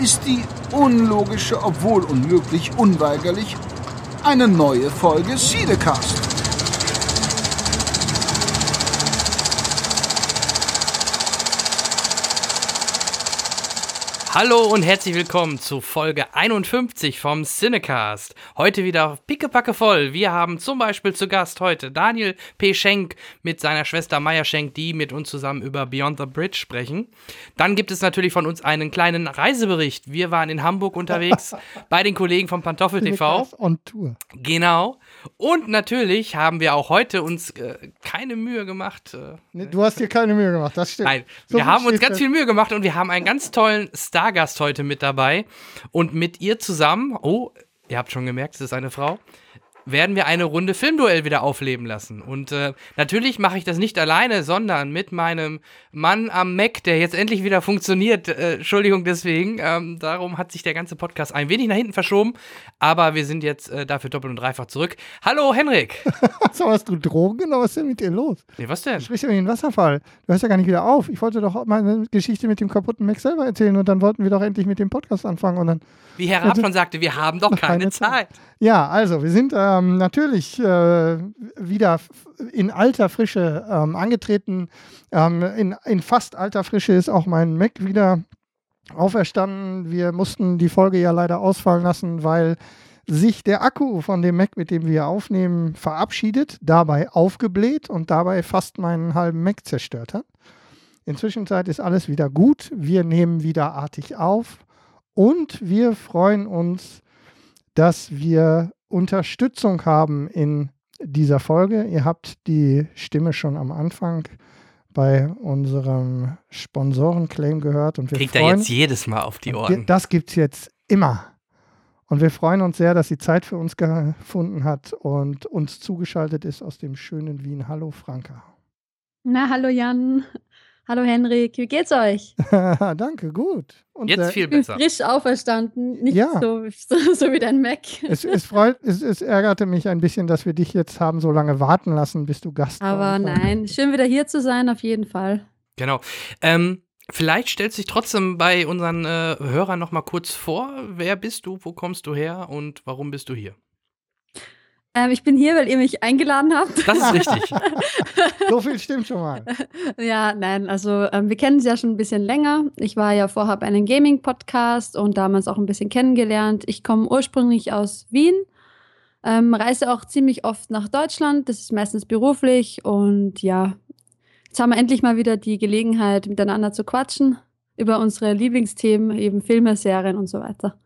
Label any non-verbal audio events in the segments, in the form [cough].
ist die unlogische, obwohl unmöglich, unweigerlich eine neue Folge Siedecast. Hallo und herzlich willkommen zu Folge 51 vom Cinecast. Heute wieder pickepacke voll. Wir haben zum Beispiel zu Gast heute Daniel P. Schenk mit seiner Schwester Maya Schenk, die mit uns zusammen über Beyond the Bridge sprechen. Dann gibt es natürlich von uns einen kleinen Reisebericht. Wir waren in Hamburg unterwegs [laughs] bei den Kollegen vom Pantoffel TV. On Tour. Genau. Und natürlich haben wir auch heute uns äh, keine Mühe gemacht. Äh, du hast dir keine Mühe gemacht, das stimmt. Nein, so wir haben uns ganz viel Mühe gemacht und wir haben einen ganz tollen Stargast heute mit dabei. Und mit ihr zusammen, oh, ihr habt schon gemerkt, es ist eine Frau, werden wir eine Runde Filmduell wieder aufleben lassen. Und äh, natürlich mache ich das nicht alleine, sondern mit meinem Mann am Mac, der jetzt endlich wieder funktioniert. Äh, Entschuldigung deswegen. Ähm, darum hat sich der ganze Podcast ein wenig nach hinten verschoben. Aber wir sind jetzt äh, dafür doppelt und dreifach zurück. Hallo, Henrik. [laughs] so, hast du Drogen genommen? Was ist denn mit dir los? Nee, was denn? Sprich ja wie ein Wasserfall. Du hörst ja gar nicht wieder auf. Ich wollte doch meine Geschichte mit dem kaputten Mac selber erzählen und dann wollten wir doch endlich mit dem Podcast anfangen. Und dann, wie Herr Rapp schon sagte, wir haben doch keine, keine Zeit. Zeit. Ja, also wir sind ähm, natürlich äh, wieder in alter Frische ähm, angetreten. Ähm, in, in fast alter Frische ist auch mein Mac wieder auferstanden. Wir mussten die Folge ja leider ausfallen lassen, weil sich der Akku von dem Mac, mit dem wir aufnehmen, verabschiedet, dabei aufgebläht und dabei fast meinen halben Mac zerstört hat. Inzwischen ist alles wieder gut. Wir nehmen wieder artig auf und wir freuen uns dass wir Unterstützung haben in dieser Folge. Ihr habt die Stimme schon am Anfang bei unserem Sponsorenclaim gehört. Und wir Kriegt freuen, er jetzt jedes Mal auf die Ohren. Das gibt es jetzt immer. Und wir freuen uns sehr, dass sie Zeit für uns gefunden hat und uns zugeschaltet ist aus dem schönen Wien. Hallo Franka. Na, hallo Jan. Hallo Henrik, wie geht's euch? [laughs] Danke, gut. Und, Jetzt äh, viel besser. Frisch auferstanden, nicht ja. so, so, so, wie dein Mac. Es, es, freut, es, es, ärgerte mich ein bisschen, dass wir dich jetzt haben so lange warten lassen, bis du Gast Aber nein, schön wieder hier zu sein, auf jeden Fall. Genau. Ähm, vielleicht stellst du dich trotzdem bei unseren äh, Hörern noch mal kurz vor. Wer bist du, wo kommst du her und warum bist du hier? Ähm, ich bin hier, weil ihr mich eingeladen habt. Das ist richtig. [laughs] so viel stimmt schon mal. Ja, nein, also ähm, wir kennen sie ja schon ein bisschen länger. Ich war ja vorher bei einem Gaming-Podcast und damals auch ein bisschen kennengelernt. Ich komme ursprünglich aus Wien, ähm, reise auch ziemlich oft nach Deutschland. Das ist meistens beruflich und ja, jetzt haben wir endlich mal wieder die Gelegenheit, miteinander zu quatschen über unsere Lieblingsthemen, eben Filme, Serien und so weiter.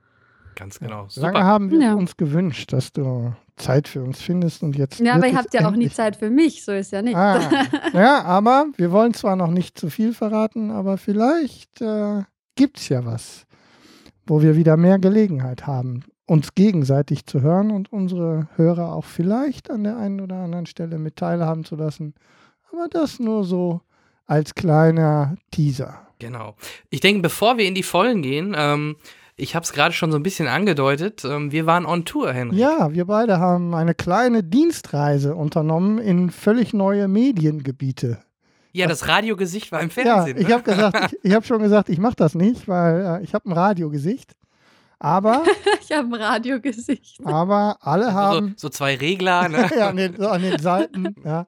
Ganz genau. Super. Lange haben wir ja. uns gewünscht, dass du Zeit für uns findest und jetzt. Ja, aber ihr habt ja auch nie Zeit für mich, so ist ja nicht. Ah, [laughs] ja, aber wir wollen zwar noch nicht zu viel verraten, aber vielleicht äh, gibt es ja was, wo wir wieder mehr Gelegenheit haben, uns gegenseitig zu hören und unsere Hörer auch vielleicht an der einen oder anderen Stelle mit teilhaben zu lassen. Aber das nur so als kleiner Teaser. Genau. Ich denke, bevor wir in die Vollen gehen, ähm, ich habe es gerade schon so ein bisschen angedeutet. Ähm, wir waren on Tour, Henry. Ja, wir beide haben eine kleine Dienstreise unternommen in völlig neue Mediengebiete. Ja, das Radiogesicht war im Fernsehen. Ja, ich ne? habe gesagt, ich, ich habe schon gesagt, ich mache das nicht, weil äh, ich habe ein Radiogesicht. Aber [laughs] ich habe ein Radiogesicht. Aber alle also haben so, so zwei Regler, ne? [laughs] ja, an den, so an den Seiten. Ja.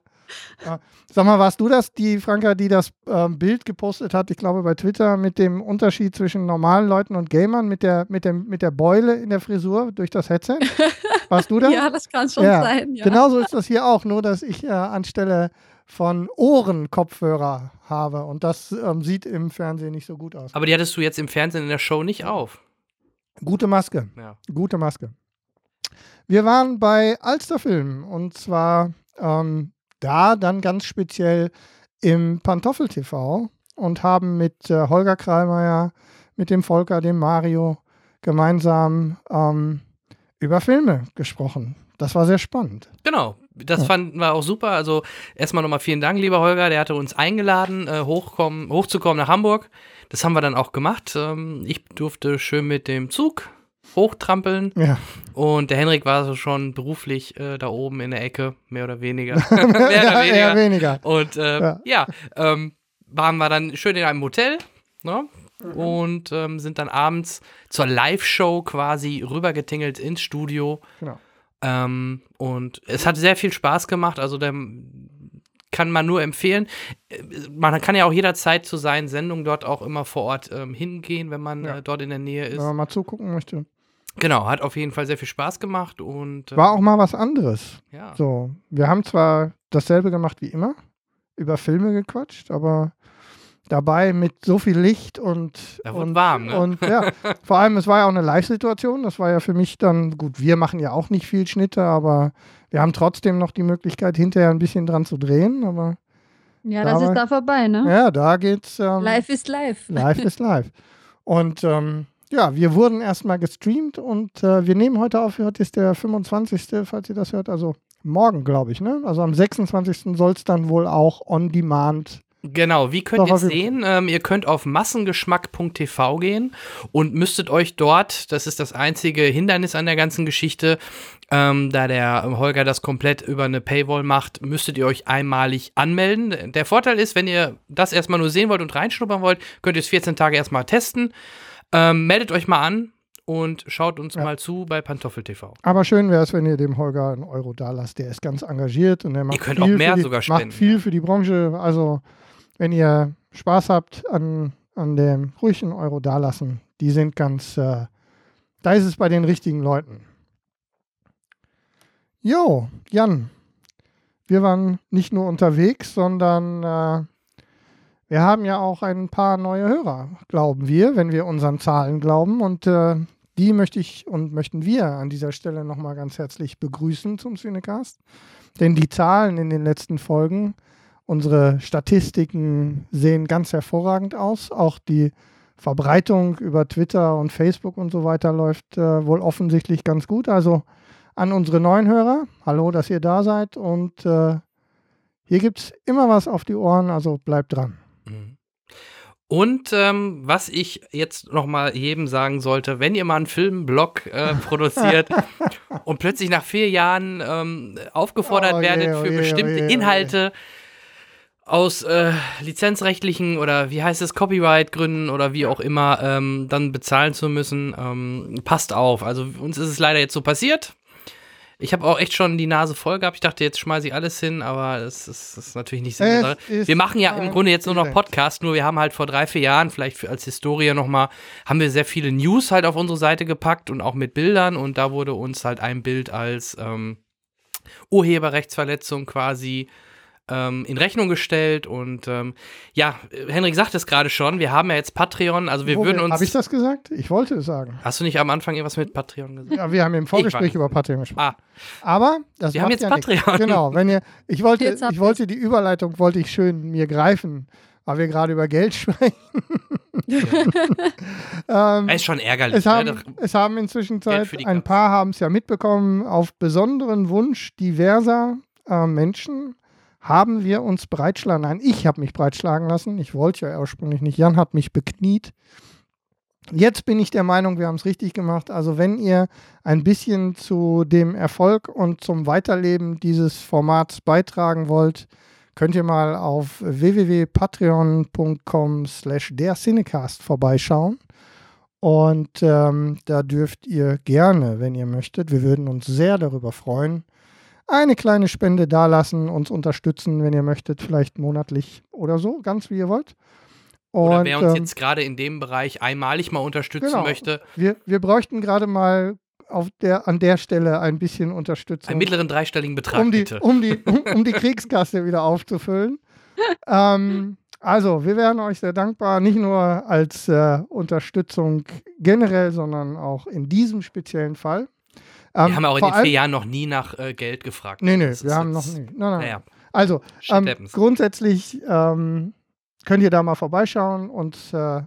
Sag mal, warst du das, die Franka, die das ähm, Bild gepostet hat, ich glaube bei Twitter, mit dem Unterschied zwischen normalen Leuten und Gamern, mit der, mit dem, mit der Beule in der Frisur durch das Headset? [laughs] Warst du das? ja, das kann schon ja. sein. Ja. Genauso ist das hier auch, nur dass ich äh, anstelle von Ohrenkopfhörer habe und das ähm, sieht im Fernsehen nicht so gut aus. Aber die hattest du jetzt im Fernsehen in der Show nicht auf. Gute Maske. Ja. Gute Maske. Wir waren bei Alsterfilm und zwar ähm, da dann ganz speziell im Pantoffel TV und haben mit äh, Holger Krallmeier, mit dem Volker, dem Mario gemeinsam ähm, über Filme gesprochen. Das war sehr spannend. Genau, das fanden wir auch super. Also erstmal nochmal vielen Dank, lieber Holger. Der hatte uns eingeladen, äh, hochkommen, hochzukommen nach Hamburg. Das haben wir dann auch gemacht. Ähm, ich durfte schön mit dem Zug hochtrampeln Ja, und der Henrik war so schon beruflich äh, da oben in der Ecke, mehr oder weniger. [laughs] mehr oder ja weniger. eher weniger. Und äh, Ja. ja, ähm, waren wir dann schön in einem Hotel ne? Mhm. und ähm, sind dann abends zur Live-Show quasi rübergetingelt ins Studio. Genau. Ähm, und es hat sehr viel Spaß gemacht. Also der kann man nur empfehlen. Man kann ja auch jederzeit zu seinen Sendungen dort auch immer vor Ort ähm, hingehen, wenn man Ja. äh, dort in der Nähe Wenn ist. man mal zugucken möchte. Genau, hat auf jeden Fall sehr viel Spaß gemacht und äh, War auch mal was anderes. ja. So, wir haben zwar dasselbe gemacht wie immer, über Filme gequatscht, aber dabei mit so viel Licht und Da wurde und, warm, ne? und ja, [laughs] vor allem es war ja auch eine Live-Situation. Das war ja für mich dann gut. Wir machen ja auch nicht viel Schnitte, aber wir haben trotzdem noch die Möglichkeit hinterher ein bisschen dran zu drehen. Aber Ja, Da das ist da vorbei, ne? ja, da geht's. Ähm, Live ist live. Live ist [laughs] live. Und ähm, ja, wir wurden erstmal gestreamt und äh, wir nehmen heute auf, heute ist der 25., falls ihr das hört, also morgen, glaube ich, ne? Also am 26. soll es dann wohl auch on demand. Genau, wie könnt ihr sehen? Ähm, ihr könnt auf massengeschmack.tv gehen und müsstet euch dort, das ist das einzige Hindernis an der ganzen Geschichte, ähm, da der Holger das komplett über eine Paywall macht, müsstet ihr euch einmalig anmelden. Der Vorteil ist, wenn ihr das erstmal nur sehen wollt und reinschnuppern wollt, könnt ihr es 14 Tage erstmal testen. Ähm, meldet euch mal an und schaut uns Ja. mal zu bei Pantoffel TV. Aber schön wäre es, wenn ihr dem Holger einen Euro da lasst. Der ist ganz engagiert und der macht könnt viel für die, macht viel ja. für die Branche. Also wenn ihr Spaß habt an, an dem, ruhig einen Euro da lassen. Die sind ganz, äh, da ist es bei den richtigen Leuten. Jo, Jan, wir waren nicht nur unterwegs, sondern äh, wir haben ja auch ein paar neue Hörer, glauben wir, wenn wir unseren Zahlen glauben. Und äh, die möchte ich und möchten wir an dieser Stelle nochmal ganz herzlich begrüßen zum Cinecast. Denn die Zahlen in den letzten Folgen, unsere Statistiken sehen ganz hervorragend aus. Auch die Verbreitung über Twitter und Facebook und so weiter läuft äh, wohl offensichtlich ganz gut. Also an unsere neuen Hörer, hallo, dass ihr da seid. Und äh, hier gibt es immer was auf die Ohren, also bleibt dran. Mhm. Und ähm, was ich jetzt noch mal jedem sagen sollte, wenn ihr mal einen Filmblog äh, [laughs] produziert und plötzlich nach vier Jahren ähm, aufgefordert Oh werdet oh für je, oh bestimmte je, oh. Inhalte aus äh, lizenzrechtlichen oder wie heißt es, Copyright-Gründen oder wie auch immer, ähm, dann bezahlen zu müssen, ähm, passt auf. Also uns ist es leider jetzt so passiert. Ich habe auch echt schon die Nase voll gehabt. Ich dachte, jetzt schmeiße ich alles hin, aber das ist, das ist natürlich nicht ist Wir machen ja im Grunde jetzt nur noch. Podcast, nur wir haben halt vor drei, vier Jahren, vielleicht als Historie nochmal, haben wir sehr viele News halt auf unsere Seite gepackt und auch mit Bildern und da wurde uns halt ein Bild als ähm, Urheberrechtsverletzung quasi ähm, in Rechnung gestellt und ähm, ja, Henrik sagt es gerade schon, wir haben ja jetzt Patreon, also wir Wo würden Habe ich uns. das gesagt? Ich wollte es sagen. Hast du nicht am Anfang irgendwas mit Patreon gesagt? Ja, wir haben im Vorgespräch über Patreon gesprochen. Ah, Aber das Wir haben jetzt ja nichts. Patreon. Genau, wenn ihr, ich wollte, ich wollte die Überleitung wollte ich schön mir greifen, weil wir gerade über Geld [laughs] sprechen. [laughs] ähm, ist schon ärgerlich. es, ne? haben, Doch- es haben inzwischen Zeit, ein paar haben es ja mitbekommen, auf besonderen Wunsch diverser äh, Menschen haben wir uns breitschlagen. Nein, ich habe mich breitschlagen lassen. Ich wollte ja ursprünglich nicht. Jan hat mich bekniet. Jetzt bin ich der Meinung, wir haben es richtig gemacht. Also wenn ihr ein bisschen zu dem Erfolg und zum Weiterleben dieses Formats beitragen wollt, könnt ihr mal auf www.patreon.com slash der Cinecast vorbeischauen. Und ähm, da dürft ihr gerne, wenn ihr möchtet, wir würden uns sehr darüber freuen, eine kleine Spende dalassen, uns unterstützen, wenn ihr möchtet, vielleicht monatlich oder so, ganz wie ihr wollt. Oder Und, wer uns ähm, jetzt gerade in dem Bereich einmalig mal unterstützen Genau. möchte, wir, wir bräuchten gerade mal auf der, an der Stelle ein bisschen Unterstützung. einen mittleren dreistelligen Betrag um die, bitte. um, die, um, um die [laughs] Kriegskasse wieder aufzufüllen. ähm, also, wir wären euch sehr dankbar, nicht nur als äh, Unterstützung generell, sondern auch in diesem speziellen Fall. Ähm, wir haben auch in den vier Jahren noch nie nach äh, Geld gefragt. Nee, nee, Das wir haben noch nie. Nein, nein. Naja, Also, ähm, grundsätzlich ähm, könnt ihr da mal vorbeischauen und äh,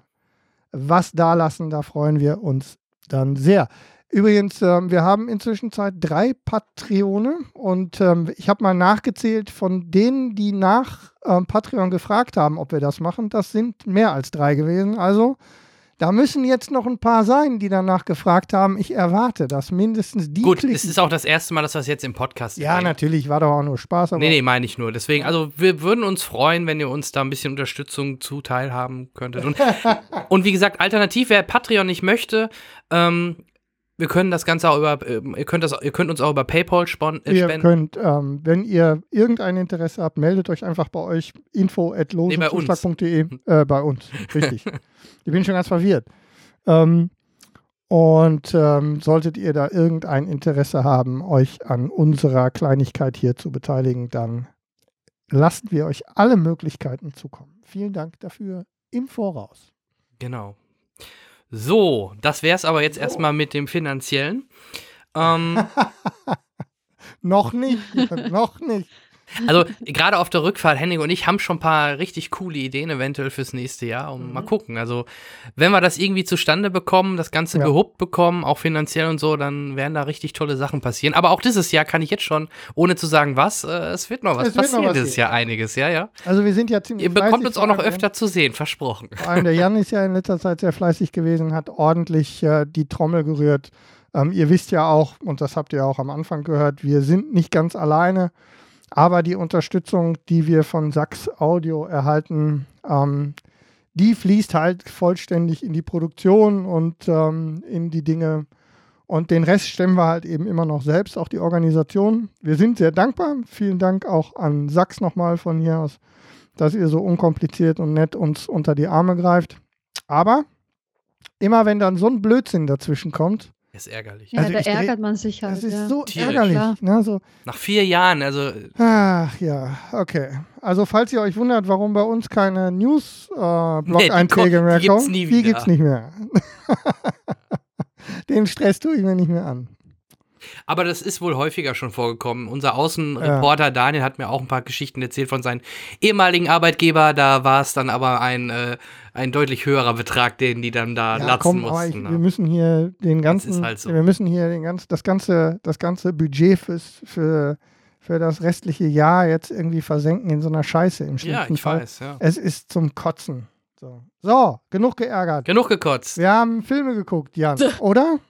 was da lassen, da freuen wir uns Dann sehr. Übrigens, ähm, wir haben inzwischen Zeit drei Patreone und ähm, ich habe mal nachgezählt von denen, die nach ähm, Patreon gefragt haben, ob wir das machen. Das sind mehr als drei gewesen. Also da müssen jetzt noch ein paar sein, die danach gefragt haben. Ich erwarte, dass mindestens die. Gut, klicken. es ist auch das erste Mal, dass wir es jetzt im Podcast Ja, bringen. natürlich, war doch auch nur Spaß. Aber Nee, nee, meine ich nur. Deswegen, also wir würden uns freuen, wenn ihr uns da ein bisschen Unterstützung zuteil haben könntet. Und, [laughs] und wie gesagt, alternativ, wer Patreon nicht möchte, ähm, wir können das Ganze auch über, ähm, ihr könnt das, ihr könnt uns auch über PayPal äh, Ihr spenden. könnt, ähm, wenn ihr irgendein Interesse habt, meldet euch einfach bei euch info at Nee, bei uns. losenzuschlag.de äh, bei uns. [laughs] Richtig. ich bin schon ganz verwirrt. Ähm, und ähm, solltet ihr da irgendein Interesse haben, euch an unserer Kleinigkeit hier zu beteiligen, dann lassen wir euch alle Möglichkeiten zukommen. Vielen Dank dafür im Voraus. Genau. So, das wäre es aber jetzt erstmal mit dem finanziellen. Ähm, [laughs] Noch nicht, noch nicht. Also [laughs] gerade auf der Rückfahrt, Henning und ich haben schon ein paar richtig coole Ideen eventuell fürs nächste Jahr. Und mal gucken. Also, wenn wir das irgendwie zustande bekommen, das Ganze Ja. gehuppt bekommen, auch finanziell und so, dann werden da richtig tolle Sachen passieren. Aber auch dieses Jahr kann ich jetzt schon, ohne zu sagen was, äh, es wird noch was Es wird noch passieren was dieses gehen. Jahr einiges, ja, ja. Also wir sind ja ziemlich Ihr bekommt uns auch noch öfter zu sehen, versprochen. Vor allem der Jan ist ja in letzter Zeit sehr fleißig gewesen, hat ordentlich äh, die Trommel gerührt. Ähm, ihr wisst ja auch, und das habt ihr auch am Anfang gehört, wir sind nicht ganz alleine, aber die Unterstützung, die wir von Sachs Audio erhalten, ähm, die fließt halt vollständig in die Produktion und ähm, in die Dinge. Und den Rest stemmen wir halt eben immer noch selbst, auch die Organisation. Wir sind sehr dankbar. Vielen Dank auch an Sachs nochmal von hier aus, dass ihr so unkompliziert und nett uns unter die Arme greift. Aber immer wenn dann so ein Blödsinn dazwischen kommt, Ist ärgerlich. Ja, Also da ärgert man sich halt. das ist ja. so Tierisch. ärgerlich. Ne? So, Nach vier Jahren, also ach ja, okay. Also falls ihr euch wundert, warum bei uns keine News-Blog-Einträge Nee, die ko- mehr die gibt's kommen, nie die wieder. gibt's nicht mehr. [laughs] Den Stress tue ich mir nicht mehr an. Aber das ist wohl häufiger schon vorgekommen. Unser Außenreporter Daniel hat mir auch ein paar Geschichten erzählt von seinem ehemaligen Arbeitgeber. Da war es dann aber ein, äh, ein deutlich höherer Betrag, den die dann da Ja, latzen komm, aber ich, mussten. wir müssen hier den ganzen, halt so. wir müssen hier den ganz, das ganze, das ganze Budget fürs, für, für das restliche Jahr jetzt irgendwie versenken in so einer Scheiße im ja, schlimmsten ich Fall. weiß, ja. Es ist zum Kotzen. So. so, genug geärgert. Genug gekotzt. Wir haben Filme geguckt, Jan, oder?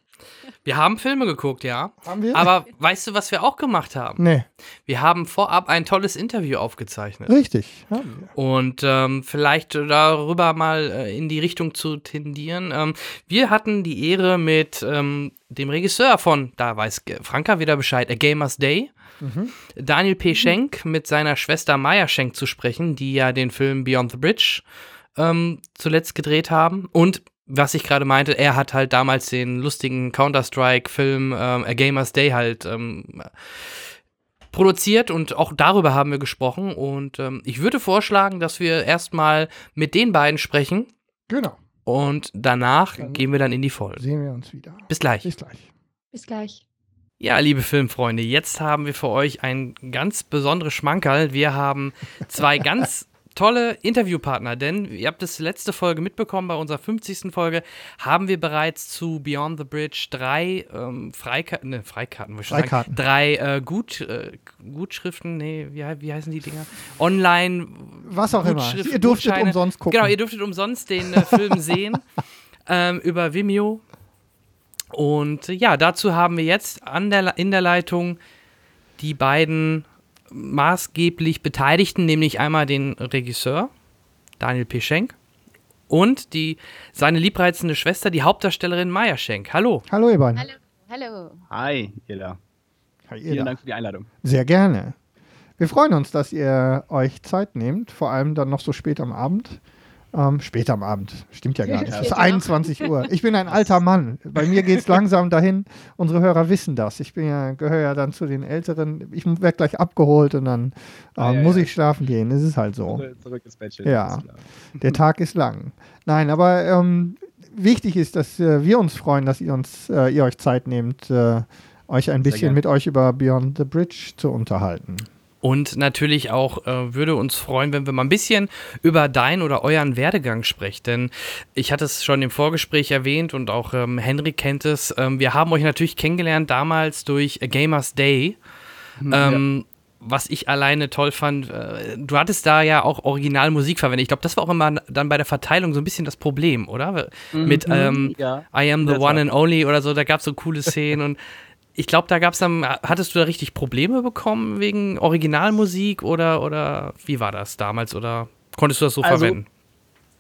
Wir haben Filme geguckt, ja. Haben wir? Aber weißt du, was wir auch gemacht haben? nee, Wir haben vorab ein tolles Interview aufgezeichnet. richtig. Haben wir. Und ähm, vielleicht darüber mal äh, in die Richtung zu tendieren. Ähm, wir hatten die Ehre mit ähm, dem Regisseur von, da weiß Franka wieder Bescheid, A Gamer's Day, Mhm. Daniel P. Schenk mit seiner Schwester Maya Schenk zu sprechen, die ja den Film Beyond the Bridge ähm, zuletzt gedreht haben. Und was ich gerade meinte, er hat halt damals den lustigen Counter-Strike-Film ähm, A Gamer's Day halt ähm, produziert und auch darüber haben wir gesprochen. Und ähm, ich würde vorschlagen, dass wir erstmal mit den beiden sprechen Genau. und danach Dann- gehen wir dann in die Folge. Sehen wir uns wieder. Bis gleich. Bis gleich. Bis gleich. Ja, liebe Filmfreunde, jetzt haben wir für euch ein ganz besonderes Schmankerl. Wir haben zwei [laughs] ganz tolle Interviewpartner, denn ihr habt es letzte Folge mitbekommen, bei unserer 50. Folge haben wir bereits zu Beyond the Bridge drei ähm, Freikarten, ne, Freikarten, würde ich schon sagen, Freikarten. drei äh, Gut, äh, Gutschriften, nee, wie, wie heißen die Dinger? Online Was auch immer. Ihr durftet Gutscheine. umsonst gucken. Genau, ihr dürftet umsonst den äh, Film [laughs] sehen ähm, über Vimeo. Und äh, ja, dazu haben wir jetzt der, in der Leitung die beiden maßgeblich Beteiligten, nämlich einmal den Regisseur Daniel P. Schenk und die, seine liebreizende Schwester, die Hauptdarstellerin Maya Schenk. Hallo. Hallo, ihr beiden. Hallo. Hallo. Hi, Ella. Hi, ihr Vielen da. Dank für die Einladung. Sehr gerne. Wir freuen uns, dass ihr euch Zeit nehmt, vor allem dann noch so spät am Abend. Ähm, spät am Abend, stimmt ja gar nicht. [laughs] Es ist Spät, ja. 21 Uhr. Ich bin ein alter Mann. Bei mir geht es langsam dahin. Unsere Hörer wissen das. Ich bin ja, gehöre ja dann zu den Älteren. Ich werde gleich abgeholt und dann Ah, ähm, ja, muss ja. ich schlafen gehen. Das ist halt so. Zurück- ins Bettchen. Ja. Der Tag ist lang. Nein, aber ähm, wichtig ist, dass äh, wir uns freuen, dass ihr uns, äh, ihr euch Zeit nehmt, äh, euch ein bisschen mit euch über Beyond the Bridge zu unterhalten. Und natürlich auch äh, würde uns freuen, wenn wir mal ein bisschen über deinen oder euren Werdegang sprechen. Denn ich hatte es schon im Vorgespräch erwähnt und auch ähm, Henry kennt es. Ähm, wir haben euch natürlich kennengelernt damals durch A Gamers Day. Mhm, ähm, ja. Was ich alleine toll fand, äh, du hattest da ja auch Originalmusik verwendet. Ich glaube, das war auch immer dann bei der Verteilung so ein bisschen das Problem, oder? Mhm, Mit ähm, ja. I am the one and only oder so, da gab es so coole Szenen [laughs] und ich glaube, da gab es dann, hattest du da richtig Probleme bekommen wegen Originalmusik oder, oder wie war das damals oder konntest du das so also, verwenden?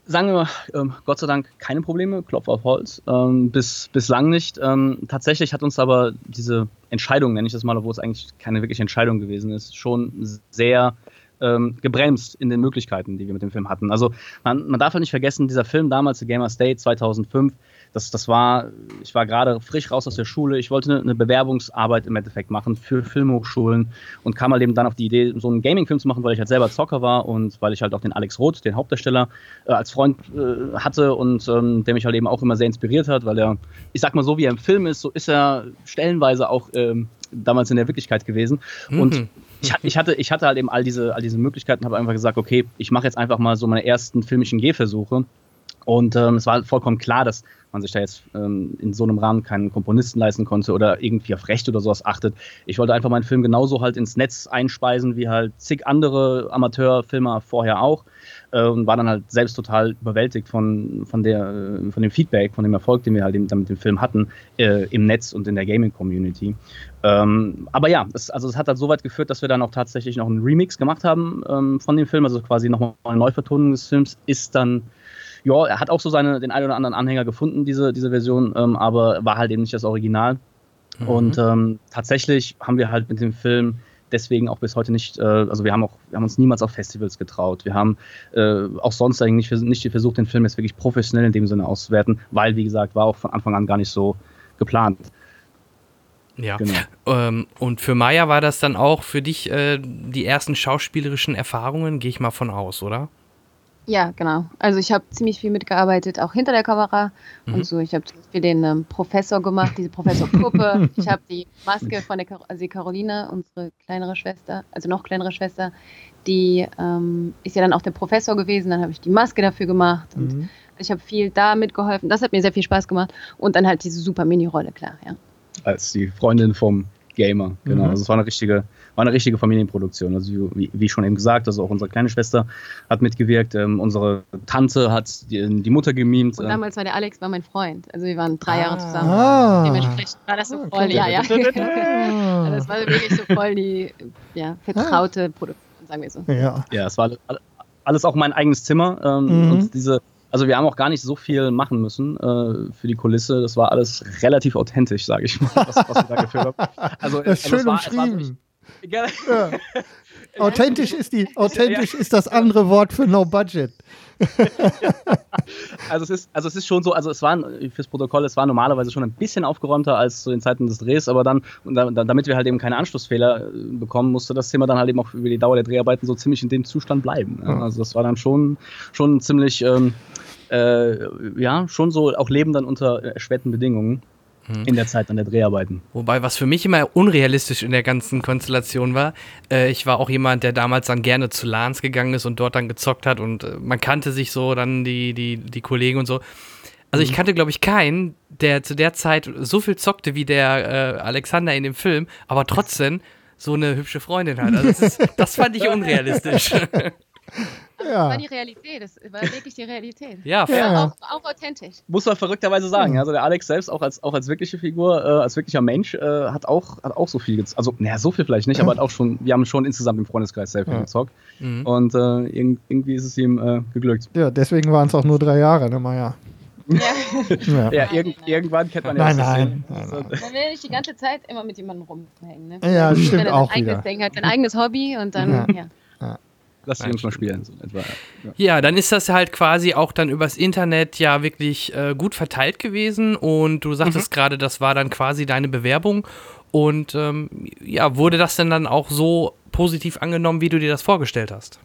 Sagen wir mal, ähm, Gott sei Dank keine Probleme, Klopf auf Holz, ähm, bis, bislang nicht. Ähm, tatsächlich hat uns aber diese Entscheidung, nenne ich das mal, obwohl es eigentlich keine wirkliche Entscheidung gewesen ist, schon sehr ähm, gebremst in den Möglichkeiten, die wir mit dem Film hatten. Also man, man darf halt nicht vergessen, dieser Film damals, The Gamer State 2005, das, das war, ich war gerade frisch raus aus der Schule, ich wollte eine, eine, Bewerbungsarbeit im Endeffekt machen für Filmhochschulen und kam halt eben dann auf die Idee, so einen Gaming-Film zu machen, weil ich halt selber Zocker war und weil ich halt auch den Alex Roth, den Hauptdarsteller, äh, als Freund äh, hatte und ähm, der mich halt eben auch immer sehr inspiriert hat, weil er, ich sag mal so, wie er im Film ist, so ist er stellenweise auch ähm, damals in der Wirklichkeit gewesen. Mhm. Und ich, ich, hatte, ich hatte halt eben all diese, all diese Möglichkeiten, habe einfach gesagt, okay, ich mache jetzt einfach mal so meine ersten filmischen Gehversuche. Und ähm, es war vollkommen klar, dass man sich da jetzt ähm, in so einem Rahmen keinen Komponisten leisten konnte oder irgendwie auf Rechte oder sowas achtet. Ich wollte einfach meinen Film genauso halt ins Netz einspeisen wie halt zig andere Amateurfilmer vorher auch äh, und war dann halt selbst total überwältigt von, von, der, äh, von dem Feedback, von dem Erfolg, den wir halt mit dem Film hatten äh, im Netz und in der Gaming-Community. Ähm, aber ja, es, also es hat halt so weit geführt, dass wir dann auch tatsächlich noch einen Remix gemacht haben ähm, von dem Film, also quasi nochmal eine Neuvertonung des Films, ist dann ja, er hat auch so seine, den einen oder anderen Anhänger gefunden, diese, diese Version, ähm, aber war halt eben nicht das Original. Mhm. Und ähm, tatsächlich haben wir halt mit dem Film deswegen auch bis heute nicht, äh, also wir haben auch, wir haben uns niemals auf Festivals getraut. Wir haben äh, auch sonst eigentlich nicht, nicht versucht, den Film jetzt wirklich professionell in dem Sinne auszuwerten, weil, wie gesagt, war auch von Anfang an gar nicht so geplant. Ja. Genau. Ähm, und für Maya war das dann auch für dich äh, die ersten schauspielerischen Erfahrungen, gehe ich mal von aus, oder? Ja, genau. Also ich habe ziemlich viel mitgearbeitet, auch hinter der Kamera mhm. und so. Ich habe zum Beispiel den ähm, Professor gemacht, diese Professorpuppe. [laughs] ich habe die Maske von der, Kar also die Caroline, unsere kleinere Schwester, also noch kleinere Schwester, die ähm, ist ja dann auch der Professor gewesen. Dann habe ich die Maske dafür gemacht und mhm. ich habe viel da mitgeholfen. Das hat mir sehr viel Spaß gemacht und dann halt diese super Mini-Rolle, klar, ja. Als die Freundin vom Gamer, genau. Mhm. Also es war eine richtige, war eine richtige Familienproduktion. Also wie, wie schon eben gesagt, also auch unsere kleine Schwester hat mitgewirkt, ähm, unsere Tante hat die, die Mutter gemimt. Und ähm. damals war der Alex war mein Freund. Also wir waren drei ah. Jahre zusammen. Ah. Dementsprechend war das so ah, voll, okay. ja, ja. [laughs] also das war wirklich so voll die ja, vertraute Produktion, sagen wir so. Ja, ja es war alles auch mein eigenes Zimmer. Ähm, mhm. Und diese also wir haben auch gar nicht so viel machen müssen äh, für die Kulisse. Das war alles relativ authentisch, sage ich mal, was, was wir da gefilmt haben. [laughs] Also, das ist also schön war, umschrieben. [laughs] Ja. authentisch ist die, authentisch ja. ist das andere Wort für No Budget. [laughs] also es ist, also es ist schon so, also es war fürs Protokoll, es war normalerweise schon ein bisschen aufgeräumter als zu den Zeiten des Drehs, aber dann, damit wir halt eben keine Anschlussfehler äh, bekommen, musste das Thema dann halt eben auch über die Dauer der Dreharbeiten so ziemlich in dem Zustand bleiben. Also das war dann schon, schon ziemlich ähm, äh, ja, schon so auch leben dann unter erschwerten Bedingungen. Mhm. In der Zeit an der Dreharbeiten. Wobei, was für mich immer unrealistisch in der ganzen Konstellation war, äh, ich war auch jemand, der damals dann gerne zu LANs gegangen ist und dort dann gezockt hat und äh, man kannte sich so, dann die, die, die Kollegen und so. Also ich mhm. kannte, glaube ich, keinen, der zu der Zeit so viel zockte wie der äh, Alexander in dem Film, aber trotzdem so eine hübsche Freundin hat. Also das, ist, das fand ich unrealistisch. [laughs] Also ja. Das war die Realität, das war wirklich die Realität. Ja, ja. Auch, auch, authentisch. Muss man verrückterweise sagen. Also der Alex selbst, auch als, auch als wirkliche Figur, äh, als wirklicher Mensch, äh, hat, auch, hat auch so viel gezockt. Also, naja, so viel vielleicht nicht, aber hat auch schon, wir haben schon insgesamt im Freundeskreis sehr viel gezockt. Mhm. Und äh, irgendwie ist es ihm äh, geglückt. Ja, deswegen waren es auch nur drei Jahre, ne, Maja? [laughs] Ja, ja irg irgendwann kennt man ja Nein, nein, nein, nein. Man will nicht die ganze Zeit immer mit jemandem rumhängen. Ne? Ja, stimmt wenn er auch sein wieder. Ding hat, sein eigenes Hobby und dann, ja. ja. Lass die Jungs mal spielen. So etwa, ja. ja. dann ist das halt quasi auch dann übers Internet ja wirklich äh, gut verteilt gewesen und du sagtest mhm. gerade, das war dann quasi deine Bewerbung und ähm, ja, wurde das denn dann auch so positiv angenommen, wie du dir das vorgestellt hast?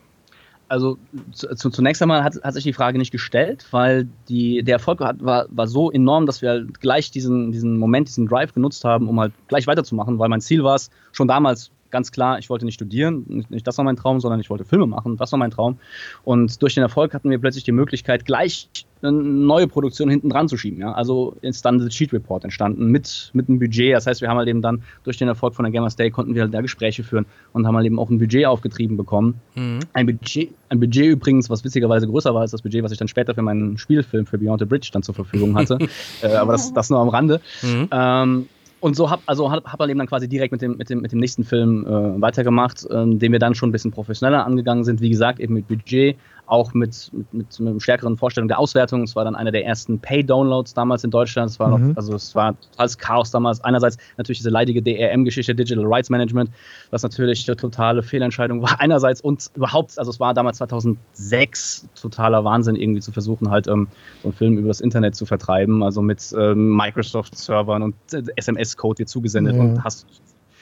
Also zu, zunächst einmal hat, hat sich die Frage nicht gestellt, weil die, der Erfolg hat, war, war so enorm, dass wir halt gleich diesen, diesen Moment, diesen Drive genutzt haben, um halt gleich weiterzumachen, weil mein Ziel war es, schon damals ganz klar, ich wollte nicht studieren, nicht, nicht, das war mein Traum, sondern ich wollte Filme machen, das war mein Traum. Und durch den Erfolg hatten wir plötzlich die Möglichkeit, gleich eine neue Produktion hinten dran zu schieben. Ja? Also ist dann The Cheat Report entstanden mit, mit einem Budget. Das heißt, wir haben halt eben dann durch den Erfolg von der Gamers Day konnten wir halt da Gespräche führen und haben halt eben auch ein Budget aufgetrieben bekommen. Mhm. Ein, Budget, ein Budget übrigens, was witzigerweise größer war als das Budget, was ich dann später für meinen Spielfilm für Beyond the Bridge dann zur Verfügung hatte. [laughs] äh, aber das, das nur am Rande. Mhm. Ähm, und so habe also hab, hab eben dann quasi direkt mit dem, mit dem, mit dem nächsten Film äh, weitergemacht, äh, den wir dann schon ein bisschen professioneller angegangen sind. Wie gesagt, eben mit Budget, auch mit, mit, mit, einer stärkeren Vorstellung der Auswertung. Es war dann einer der ersten Pay-Downloads damals in Deutschland. Es war mhm. noch, also es war totales Chaos damals. Einerseits natürlich diese leidige DRM-Geschichte, Digital Rights Management, was natürlich eine totale Fehlentscheidung war. [laughs] Einerseits und überhaupt, also es war damals 2006 totaler Wahnsinn, irgendwie zu versuchen, halt ähm, so einen Film über das Internet zu vertreiben, also mit ähm, Microsoft-Servern und äh, SMS-Code dir zugesendet ja. und hast.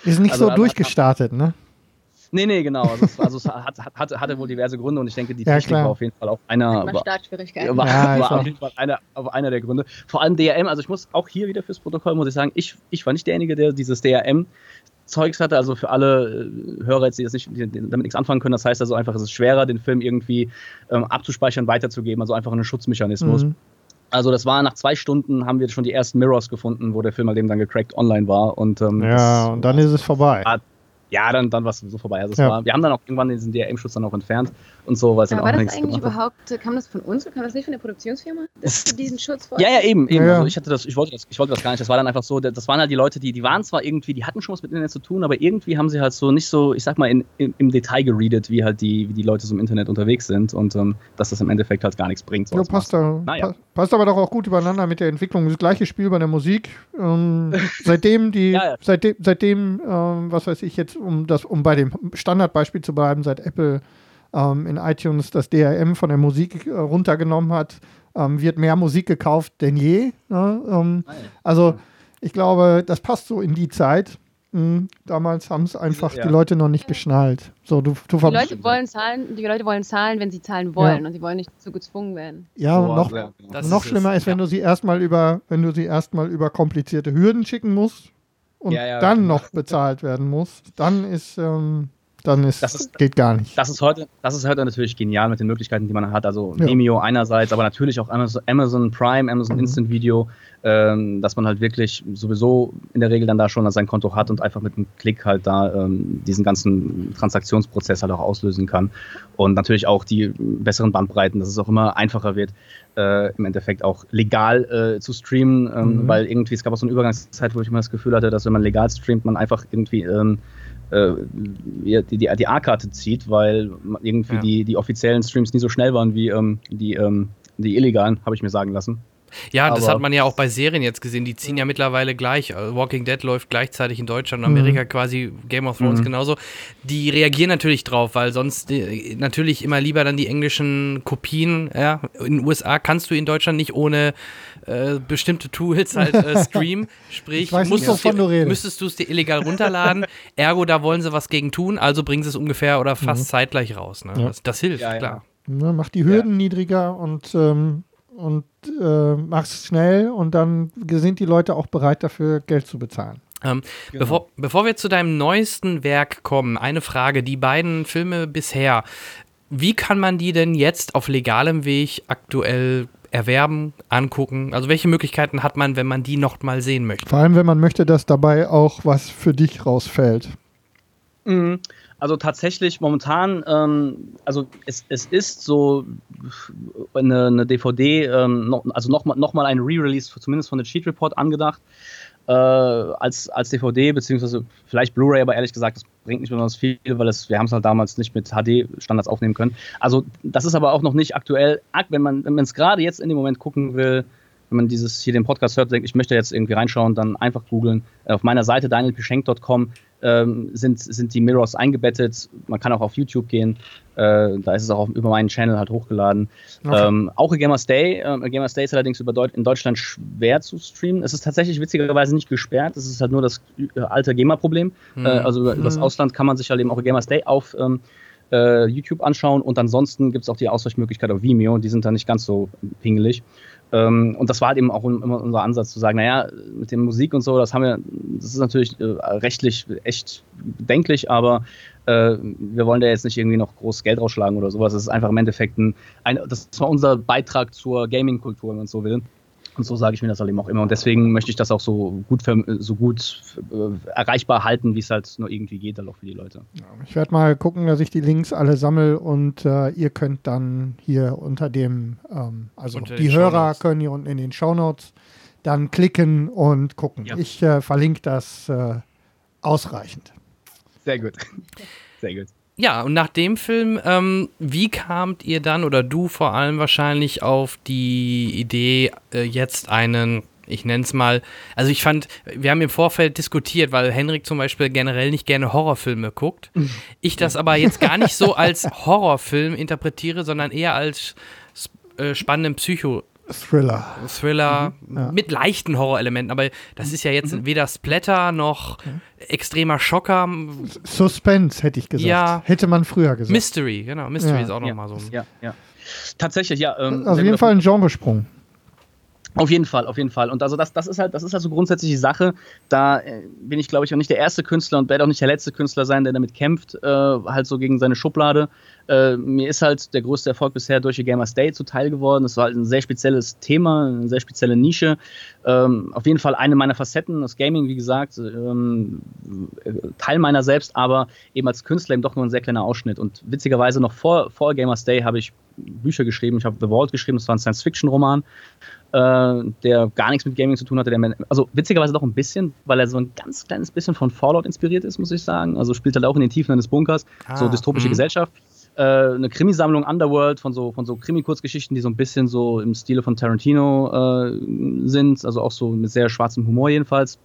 Ist nicht also, so durchgestartet, ne? Nee, nee, genau. Also, es, also es hat, hat, hatte wohl diverse Gründe und ich denke, die ja, Technik klar. war auf jeden Fall auch einer. War. War, ja, war auf jeden Fall einer, einer der Gründe. Vor allem DRM, also ich muss auch hier wieder fürs Protokoll, muss ich sagen, ich, ich war nicht derjenige, der dieses DRM Zeugs hatte, also für alle äh, Hörer jetzt, die das nicht, die damit nichts anfangen können, das heißt also einfach, es ist schwerer, den Film irgendwie ähm, abzuspeichern, weiterzugeben, also einfach einen Schutzmechanismus. Mhm. Also das war nach zwei Stunden haben wir schon die ersten Mirrors gefunden, wo der Film halt eben dann gecrackt online war und ähm, ja und dann ist es vorbei. War, ja, dann, dann war es so vorbei. Also ja. war, wir haben dann auch irgendwann diesen DRM-Schutz dann auch entfernt und so, weil es dann auch war das eigentlich überhaupt, kam das von uns oder kam das nicht von der Produktionsfirma? [laughs] Das, diesen Schutz vor? Ja, ja, eben, eben. Ja. Also ich hatte das, ich wollte das, ich wollte das gar nicht. Das war dann einfach so, das waren halt die Leute, die, die waren zwar irgendwie, die hatten schon was mit Internet zu tun, aber irgendwie haben sie halt so nicht so, ich sag mal, in, in, im Detail geredet, wie halt die, wie die Leute so im Internet unterwegs sind und ähm, dass das im Endeffekt halt gar nichts bringt. So ja, passt, da, naja. passt aber doch auch gut übereinander mit der Entwicklung. Das gleiche Spiel bei der Musik. Ähm, seitdem die, [laughs] ja, ja. seitdem, seitdem ähm, was weiß ich jetzt, um das, um bei dem Standardbeispiel zu bleiben, seit Apple ähm, in iTunes das DRM von der Musik äh, runtergenommen hat, ähm, wird mehr Musik gekauft denn je. Ne? Ähm, also ich glaube, das passt so in die Zeit. Mhm. Damals haben es einfach ja. die Leute noch nicht geschnallt. So, du, du die, Leute wollen zahlen, die Leute wollen zahlen, wenn sie zahlen wollen ja. und sie wollen nicht so gezwungen werden. Ja, oh, noch, ja. noch ist schlimmer ist, wenn du sie erstmal über, wenn du sie erstmal über komplizierte Hürden schicken musst und dann genau. noch bezahlt werden muss, dann ist ähm, dann ist, das ist, geht gar nicht. Das ist, heute, das ist heute natürlich genial mit den Möglichkeiten, die man hat. Also ja. Vimeo einerseits, aber natürlich auch Amazon, Prime, Amazon mhm. Instant Video, ähm, dass man halt wirklich sowieso in der Regel dann da schon sein Konto hat und einfach mit einem Klick halt da ähm, diesen ganzen Transaktionsprozess halt auch auslösen kann. Und natürlich auch die besseren Bandbreiten, dass es auch immer einfacher wird, äh, im Endeffekt auch legal äh, zu streamen, ähm, mhm. weil irgendwie, es gab auch so eine Übergangszeit, wo ich immer das Gefühl hatte, dass wenn man legal streamt, man einfach irgendwie ähm, äh, die, die, die A-Karte zieht, weil irgendwie ja. die, die offiziellen Streams nie so schnell waren wie ähm, die, ähm, die illegalen, habe ich mir sagen lassen. Ja, Aber das hat man ja auch bei Serien jetzt gesehen. Die ziehen ja mittlerweile gleich. Also Walking Dead läuft gleichzeitig in Deutschland und Amerika mhm. quasi, Game of Thrones mhm. genauso. Die reagieren natürlich drauf, weil sonst äh, natürlich immer lieber dann die englischen Kopien. Ja. In den USA kannst du in Deutschland nicht ohne äh, bestimmte Tools halt äh, [laughs] streamen. Sprich, nicht, dir, müsstest du es dir illegal runterladen. [laughs] Ergo, da wollen sie was gegen tun, also bringen sie es ungefähr oder fast mhm. zeitgleich raus. Ne? Ja. Das, das, hilft, ja, klar. Ja. macht die Hürden niedriger und ähm, und äh, mach's schnell und dann sind die Leute auch bereit dafür, Geld zu bezahlen. Ähm, genau. bevor, bevor wir zu deinem neuesten Werk kommen, eine Frage. Die beiden Filme bisher, wie kann man die denn jetzt auf legalem Weg aktuell erwerben, angucken? Also welche Möglichkeiten hat man, wenn man die noch mal sehen möchte? Vor allem, wenn man möchte, dass dabei auch was für dich rausfällt. Mhm. Also tatsächlich momentan, ähm, also es, es ist so eine, eine DVD, ähm, noch, also nochmal noch mal ein Re-Release, zumindest von der Cheat Report angedacht, äh, als, als DVD, beziehungsweise vielleicht Blu-ray, aber ehrlich gesagt, das bringt nicht besonders viel, weil es, wir haben es halt damals nicht mit HD-Standards aufnehmen können. Also das ist aber auch noch nicht aktuell. Wenn man es gerade jetzt in dem Moment gucken will, wenn man dieses hier den Podcast hört, denkt, ich möchte jetzt irgendwie reinschauen, dann einfach googeln. Auf meiner Seite danielpischenk.com ähm, sind, sind die Mirrors eingebettet. Man kann auch auf YouTube gehen. Äh, da ist es auch über meinen Channel halt hochgeladen. Okay. Ähm, auch in Gamers Day. Äh, Gamers Day ist allerdings über Deut in Deutschland schwer zu streamen. Es ist tatsächlich witzigerweise nicht gesperrt. Es ist halt nur das äh, alte GEMA-Problem. Mhm. Äh, also über, mhm. das Ausland kann man sich halt eben auch Gamers Day auf ähm, äh, YouTube anschauen und ansonsten gibt es auch die Ausweichmöglichkeit auf Vimeo. Die sind da nicht ganz so pingelig. Ähm, und das war halt eben auch immer unser Ansatz zu sagen, naja, mit der Musik und so, das haben wir, das ist natürlich äh, rechtlich echt bedenklich, aber äh, wir wollen da jetzt nicht irgendwie noch groß Geld rausschlagen oder sowas. Das ist einfach im Endeffekt ein, ein das war unser Beitrag zur Gaming-Kultur, wenn man so will. Und so sage ich mir das halt eben auch immer. Und deswegen möchte ich das auch so gut, so gut äh, erreichbar halten, wie es halt nur irgendwie geht, dann auch für die Leute. Ja, ich werde mal gucken, dass ich die Links alle sammle und äh, ihr könnt dann hier unter dem, ähm, also Unter die Hörer Shownotes. können hier unten in den Shownotes dann klicken und gucken. Ja. Ich äh, verlinke das äh, ausreichend. Sehr gut. [laughs] Sehr gut. Ja, und nach dem Film, ähm, wie kamt ihr dann oder du vor allem wahrscheinlich auf die Idee, äh, jetzt einen, ich nenne es mal, also ich fand, wir haben im Vorfeld diskutiert, weil Henrik zum Beispiel generell nicht gerne Horrorfilme guckt. Ich das aber jetzt gar nicht so [laughs] als Horrorfilm interpretiere, sondern eher als äh, spannenden Psycho- Thriller. Thriller Ja. mit leichten Horrorelementen, aber das ist ja jetzt weder Splatter noch extremer Schocker. Suspense, hätte ich gesagt. Ja. Hätte man früher gesagt. Mystery, genau. Mystery Ja. ist auch ja, nochmal so. ein- ja, ja. Tatsächlich, ja. Ähm, also auf jeden Fall ein Genresprung. Auf jeden Fall, auf jeden Fall. Und also das, das ist halt, das ist halt so grundsätzlich die Sache. Da äh, bin ich, glaube ich, auch nicht der erste Künstler und werde auch nicht der letzte Künstler sein, der damit kämpft, äh, halt so gegen seine Schublade. Äh, mir ist halt der größte Erfolg bisher durch die Gamer's Day zuteil geworden. Das war halt ein sehr spezielles Thema, eine sehr spezielle Nische. Ähm, auf jeden Fall eine meiner Facetten, das Gaming, wie gesagt, ähm, äh, Teil meiner selbst, aber eben als Künstler eben doch nur ein sehr kleiner Ausschnitt. Und witzigerweise noch vor, vor Gamer's Day habe ich Bücher geschrieben. Ich habe The Vault geschrieben, das war ein Science-Fiction-Roman der gar nichts mit Gaming zu tun hatte. Der, also witzigerweise doch ein bisschen, weil er so ein ganz kleines bisschen von Fallout inspiriert ist, muss ich sagen. Also spielt halt auch in den Tiefen eines Bunkers, so Ah, dystopische mhm. Gesellschaft. Äh, eine Krimisammlung Underworld von so, von so Krimi-Kurzgeschichten, die so ein bisschen so im Stile von Tarantino äh, sind, also auch so mit sehr schwarzem Humor jedenfalls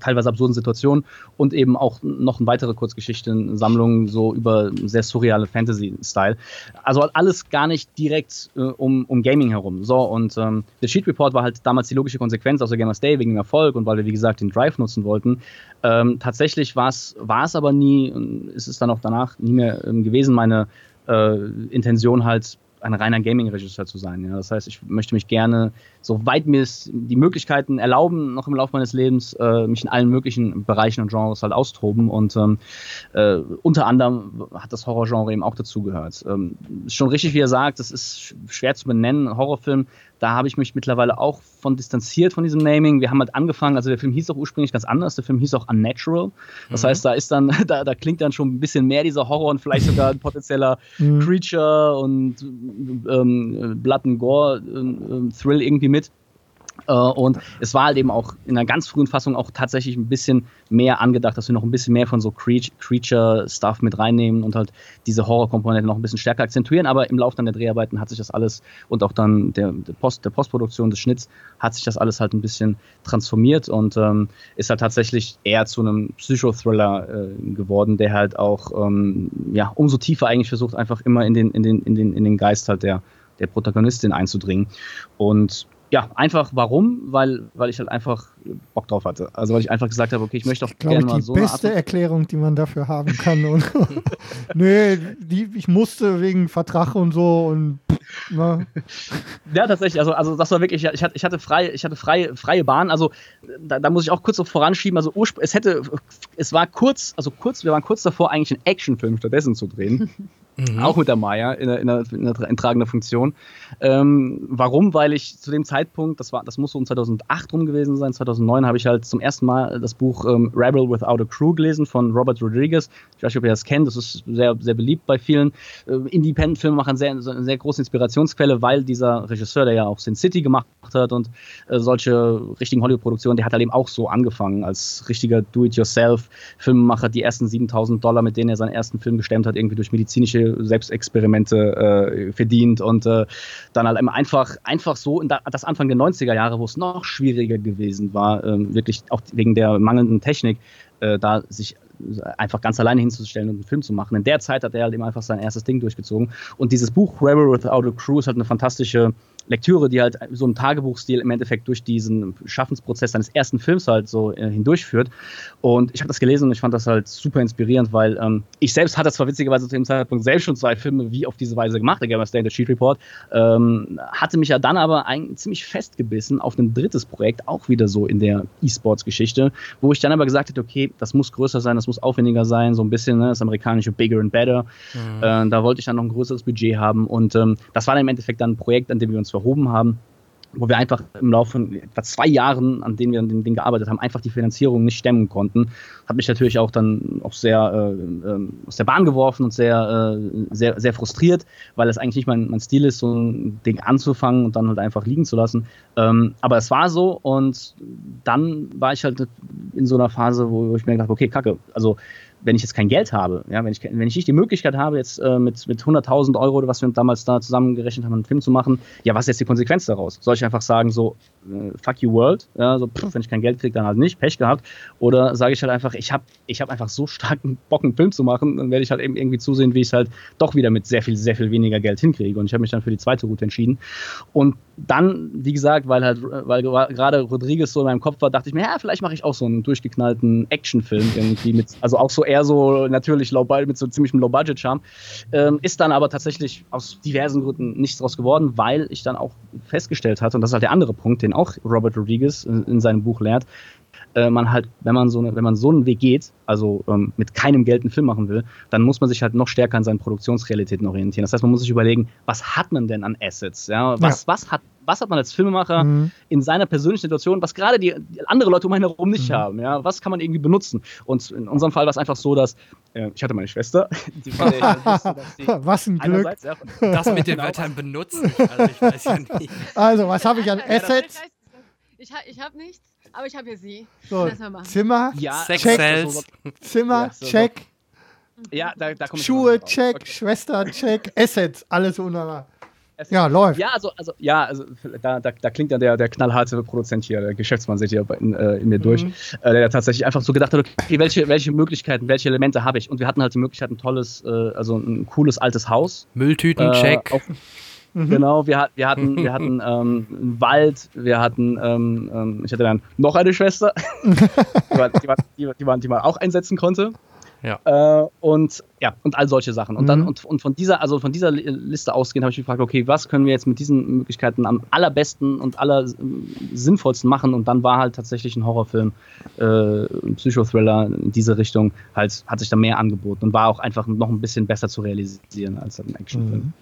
teilweise absurden Situationen und eben auch noch eine weitere Kurzgeschichtensammlung so über sehr surreale Fantasy-Style. Also alles gar nicht direkt äh, um, um Gaming herum. So, und ähm, der Cheat Report war halt damals die logische Konsequenz aus der Gamers Day wegen dem Erfolg und weil wir, wie gesagt, den Drive nutzen wollten. Ähm, tatsächlich war es aber nie, und ist es dann auch danach nie mehr ähm, gewesen, meine äh, Intention halt ein reiner Gaming-Regisseur zu sein. Ja. Das heißt, ich möchte mich gerne, soweit mir es die Möglichkeiten erlauben, noch im Laufe meines Lebens, äh, mich in allen möglichen Bereichen und Genres halt austoben. Und ähm, äh, unter anderem hat das Horrorgenre eben auch dazugehört. Ähm, ist schon richtig, wie er sagt, das ist sch- schwer zu benennen. Horrorfilm, da habe ich mich mittlerweile auch von distanziert von diesem Naming. Wir haben halt angefangen, also der Film hieß auch ursprünglich ganz anders, der Film hieß auch Unnatural. Das heißt, da ist dann, [laughs] da, da klingt dann schon ein bisschen mehr dieser Horror und vielleicht sogar ein potenzieller Mhm. Creature und ähm, Blood and Gore ähm, Thrill irgendwie mit. Äh, und es war halt eben auch in einer ganz frühen Fassung auch tatsächlich ein bisschen mehr angedacht, dass wir noch ein bisschen mehr von so Cre- Creature-Stuff mit reinnehmen und halt diese Horror-Komponente noch ein bisschen stärker akzentuieren. Aber im Laufe dann der Dreharbeiten hat sich das alles und auch dann der, der, Post, der Postproduktion des Schnitts hat sich das alles halt ein bisschen transformiert und ähm, ist halt tatsächlich eher zu einem Psychothriller äh, geworden, der halt auch ähm, ja, umso tiefer eigentlich versucht, einfach immer in den, in den, in den, in den Geist halt der, der Protagonistin einzudringen. Und ja, einfach warum? Weil, weil ich halt einfach Bock drauf hatte. Also weil ich einfach gesagt habe, okay, ich möchte auch glaube gerne ich, mal die so eine beste Art. Erklärung, die man dafür haben [laughs] kann. Und [laughs] nee, die, ich musste wegen Vertrag und so und ne, Ja, tatsächlich. Also, also das war wirklich, ich hatte, ich hatte freie, ich hatte freie, freie Bahn. Also da, da muss ich auch kurz so voranschieben. Also es hätte, es war kurz, also kurz, wir waren kurz davor, eigentlich einen Actionfilm stattdessen zu drehen. [laughs] Mhm. Auch mit der Maya in in in in tragender Funktion. Ähm, warum? Weil ich zu dem Zeitpunkt, das war, das muss so um 2008 rum gewesen sein, 2009 habe ich halt zum ersten Mal das Buch ähm, Rebel Without a Crew gelesen von Robert Rodriguez. Ich weiß nicht, ob ihr das kennt, das ist sehr, sehr beliebt bei vielen äh, Independent-Filmemachern, sehr, eine sehr große Inspirationsquelle, weil dieser Regisseur, der ja auch Sin City gemacht hat und äh, solche richtigen Hollywood-Produktionen, der hat halt eben auch so angefangen als richtiger Do-it-yourself-Filmemacher, die ersten 7000 Dollar, mit denen er seinen ersten Film gestemmt hat, irgendwie durch medizinische Selbstexperimente äh, verdient und äh, dann halt einfach, einfach so, in da, das Anfang der 90er Jahre, wo es noch schwieriger gewesen war, ähm, wirklich auch wegen der mangelnden Technik, äh, da sich einfach ganz alleine hinzustellen und einen Film zu machen. In der Zeit hat er halt eben einfach sein erstes Ding durchgezogen. Und dieses Buch Rebel Without a Crew ist halt eine fantastische Lektüre, die halt so im Tagebuchstil im Endeffekt durch diesen Schaffensprozess seines ersten Films halt so äh, hindurchführt. Und ich habe das gelesen und ich fand das halt super inspirierend, weil ähm, ich selbst hatte zwar witzigerweise zu dem Zeitpunkt selbst schon zwei Filme wie auf diese Weise gemacht, der Gamer Stay und der Cheat Report, ähm, hatte mich ja dann aber ein, ziemlich festgebissen auf ein drittes Projekt, auch wieder so in der E-Sports-Geschichte, wo ich dann aber gesagt hätte, okay, das muss größer sein, das muss aufwendiger sein, so ein bisschen ne, das amerikanische Bigger and Better. Mhm. Äh, da wollte ich dann noch ein größeres Budget haben und ähm, das war dann im Endeffekt dann ein Projekt, an dem wir uns verhoben haben wo wir einfach im Laufe von etwa zwei Jahren, an denen wir an dem Ding gearbeitet haben, einfach die Finanzierung nicht stemmen konnten. Hat mich natürlich auch dann auch sehr äh, äh, aus der Bahn geworfen und sehr, äh, sehr, sehr frustriert, weil es eigentlich nicht mein, mein Stil ist, so ein Ding anzufangen und dann halt einfach liegen zu lassen. Ähm, aber es war so und dann war ich halt in so einer Phase, wo ich mir gedacht habe, okay, kacke, also wenn ich jetzt kein Geld habe, ja, wenn ich, wenn ich nicht die Möglichkeit habe, jetzt äh, mit, mit 100.000 Euro oder was wir damals da zusammengerechnet haben, einen Film zu machen, ja, was ist jetzt die Konsequenz daraus? Soll ich einfach sagen, so, fuck you world, ja, so, pff, wenn ich kein Geld kriege, dann halt nicht, Pech gehabt, oder sage ich halt einfach, ich habe ich hab einfach so starken [laughs] Bock, einen Film zu machen, dann werde ich halt eben irgendwie zusehen, wie ich es halt doch wieder mit sehr viel, sehr viel weniger Geld hinkriege. Und ich habe mich dann für die zweite Route entschieden. Und dann, wie gesagt, weil halt, weil gerade Rodriguez so in meinem Kopf war, dachte ich mir, ja, vielleicht mache ich auch so einen durchgeknallten Actionfilm irgendwie mit, also auch so eher so natürlich low mit so ziemlichem Low-Budget-Charme. Ähm, ist dann aber tatsächlich aus diversen Gründen nichts draus geworden, weil ich dann auch festgestellt hatte, und das ist halt der andere Punkt, den auch Robert Rodriguez in, in seinem Buch lehrt, äh, man halt, wenn man so, wenn man so einen Weg geht, also ähm, mit keinem Geld einen Film machen will, dann muss man sich halt noch stärker an seinen Produktionsrealitäten orientieren. Das heißt, man muss sich überlegen, was hat man denn an Assets? Ja? Was, ja. was, hat, was hat man als Filmemacher mhm. in seiner persönlichen Situation, was gerade die, die andere Leute um einen herum nicht mhm. haben? Ja? Was kann man irgendwie benutzen? Und in unserem Fall war es einfach so, dass äh, ich hatte meine Schwester, [laughs] die, die wusste, [laughs] Was ein Glück. Ja, das mit den Wörtern benutzen. Also, ich weiß ja nicht. also was habe ich an [laughs] Assets? Ich, ich habe nichts. Aber ich habe hier sie. So, Zimmer, ja, Sex check. Cells. Zimmer, ja, so, check. Ja, da, da Schuhe, check. Okay. Schwester, check. Assets, alles wunderbar. Ja, läuft. Ja, also, also, ja, also da, da, da klingt ja der, der knallharte Produzent hier, der Geschäftsmann seht ihr in, äh, in mir durch, mhm. äh, der tatsächlich einfach so gedacht hat, okay, welche, welche Möglichkeiten, welche Elemente habe ich? Und wir hatten halt die Möglichkeit, ein tolles, äh, also ein cooles altes Haus. Mülltüten, äh, check. Auf, Mhm. Genau, wir, wir hatten, wir hatten ähm, einen Wald, wir hatten, ähm, ähm, ich hatte dann noch eine Schwester, [laughs] die, man, die, man, die, man, die man auch einsetzen konnte. Ja. Äh, und ja, und all solche Sachen. Und mhm. dann, und, und von dieser, also von dieser Liste ausgehend habe ich mich gefragt, okay, was können wir jetzt mit diesen Möglichkeiten am allerbesten und aller sinnvollsten machen? Und dann war halt tatsächlich ein Horrorfilm, äh, ein Psychothriller in diese Richtung, halt, hat sich da mehr angeboten und war auch einfach noch ein bisschen besser zu realisieren als ein Actionfilm. Mhm.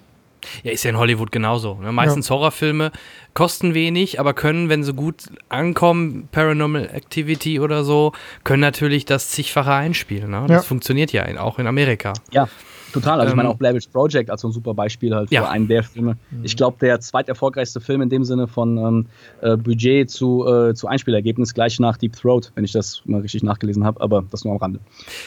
Ja, ist ja in Hollywood genauso. Ne? Meistens ja. Horrorfilme kosten wenig, aber können, wenn sie gut ankommen, Paranormal Activity oder so, können natürlich das zigfache einspielen. Ne? Das ja. funktioniert ja in, auch in Amerika. Ja, total. Also ähm, ich meine ähm, auch Blair Witch Project als so ein super Beispiel halt für ja. einen der Filme. Mhm. Ich glaube, der zweiterfolgreichste Film in dem Sinne von ähm, äh, Budget zu, äh, zu Einspielergebnis gleich nach Deep Throat, wenn ich das mal richtig nachgelesen habe, aber das nur am Rande.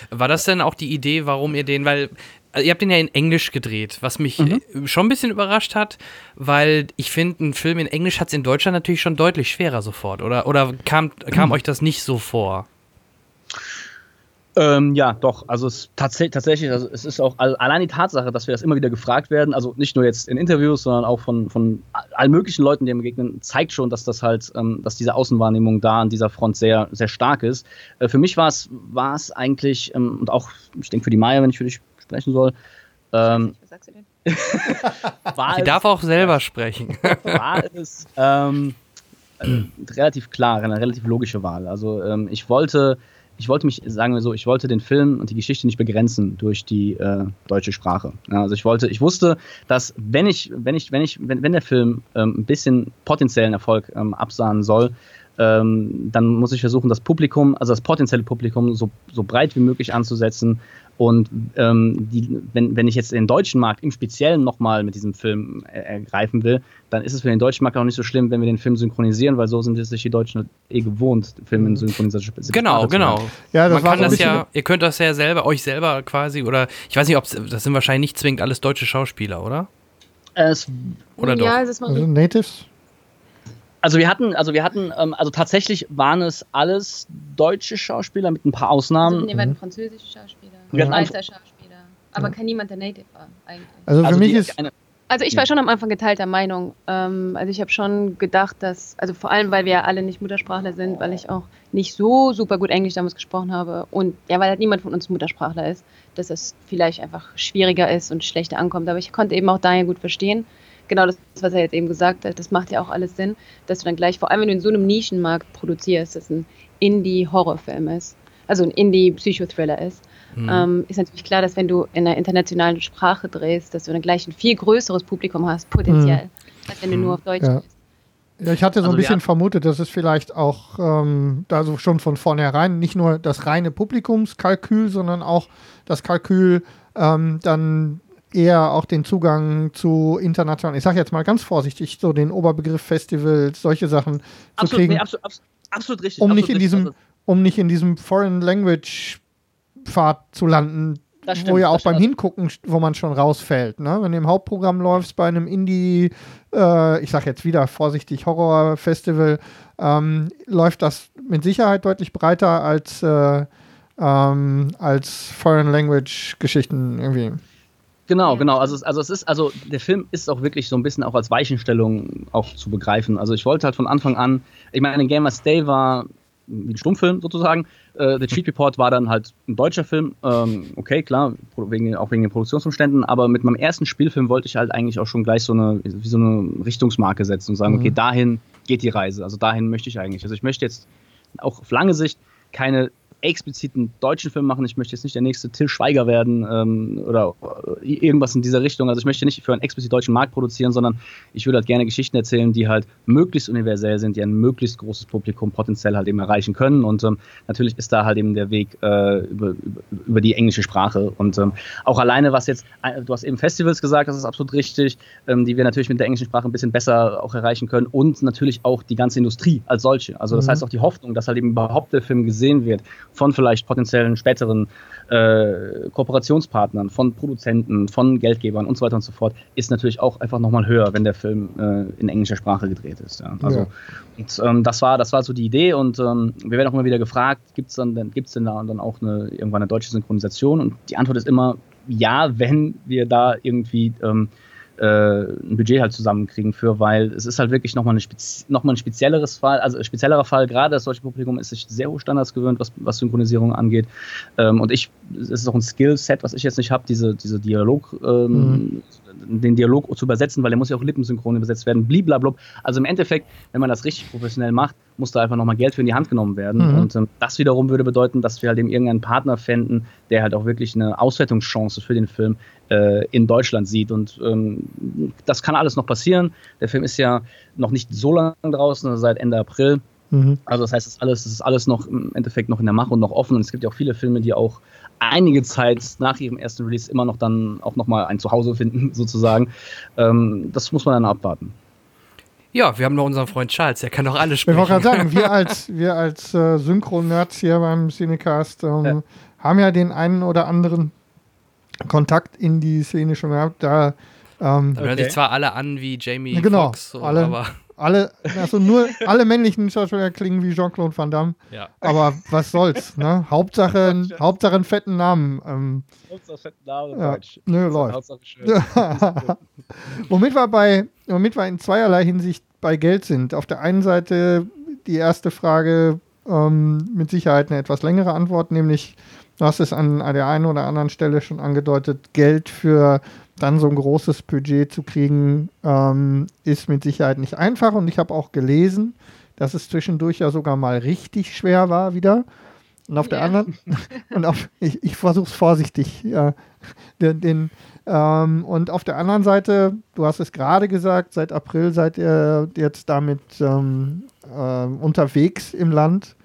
War das denn auch die Idee, warum ihr den, weil also ihr habt den ja in Englisch gedreht, was mich mhm. Äh, schon ein bisschen überrascht hat, weil ich finde, ein Film in Englisch hat es in Deutschland natürlich schon deutlich schwerer sofort. Oder, oder kam, kam mhm. [clears throat] euch das nicht so vor? Ähm, ja, doch. Also es tats tatsächlich, also es ist auch allein die Tatsache, dass wir das immer wieder gefragt werden, also nicht nur jetzt in Interviews, sondern auch von, von allen möglichen Leuten, die mir begegnen, zeigt schon, dass das halt, ähm, dass diese Außenwahrnehmung da an dieser Front sehr, sehr stark ist. Äh, für mich war es, war es eigentlich, ähm, und auch, ich denke für die Maya, wenn ich für dich sprechen soll. Ähm, was sagst du denn? [laughs] Sie darf auch selber sprechen. [laughs] war es ähm, äh, relativ klar, eine relativ logische Wahl. Also ähm, ich wollte, ich wollte mich, sagen wir so, ich wollte den Film und die Geschichte nicht begrenzen durch die äh, deutsche Sprache. Ja, also ich wollte, ich wusste, dass wenn ich, wenn ich, wenn ich, wenn, wenn der Film ähm, ein bisschen potenziellen Erfolg ähm, absahen soll, ähm, dann muss ich versuchen, das Publikum, also das potenzielle Publikum, so, so breit wie möglich anzusetzen. Und ähm, die, wenn, wenn ich jetzt den deutschen Markt im Speziellen nochmal mit diesem Film ergreifen will, dann ist es für den deutschen Markt auch nicht so schlimm, wenn wir den Film synchronisieren, weil so sind es sich die Deutschen eh gewohnt, Filme in synchronisation Genau, genau. Ja, das Man kann das ja, ihr könnt das ja selber, euch selber quasi, oder ich weiß nicht, ob das sind wahrscheinlich nicht zwingend alles deutsche Schauspieler, oder? Es, oder doch? Ja, es ist mal also Natives? Also wir hatten, also wir hatten, ähm, also tatsächlich waren es alles deutsche Schauspieler mit ein paar Ausnahmen. Also, nee, waren mhm. französische Schauspieler, ja. Schweizer Schauspieler, aber ja. kein niemand, der Native war eigentlich. Also für also mich ist, eine, Also ich war schon am Anfang geteilter Meinung. Ähm, also ich habe schon gedacht, dass, also vor allem, weil wir ja alle nicht Muttersprachler sind, weil ich auch nicht so super gut Englisch damals gesprochen habe und ja, weil halt niemand von uns Muttersprachler ist, dass es vielleicht einfach schwieriger ist und schlechter ankommt. Aber ich konnte eben auch Daniel gut verstehen. Genau das, was er jetzt eben gesagt hat, das macht ja auch alles Sinn, dass du dann gleich, vor allem wenn du in so einem Nischenmarkt produzierst, dass es ein Indie-Horrorfilm ist, also ein Indie-Psychothriller ist, Hm. ähm, ist natürlich klar, dass wenn du in einer internationalen Sprache drehst, dass du dann gleich ein viel größeres Publikum hast, potenziell, als wenn du nur auf Deutsch Ja. drehst. Ja, ich hatte so Also ein wir bisschen haben- vermutet, dass es vielleicht auch ähm, da so schon von vornherein nicht nur das reine Publikumskalkül, sondern auch das Kalkül ähm, dann eher auch den Zugang zu internationalen, ich sage jetzt mal ganz vorsichtig, so den Oberbegriff Festivals, solche Sachen zu Absolut, kriegen, nee, absolut, absolut, absolut richtig. um absolut nicht in richtig. diesem, Also, um nicht in diesem Foreign Language Pfad zu landen, Das wo stimmt, ja auch beim stimmt. Hingucken, wo man schon rausfällt. Ne? Wenn du im Hauptprogramm läufst bei einem Indie, äh, ich sag jetzt wieder vorsichtig, Horror-Festival, ähm, läuft das mit Sicherheit deutlich breiter als, äh, ähm, als Foreign Language-Geschichten irgendwie. Genau, genau. Also, es- also es ist, also der Film ist auch wirklich so ein bisschen auch als Weichenstellung auch zu begreifen. Also ich wollte halt von Anfang an, ich meine, Gamers Day war ein Stummfilm sozusagen. Äh, The Cheat Report war dann halt ein deutscher Film. Ähm, okay, klar, wegen, auch wegen den Produktionsumständen. Aber mit meinem ersten Spielfilm wollte ich halt eigentlich auch schon gleich so eine, wie so eine Richtungsmarke setzen und sagen, Mhm. okay, dahin geht die Reise. Also dahin möchte ich eigentlich. Also ich möchte jetzt auch auf lange Sicht keine expliziten deutschen Film machen. Ich möchte jetzt nicht der nächste Till Schweiger werden ähm, oder äh, irgendwas in dieser Richtung. Also ich möchte nicht für einen explizit deutschen Markt produzieren, sondern ich würde halt gerne Geschichten erzählen, die halt möglichst universell sind, die ein möglichst großes Publikum potenziell halt eben erreichen können. Und ähm, natürlich ist da halt eben der Weg äh, über, über, die englische Sprache. Und ähm, auch alleine, was jetzt, äh, du hast eben Festivals gesagt, das ist absolut richtig, ähm, die wir natürlich mit der englischen Sprache ein bisschen besser auch erreichen können und natürlich auch die ganze Industrie als solche. Also das Mhm. heißt auch die Hoffnung, dass halt eben überhaupt der Film gesehen wird von vielleicht potenziellen späteren äh, Kooperationspartnern, von Produzenten, von Geldgebern und so weiter und so fort, ist natürlich auch einfach nochmal höher, wenn der Film äh, in englischer Sprache gedreht ist. Ja. Also Ja. und, ähm, das war das war so die Idee und ähm, wir werden auch immer wieder gefragt, gibt es dann denn gibt's denn da dann auch eine irgendwann eine deutsche Synchronisation und die Antwort ist immer ja, wenn wir da irgendwie ähm, äh, ein Budget halt zusammenkriegen für, weil es ist halt wirklich nochmal eine spezi noch mal ein spezielleres Fall, also ein speziellerer Fall, gerade das deutsche Publikum ist sich sehr hohe Standards gewöhnt, was, was Synchronisierung angeht. Ähm, und ich, es ist auch ein Skillset, was ich jetzt nicht habe, diese, diese Dialog, ähm, den Dialog zu übersetzen, weil der muss ja auch lippensynchron übersetzt werden, bliblablub. Also im Endeffekt, wenn man das richtig professionell macht, muss da einfach nochmal Geld für in die Hand genommen werden. Mhm. Und ähm, das wiederum würde bedeuten, dass wir halt eben irgendeinen Partner fänden, der halt auch wirklich eine Auswertungschance für den Film äh, in Deutschland sieht. Und ähm, das kann alles noch passieren. Der Film ist ja noch nicht so lange draußen, also seit Ende April. Mhm. Also das heißt, es ist alles, es ist alles noch im Endeffekt noch in der Mache und noch offen. Und es gibt ja auch viele Filme, die auch einige Zeit nach ihrem ersten Release immer noch dann auch nochmal ein Zuhause finden, [laughs] sozusagen. Ähm, das muss man dann abwarten. Ja, wir haben noch unseren Freund Charles, der kann doch alles Ich sprechen. wollte gerade sagen, [laughs] wir als, wir als äh, Synchron-Nerds hier beim Cinecast ähm, Ja. haben ja den einen oder anderen Kontakt in die Szene schon gehabt. Da ähm, Da hören Okay. sich zwar alle an wie Jamie Genau, Foxx, so, alle. aber alle, [laughs] also nur alle männlichen Schauspieler klingen wie Jean-Claude Van Damme. ja. Aber was soll's, ne? Hauptsache, [laughs] Hauptsache einen fetten Namen. Ähm, Ja, nö, läuft. [laughs] womit wir bei, womit wir in zweierlei Hinsicht bei Geld sind. Auf der einen Seite die erste Frage ähm, mit Sicherheit eine etwas längere Antwort, nämlich du hast es an, an der einen oder anderen Stelle schon angedeutet, Geld für dann so ein großes Budget zu kriegen, ähm, ist mit Sicherheit nicht einfach. Und ich habe auch gelesen, dass es zwischendurch ja sogar mal richtig schwer war wieder. Und auf der Ja. anderen, [laughs] und auf, ich, ich versuche es vorsichtig, ja, den, den, ähm, und auf der anderen Seite, du hast es gerade gesagt, seit April seid ihr jetzt damit ähm, äh, unterwegs im Land.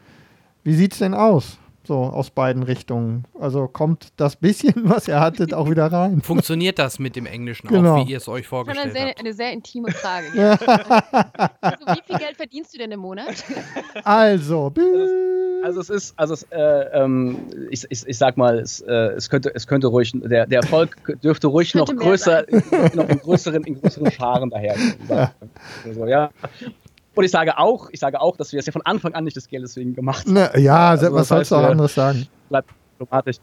Wie sieht es denn aus? So aus beiden Richtungen. Also kommt das bisschen, [laughs] was ihr hattet, auch wieder rein. Funktioniert das mit dem Englischen Genau. auch, wie ihr es euch Schon eine vorgestellt sehr, habt? eine sehr intime Frage. [laughs] Ja. also, wie viel Geld verdienst du denn im Monat? Also, bü- Also es ist, also es, äh, ähm, ich, ich, ich sag mal, es, äh, es könnte, es könnte ruhig, der, der Erfolg dürfte ruhig noch größer, noch in größeren, in größeren Scharen daherkommen. Also, ja. Und ich sage auch, ich sage auch, dass wir es ja von Anfang an nicht des Geldes wegen gemacht haben. ne, ja, Also was das sollst du auch anderes sagen? bleibt diplomatisch.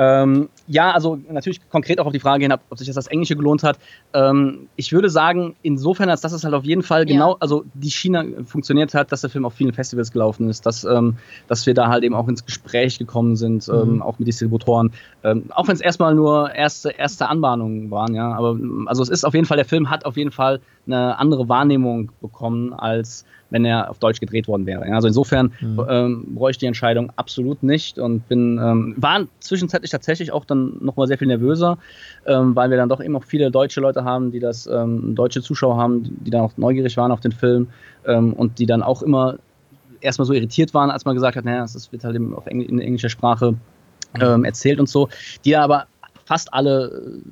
Ähm, ja, also natürlich konkret auch auf die Frage hin, ob sich das das Englische gelohnt hat. Ähm, ich würde sagen, insofern, als dass es halt auf jeden Fall genau, ja. also die Schiene funktioniert hat, dass der Film auf vielen Festivals gelaufen ist, dass, ähm, dass wir da halt eben auch ins Gespräch gekommen sind, ähm, mhm. auch mit Distributoren. Ähm, auch wenn es erstmal nur erste, erste Anbahnungen waren, ja. Aber also es ist auf jeden Fall, der Film hat auf jeden Fall eine andere Wahrnehmung bekommen als wenn er auf Deutsch gedreht worden wäre. Also insofern mhm. ähm, bereue ich die Entscheidung absolut nicht und bin ähm, war zwischenzeitlich tatsächlich auch dann nochmal sehr viel nervöser, ähm, weil wir dann doch eben auch viele deutsche Leute haben, die das ähm, deutsche Zuschauer haben, die dann auch neugierig waren auf den Film ähm, und die dann auch immer erstmal so irritiert waren, als man gesagt hat, naja, das wird halt eben auf Engl in englischer Sprache mhm. ähm, erzählt und so, die aber fast alle äh,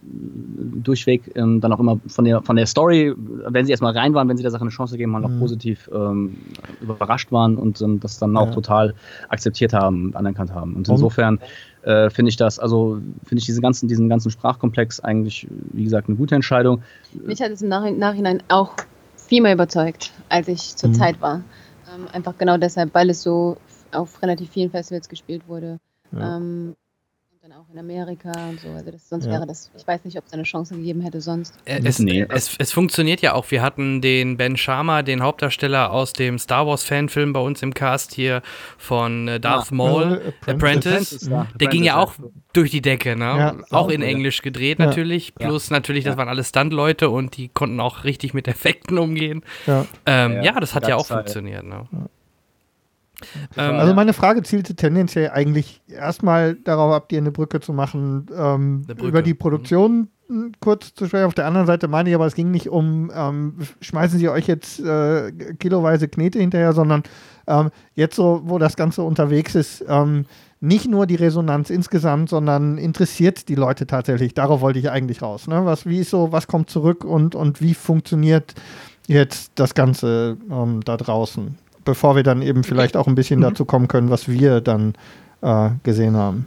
durchweg ähm, dann auch immer von der, von der Story, wenn sie erstmal rein waren, wenn sie der Sache eine Chance gegeben haben, mhm. auch positiv ähm, überrascht waren und ähm, das dann auch ja. total akzeptiert haben und anerkannt haben. Und insofern äh, finde ich das, also finde ich diese ganzen, diesen ganzen Sprachkomplex eigentlich, wie gesagt, eine gute Entscheidung. Mich hat es im Nachhinein auch viel mehr überzeugt, als ich zur mhm. Zeit war. Ähm, einfach genau deshalb, weil es so auf relativ vielen Festivals gespielt wurde. Ja. Ähm, auch in Amerika und so. Also das, sonst ja. wäre das, ich weiß nicht, ob es eine Chance gegeben hätte sonst. Äh, es, nee. es, es, funktioniert ja auch. Wir hatten den Ben Sharma, den Hauptdarsteller aus dem Star Wars Fanfilm bei uns im Cast hier von äh, Darth ja. Maul, Apprentice. Apprentice. Apprentice Der Apprentice, ging ja auch durch die Decke, ne? Ja, auch in Englisch gedreht natürlich. Plus natürlich, das waren alles Stuntleute und die konnten auch richtig mit Effekten umgehen. Ja, ähm, ja das hat ja auch funktioniert, ne? Ähm, also meine Frage zielte tendenziell eigentlich erstmal darauf ab, dir eine Brücke zu machen, ähm, Brücke. über die mhm. Produktion mhm. kurz zu sprechen. Auf der anderen Seite meine ich aber, es ging nicht um, ähm, schmeißen Sie euch jetzt äh, kiloweise Knete hinterher, sondern ähm, jetzt so, wo das Ganze unterwegs ist, ähm, nicht nur die Resonanz insgesamt, sondern interessiert die Leute tatsächlich. Darauf wollte ich eigentlich raus. Ne? Was, wie ist so, was kommt zurück und, und wie funktioniert jetzt das Ganze ähm, da draußen? Bevor wir dann eben vielleicht [laughs] auch ein bisschen mhm. dazu kommen können, was wir dann äh, gesehen haben.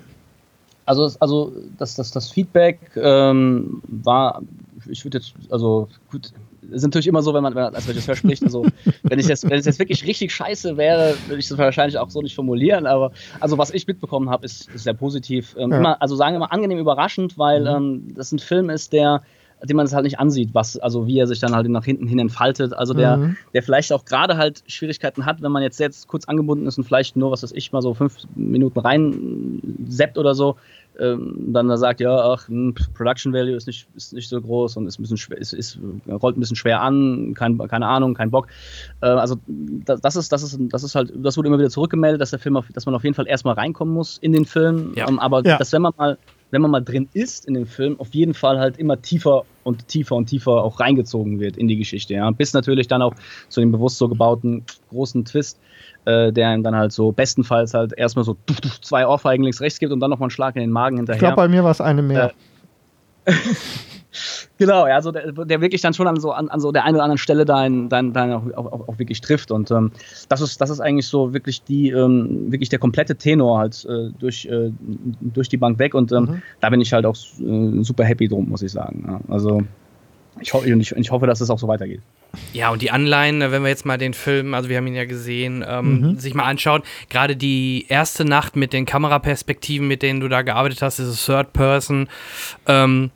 Also, also das, das, das Feedback ähm, war, ich würde jetzt, also gut, ist natürlich immer so, wenn man, wenn man als Regisseur spricht, also [laughs] wenn ich jetzt, wenn es jetzt wirklich richtig scheiße wäre, würde ich das wahrscheinlich auch so nicht formulieren, aber also was ich mitbekommen habe, ist, ist sehr positiv. Ähm, ja. immer, also sagen wir mal angenehm überraschend, weil mhm. ähm, das ein Film ist, der dem man es halt nicht ansieht, was, also wie er sich dann halt nach hinten hin entfaltet. Also der, mhm. der vielleicht auch gerade halt Schwierigkeiten hat, wenn man jetzt jetzt kurz angebunden ist und vielleicht nur, was weiß ich, mal so fünf Minuten rein seppt oder so, ähm, dann da sagt, ja, ach, hm, Production Value ist nicht, ist nicht so groß und ist ein bisschen schwer, ist, ist, rollt ein bisschen schwer an, kein, keine Ahnung, kein Bock. Äh, also das, das, ist, das ist, das ist halt, das wurde immer wieder zurückgemeldet, dass der Film auf, dass man auf jeden Fall erstmal reinkommen muss in den Film. Ja. Ähm, aber ja. dass wenn man mal wenn man mal drin ist in dem Film, auf jeden Fall halt immer tiefer und tiefer und tiefer auch reingezogen wird in die Geschichte. Ja. Bis natürlich dann auch zu dem bewusst so gebauten großen Twist, äh, der ihm dann halt so bestenfalls halt erstmal so zwei Ohrfeigen links, rechts gibt und dann nochmal einen Schlag in den Magen hinterher. Ich glaube, bei mir war es eine mehr. Äh, [laughs] genau, ja, also der, der, wirklich dann schon an so, an, an so der einen oder anderen Stelle dein, dein, dein auch, auch, auch wirklich trifft. Und ähm, das, ist, das ist eigentlich so wirklich die, ähm, wirklich der komplette Tenor halt äh, durch, äh, durch die Bank weg. Und ähm, mhm. da bin ich halt auch äh, super happy drum, muss ich sagen. Ja, also ich, ho ich, ich hoffe, dass es auch so weitergeht. Ja, und die Anleihen, wenn wir jetzt mal den Film, also wir haben ihn ja gesehen, ähm, mhm. sich mal anschauen, gerade die erste Nacht mit den Kameraperspektiven, mit denen du da gearbeitet hast, ist Third Person. Ähm,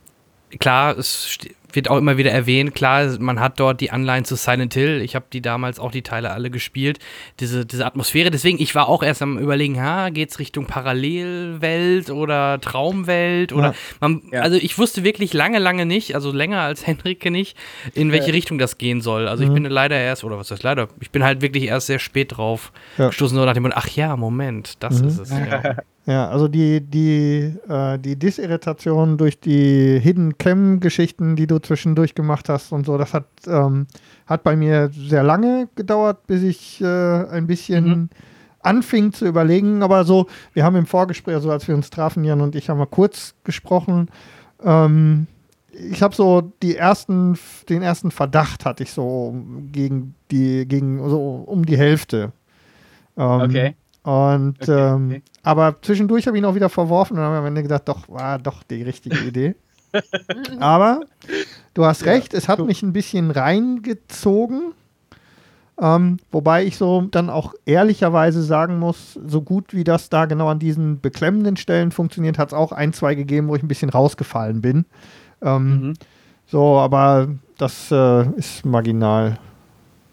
klar, es wird auch immer wieder erwähnt, klar, man hat dort die Anleihen zu Silent Hill. Ich habe die damals auch die Teile alle gespielt. Diese, diese Atmosphäre. Deswegen, ich war auch erst am überlegen, ha, geht's Richtung Parallelwelt oder Traumwelt oder ja. Man, ja. also ich wusste wirklich lange, lange nicht, also länger als [laughs] Henrike nicht, in welche ja. Richtung das gehen soll. Also mhm. ich bin leider erst, oder was heißt leider, ich bin halt wirklich erst sehr spät drauf gestoßen, so nach dem Motto, ach ja, Moment, das mhm. ist es. [laughs] Ja. Also die, die, äh, die Disirritation durch die Hidden Cam-Geschichten, die du zwischendurch gemacht hast und so, das hat, ähm, hat bei mir sehr lange gedauert, bis ich äh, ein bisschen mhm. anfing zu überlegen. Aber so, wir haben im Vorgespräch, also als wir uns trafen, Jan und ich haben mal kurz gesprochen. Ähm, ich habe so die ersten, den ersten Verdacht hatte ich so gegen die, gegen so um die Hälfte. Ähm, okay. Und okay, ähm, okay. Aber zwischendurch habe ich ihn auch wieder verworfen und habe am Ende gedacht, doch, war doch die richtige Idee. [laughs] aber du hast ja, recht, es hat cool. mich ein bisschen reingezogen. Ähm, wobei ich so dann auch ehrlicherweise sagen muss, so gut wie das da genau an diesen beklemmenden Stellen funktioniert, hat es auch ein, zwei gegeben, wo ich ein bisschen rausgefallen bin. Ähm, Mhm. So, aber das äh, ist marginal.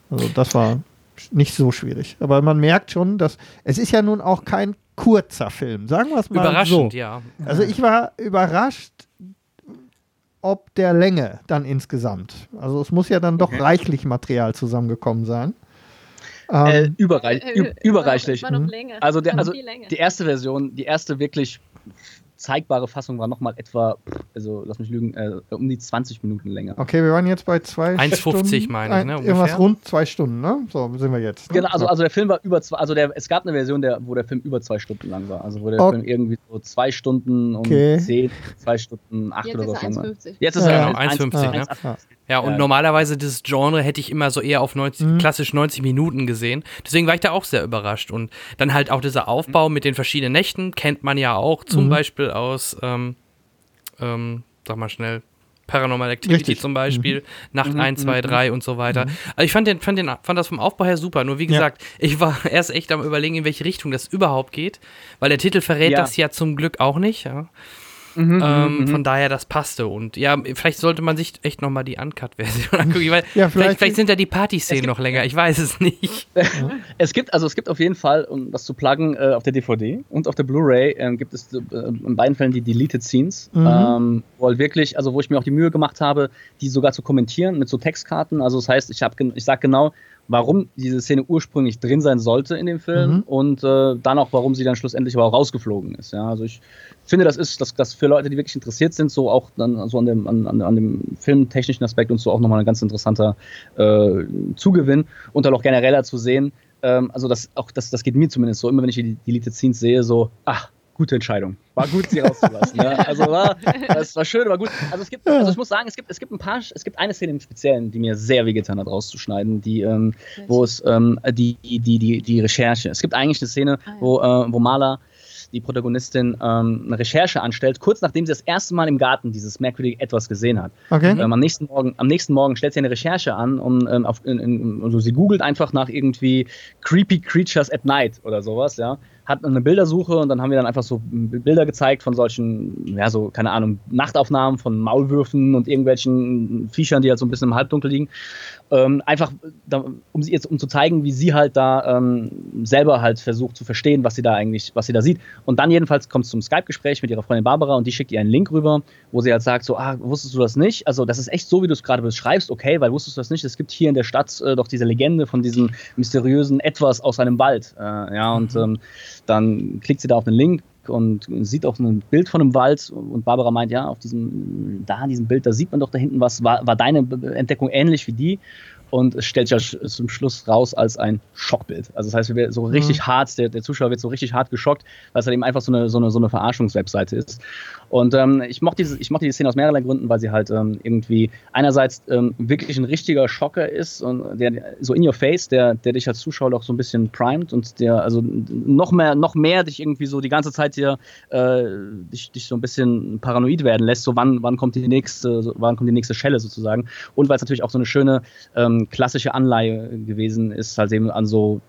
Also das war nicht so schwierig. Aber man merkt schon, dass es ist ja nun auch kein kurzer Film, sagen wir es mal Überraschend, so. ja. Also ich war überrascht, ob der Länge dann insgesamt. Also es muss ja dann doch Okay. reichlich Material zusammengekommen sein. Äh, Ähm, überreich, Äh, überreichlich. Mhm. Also, der, also die erste Version, die erste wirklich zeigbare Fassung war nochmal etwa, also lass mich lügen, äh, um die 20 Minuten länger. okay, wir waren jetzt bei zwei 1,50 Stunden. meine ich, ne, Ein- Irgendwas ungefähr. rund zwei Stunden, ne? So sind wir jetzt. Ne? Genau, also, also der Film war über zwei, also der, es gab eine Version, der, wo der Film über zwei Stunden lang war. Also wo der Okay. Film irgendwie so zwei Stunden und Okay. zehn, zwei Stunden, acht Jetzt oder ist was er lang war. 1,50. Jetzt ist Ja, er genau, 1,50, ne? Ja. Ja, und Ja. normalerweise dieses Genre hätte ich immer so eher auf 90, Mhm. klassisch 90 Minuten gesehen. Deswegen war ich da auch sehr überrascht. Und dann halt auch dieser Aufbau mit den verschiedenen Nächten kennt man ja auch, zum Mhm. Beispiel aus, ähm, ähm, sag mal schnell, Paranormal Activity Richtig. zum Beispiel, Nacht Mhm, 1, 2, mhm, 3 und so weiter. Also ich fand, den, fand, den, fand das vom Aufbau her super. Nur wie Ja. gesagt, ich war [laughs] erst echt am überlegen, in welche Richtung das überhaupt geht. Weil der Titel verrät Ja. das ja zum Glück auch nicht. Ja. Mhm, Ähm, mhm, Von mhm. daher, das passte. Und ja, vielleicht sollte man sich echt nochmal die Uncut-Version [laughs] angucken. Weil Ja, vielleicht, vielleicht- vielleicht, sind ja die Party-Szenen noch länger. Ich weiß es nicht. [laughs] Es gibt, also es gibt auf jeden Fall, um das zu pluggen, äh, auf der DVD und auf der Blu-ray ähm, gibt es äh, in beiden Fällen die Deleted Scenes, Mhm. ähm, wo halt wirklich, also wo ich mir auch die Mühe gemacht habe, die sogar zu kommentieren mit so Textkarten. Also das heißt, ich habe, ich sag genau, warum diese Szene ursprünglich drin sein sollte in dem Film Mhm. und äh, dann auch, warum sie dann schlussendlich aber auch rausgeflogen ist. Ja, also ich finde, das ist, dass das für Leute, die wirklich interessiert sind, so auch dann so an dem, an, an, an dem filmtechnischen Aspekt und so auch nochmal ein ganz interessanter äh, Zugewinn und dann auch genereller zu sehen. Ähm, also das auch das, das geht mir zumindest so, immer wenn ich die Deleted Scenes sehe, so, ach, gute Entscheidung. War gut, sie [laughs] rauszulassen. ja. Also war, das war schön, war gut. Also es gibt, also ich muss sagen, es gibt, es gibt ein paar, es gibt eine Szene im Speziellen, die mir sehr wehgetan hat, rauszuschneiden, die, ähm, wo es ähm, die, die, die, die Recherche. Es gibt eigentlich eine Szene, Ah, ja. wo, äh, wo Maler, die Protagonistin, ähm, eine Recherche anstellt, kurz nachdem sie das erste Mal im Garten dieses merkwürdige Etwas gesehen hat. Okay. Ähm, am, nächsten Morgen, am nächsten Morgen stellt sie eine Recherche an und ähm, auf, in, in, also sie googelt einfach nach irgendwie Creepy Creatures at Night oder sowas, ja. Hat eine Bildersuche und dann haben wir dann einfach so Bilder gezeigt von solchen, ja, so, keine Ahnung, Nachtaufnahmen von Maulwürfen und irgendwelchen Viechern, die halt so ein bisschen im Halbdunkel liegen. Ähm, einfach, um sie jetzt, um zu zeigen, wie sie halt da ähm, selber halt versucht zu verstehen, was sie da eigentlich, was sie da sieht. Und dann jedenfalls kommt es zum Skype-Gespräch mit ihrer Freundin Barbara und die schickt ihr einen Link rüber, wo sie halt sagt, so, ah, wusstest du das nicht? Also das ist echt so, wie du es gerade beschreibst, okay, weil wusstest du das nicht? Es gibt hier in der Stadt äh, doch diese Legende von diesem mysteriösen Etwas aus einem Wald. Äh, ja, und ähm, dann klickt sie da auf den Link und sieht auch ein Bild von einem Wald und Barbara meint, ja, auf diesem, da in diesem Bild, da sieht man doch da hinten was, war, war deine Entdeckung ähnlich wie die? Und es stellt sich ja zum Schluss raus als ein Schockbild. Also das heißt, wir werden so richtig hart, der, der Zuschauer wird so richtig hart geschockt, weil es halt eben einfach so eine, so eine, so eine Verarschungswebseite ist. Und ähm, ich mochte diese, ich mochte die Szene aus mehrerlei Gründen, weil sie halt ähm, irgendwie einerseits ähm, wirklich ein richtiger Schocker ist und der so in your face, der, der dich als Zuschauer doch so ein bisschen primet und der also noch mehr, noch mehr dich irgendwie so die ganze Zeit hier äh, dich, dich so ein bisschen paranoid werden lässt, so wann, wann kommt die nächste, so, wann kommt die nächste Schelle sozusagen. Und weil es natürlich auch so eine schöne ähm, klassische Anleihe gewesen ist, halt eben an so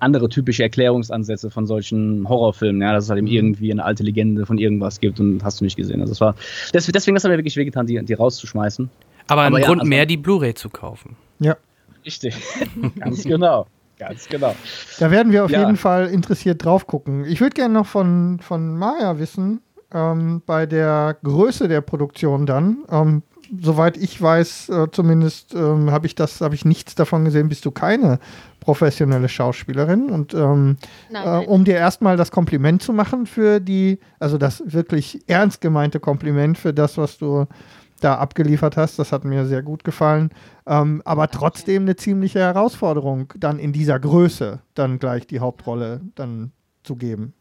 andere typische Erklärungsansätze von solchen Horrorfilmen, ja, dass es halt eben irgendwie eine alte Legende von irgendwas gibt und hast du nicht gesehen. Also das war deswegen, das hat mir wirklich wehgetan, die, die rauszuschmeißen. Aber ein Aber ja, Grund also- mehr, die Blu-ray zu kaufen. Ja. Richtig. [laughs] Ganz genau. Ganz genau. Da werden wir auf Ja. jeden Fall interessiert drauf gucken. Ich würde gerne noch von, von Maya wissen, ähm, bei der Größe der Produktion dann. Ähm, soweit ich weiß, äh, zumindest ähm, habe ich das, habe ich nichts davon gesehen, bist du keine professionelle Schauspielerin. Und ähm, Nein, äh, nein. um dir erstmal das Kompliment zu machen für die, also das wirklich ernst gemeinte Kompliment für das, was du da abgeliefert hast, das hat mir sehr gut gefallen. Ähm, aber trotzdem eine ziemliche Herausforderung, dann in dieser Größe dann gleich die Hauptrolle dann zu geben.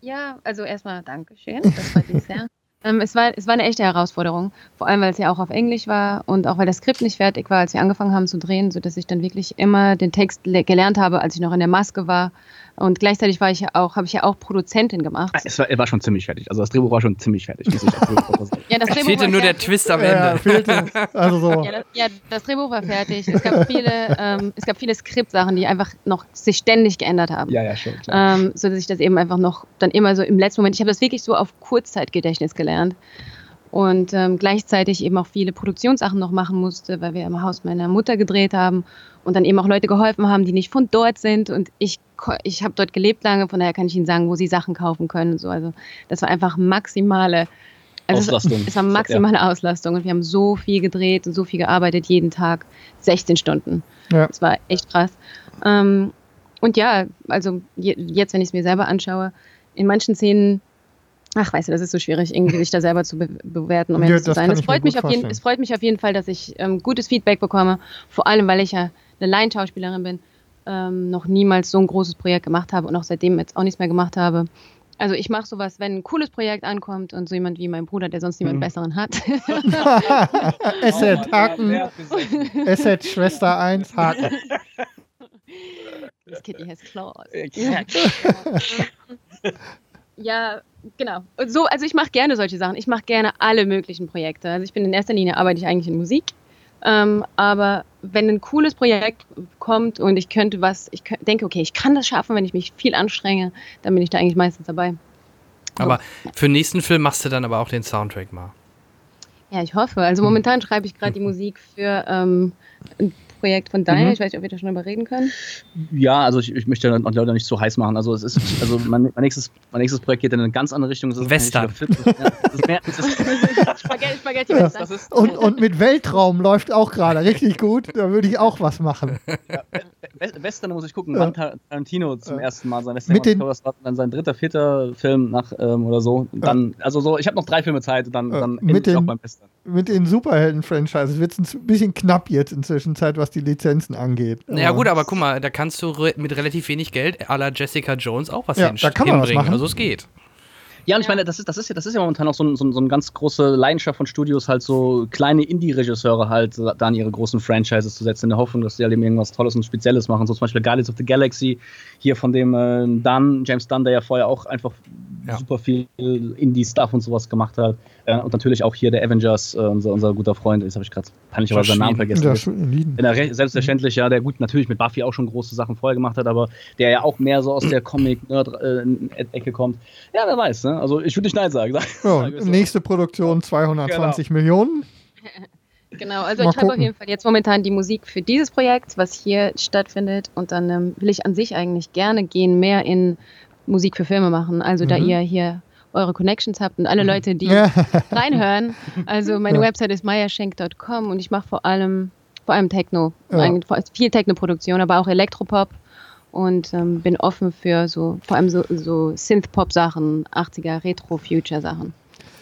Ja, also erstmal Dankeschön. Das freut mich sehr. [laughs] Ähm, es, war, es war eine echte Herausforderung, vor allem weil es ja auch auf Englisch war und auch weil das Skript nicht fertig war, als wir angefangen haben zu drehen, sodass ich dann wirklich immer den Text le- gelernt habe, als ich noch in der Maske war. Und gleichzeitig war ich ja auch, habe ich ja auch Produzentin gemacht. Ah, Es war, er war schon ziemlich fertig. Also das Drehbuch war schon ziemlich fertig. muss ich. [laughs] Ja, das Es Drehbuch fehlte war nur der fertig. Twist am Ja, Ende. fehlte. [laughs] Also so. Ja das, ja, das Drehbuch war fertig. Es gab viele, ähm, es gab viele Skriptsachen, die einfach noch sich ständig geändert haben. ja, ja, schon. Klar. ähm, so dass ich das eben einfach noch dann immer so im letzten Moment, ich habe das wirklich so auf Kurzzeitgedächtnis gelernt und ähm, gleichzeitig eben auch viele Produktionssachen noch machen musste, weil wir im Haus meiner Mutter gedreht haben und dann eben auch Leute geholfen haben, die nicht von dort sind und ich ich habe dort gelebt lange, von daher kann ich Ihnen sagen, wo Sie Sachen kaufen können und so. Also das war einfach maximale also es- Auslastung. [laughs] Es war maximale Auslastung und wir haben so viel gedreht und so viel gearbeitet jeden Tag, 16 Stunden. Ja. Das war echt krass. Ähm, und ja, also je, jetzt, wenn ich es mir selber anschaue, in manchen Szenen, ach, weißt du, das ist so schwierig, irgendwie sich da selber zu be bewerten, um Ja, ehrlich zu sein. Es freut, mich auf jeden, es freut mich auf jeden Fall, dass ich ähm, gutes Feedback bekomme, vor allem, weil ich ja eine Laienschauspielerin bin, ähm, noch niemals so ein großes Projekt gemacht habe und auch seitdem jetzt auch nichts mehr gemacht habe. Also ich mache sowas, wenn ein cooles Projekt ankommt und so jemand wie mein Bruder, der sonst niemand Mhm. besseren hat, [laughs] Asset Haken, Asset Schwester 1 Haken. This kitty has claws. Ja. [laughs] Ja, genau. Und so, also ich mache gerne solche Sachen. Ich mache gerne alle möglichen Projekte. Also ich bin in erster Linie arbeite ich eigentlich in Musik. Ähm, aber wenn ein cooles Projekt kommt und ich könnte was, ich denke, okay, ich kann das schaffen, wenn ich mich viel anstrenge, dann bin ich da eigentlich meistens dabei. Aber für den nächsten Film machst du dann aber auch den Soundtrack mal. Ja, ich hoffe. Also momentan [laughs] schreibe ich gerade die [laughs] Musik für ähm, Projekt von Daniel. Mhm. Ich weiß nicht, ob wir da schon drüber reden können. Ja, also ich, ich möchte die Leute nicht zu heiß machen. Also es ist, also mein, mein, nächstes, mein nächstes Projekt geht in eine ganz andere Richtung. Western. kein richtiger Film. Das ist mehr, das ist, Spaghetti, Spaghetti, Ja. Western. das ist, Und, und mit Weltraum läuft auch gerade richtig gut. Da würde ich auch was machen. West- Western muss ich gucken, Ja. wann Tarantino zum Ja. ersten Mal sein Western Mit den-. Das war dann sein dritter, vierter Film nach ähm, oder so. Und Dann, also so, ich habe noch drei Filme Zeit, dann, Ja. dann Mit den- auch beim Western. Mit den Superhelden-Franchises wird es ein bisschen knapp jetzt inzwischen Zeit, was die Lizenzen angeht. Ja gut, aber guck mal, da kannst du re mit relativ wenig Geld à la Jessica Jones auch was Ja, hin da kann man was hinbringen. machen. Also es geht. Ja, und ich meine, das ist, das ist ja, das ist ja momentan auch so, ein, so, ein, so eine ganz große Leidenschaft von Studios, halt so kleine Indie-Regisseure halt da an ihre großen Franchises zu setzen, in der Hoffnung, dass die halt eben irgendwas Tolles und Spezielles machen. So zum Beispiel Guardians of the Galaxy, hier von dem äh, Dunn, James Dunn, der ja vorher auch einfach Ja. super viel Indie-Stuff und sowas gemacht hat. Äh, und natürlich auch hier der Avengers, äh, unser, unser guter Freund, jetzt habe ich gerade peinlicherweise seinen Namen vergessen. Ja, schon in Lieden. Wenn er re- selbstverständlich, ja, der gut natürlich mit Buffy auch schon große Sachen vorher gemacht hat, aber der ja auch mehr so aus der [clears throat] Comic-Nerd-Ecke kommt. Ja, wer weiß, ne? Also ich würde nicht Nein sagen. [laughs] Ja, nächste Produktion 220 Millionen. [laughs] Genau, also Mal ich schreibe auf jeden Fall jetzt momentan die Musik für dieses Projekt, was hier stattfindet. Und dann ähm, will ich an sich eigentlich gerne gehen, mehr in Musik für Filme machen. Also da Mhm. ihr hier eure Connections habt und alle Leute, die Ja. [laughs] reinhören. Also meine Ja. Website ist meierschenk.com und ich mache vor allem vor allem Techno, Ja. viel Techno-Produktion, aber auch Elektropop und ähm, bin offen für so vor allem so, so Synth-Pop-Sachen, 80er Retro-Future-Sachen.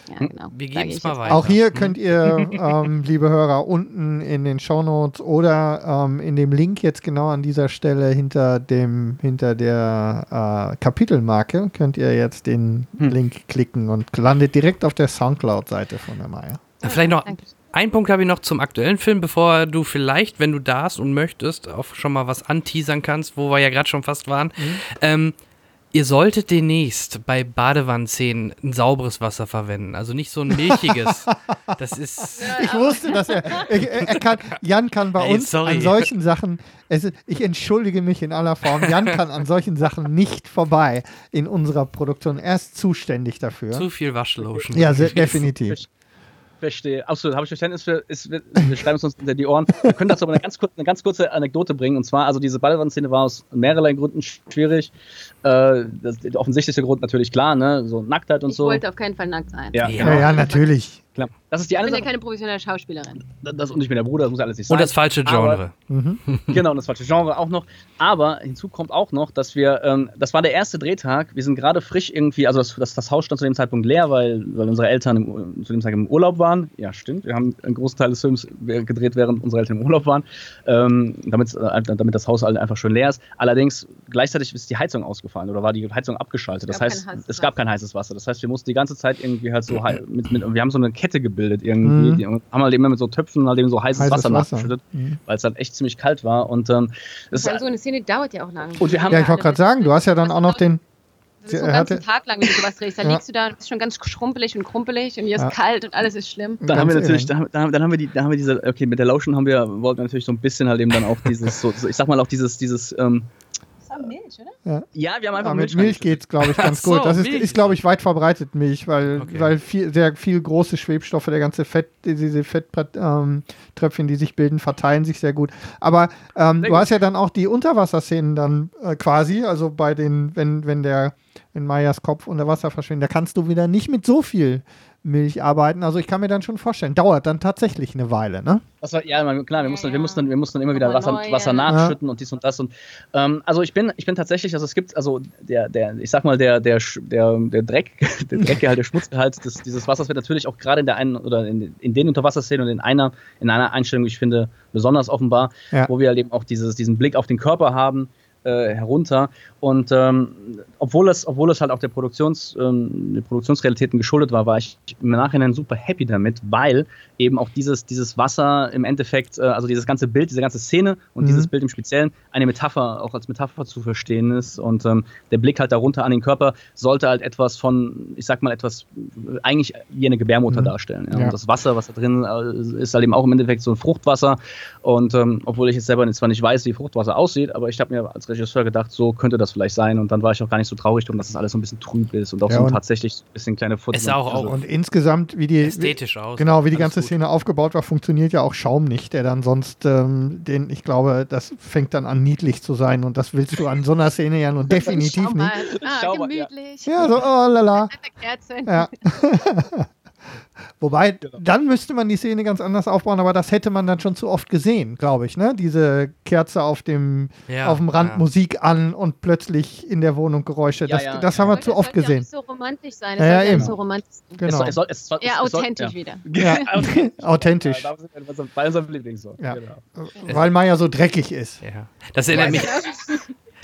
Ja, genau. Wir ich mal weiter. Auch hier könnt ihr, [laughs] ähm, liebe Hörer, unten in den Shownotes oder ähm, in dem Link jetzt genau an dieser Stelle hinter dem hinter der äh, Kapitelmarke könnt ihr jetzt den Hm. Link klicken und landet direkt auf der Soundcloud-Seite von der Maya. Vielleicht noch Danke. Ein Punkt habe ich noch zum aktuellen Film, bevor du vielleicht, wenn du darfst und möchtest, auch schon mal was anteasern kannst, wo wir ja gerade schon fast waren. Ähm, ihr solltet demnächst bei Badewannenszenen ein sauberes Wasser verwenden. Also nicht so ein milchiges. [laughs] das ist. Ich wusste, dass er, er, er kann, Jan kann bei Ey, uns sorry. an solchen Sachen, es, ich entschuldige mich in aller Form, Jan kann an solchen Sachen nicht vorbei in unserer Produktion. Er ist zuständig dafür. Zu viel Waschlotion. Ja, sehr, definitiv. Verstehe. Absolut, habe ich Verständnis für. Ist, wir wir schreiben es uns hinter die Ohren. Wir können dazu aber eine ganz, kurze, eine ganz kurze Anekdote bringen. Und zwar, also diese Ballwandszene war aus mehrerlei Gründen schwierig. Äh, das, der offensichtlichste Grund natürlich klar, ne? So Nacktheit und Ich so. wollte auf keinen Fall nackt sein. Ja, Ja. Ja, ja, natürlich. Klar. Das ist die Ich eine bin ja Sache. keine professionelle Schauspielerin. Das und ich bin der Bruder, das muss alles nicht sein. Und das falsche Genre. Mhm. [laughs] Genau, und das falsche Genre auch noch. Aber hinzu kommt auch noch, dass wir, ähm, das war der erste Drehtag, wir sind gerade frisch irgendwie, also das, das, das Haus stand zu dem Zeitpunkt leer, weil, weil unsere Eltern im, zu dem Zeitpunkt im Urlaub waren. Ja, stimmt. Wir haben einen großen Teil des Films gedreht, während unsere Eltern im Urlaub waren, ähm, damit, äh, damit das Haus halt einfach schön leer ist. Allerdings gleichzeitig ist die Heizung ausgefallen oder war die Heizung abgeschaltet. Es Das heißt, es gab kein heißes Wasser. Das heißt, wir mussten die ganze Zeit irgendwie halt so [clears throat] mit, mit, wir haben so eine Kette gebildet irgendwie. Mhm. Die haben halt immer mit so Töpfen halt eben so heißes, Heißes Wasser, Wasser. nachgeschüttet, Mhm. weil es halt echt ziemlich kalt war. Und ähm, allem so eine Szene dauert ja auch lang. Und wir haben- Ja, ich wollte gerade sagen, du hast ja dann auch noch den. Das ist so einen ganzen Tag lang, wenn du sowas drehst. Da Ja. liegst du da und bist schon ganz schrumpelig und krumpelig und hier Ja. ist kalt und alles ist schlimm. Dann haben wir Ganz natürlich, dann, dann, dann haben wir die, dann haben wir diese, okay, mit der Lotion haben wir, wollten wir natürlich so ein bisschen halt eben dann auch dieses, so, so ich sag mal auch dieses, dieses, ähm, Das war Milch, oder? ja, wir haben einfach Ja, mit Milch Milch reingeschüttet. geht's, glaube ich, ganz so, gut. Das ist, Milch. ist glaube ich, weit verbreitet Milch, weil, Okay. weil viel, sehr viel große Schwebstoffe, der ganze Fett, diese Fetttröpfchen, ähm, die sich bilden, verteilen sich sehr gut. Aber ähm, du gut. hast ja dann auch die Unterwasserszenen dann äh, quasi, also bei den, wenn, wenn der, wenn Mayas Kopf unter Wasser verschwindet, da kannst du wieder nicht mit so viel Milch arbeiten. Also ich kann mir dann schon vorstellen, dauert dann tatsächlich eine Weile, ne? Das war, ja, man- klar, wir Ja, mussten, wir ja. mussten, wir mussten immer wieder Nochmal Wasser, neu, Wasser ja. nachschütten und dies und das. Und, ähm, also ich bin, ich bin tatsächlich, also es gibt, also der, der, ich sag mal, der, der, der, der Dreck, [laughs] der Dreckgehalt, der Schmutzgehalt des, dieses Wassers wird natürlich auch gerade in der einen oder in, in den Unterwasserszenen und in einer, in einer Einstellung, die ich finde, besonders offenbar, Ja. wo wir halt eben auch dieses, diesen Blick auf den Körper haben. Äh, herunter und ähm, obwohl es obwohl es halt auch der Produktions ähm, der Produktionsrealitäten geschuldet war war ich im Nachhinein super happy damit weil eben auch dieses, dieses Wasser im Endeffekt, äh, also dieses ganze Bild, diese ganze Szene und Mhm. dieses Bild im Speziellen eine Metapher, auch als Metapher zu verstehen ist. Und ähm, der Blick halt darunter an den Körper sollte halt etwas von, ich sag mal, etwas äh, eigentlich wie eine Gebärmutter Mhm. darstellen. Ja. Ja. Und das Wasser, was da drin äh, ist, halt eben auch im Endeffekt so ein Fruchtwasser. Und ähm, obwohl ich jetzt selber zwar nicht weiß, wie Fruchtwasser aussieht, aber ich habe mir als Regisseur gedacht, so könnte das vielleicht sein. Und dann war ich auch gar nicht so traurig drum, dass es alles so ein bisschen trüb ist und auch Ja, so und- tatsächlich so ein bisschen kleine Furz- Es sah auch- also, auch- Und insgesamt, wie die, Ästhetisch aus. Genau, wie die ganze gut. Szene aufgebaut war, funktioniert ja auch Schaum nicht, der dann sonst, ähm, den, ich glaube, das fängt dann an niedlich zu sein und das willst du an so einer Szene ja nun [laughs] definitiv Schau mal. nicht. Ah, gemütlich. Ja, so, oh lala. Nette Kerze. Ja. [laughs] [laughs] Wobei, Genau. dann müsste man die Szene ganz anders aufbauen, aber das hätte man dann schon zu oft gesehen, glaube ich, ne? Diese Kerze auf dem, Ja, auf dem Rand ja. Musik an und plötzlich in der Wohnung Geräusche. Ja, das ja, das ja. haben wir Aber zu das oft ja gesehen. nicht so romantisch sein. Ja, Das ja, ja eben. nicht so romantisch sein. es Genau. soll, es soll, es soll, Ja, es soll, authentisch ja. wieder. Ja, [laughs] [laughs] authentisch. Ja, da sind wir bei- unserem Lieblingssong. Ja. Genau. Weil Maya so dreckig ist. Ja. Das erinnert mich.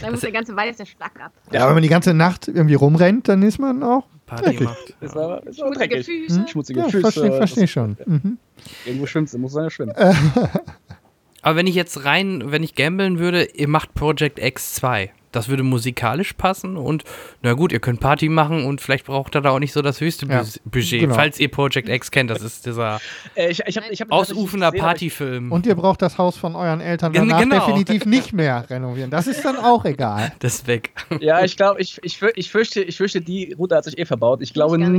Dann muss der ganze weiße Schlag ab. Ja, wenn man die ganze Nacht irgendwie rumrennt, dann ist man auch. Party. Ist aber, ist aber Schmutzige dreckig. Füße. Schmutzige Ja, Füße. verstehe das- versteh schon. Mhm. Irgendwo schwimmt muss seine schwimmen. [laughs] Aber wenn ich jetzt rein, wenn ich gambeln würde, ihr macht Project X 2. Das würde musikalisch passen und na gut, ihr könnt Party machen und vielleicht braucht ihr da auch nicht so das höchste Ja, Budget. genau. Falls ihr Project X kennt, das ist dieser Äh, ich ich habe ich hab ausufernder tatsächlich Partyfilm. Und ihr braucht das Haus von euren Eltern danach genau. definitiv nicht mehr renovieren. Das ist dann auch egal. [laughs] das ist weg. Ja, ich glaube, ich, ich, für- ich, fürchte, ich fürchte, die Route hat sich eh verbaut. Ich glaube nicht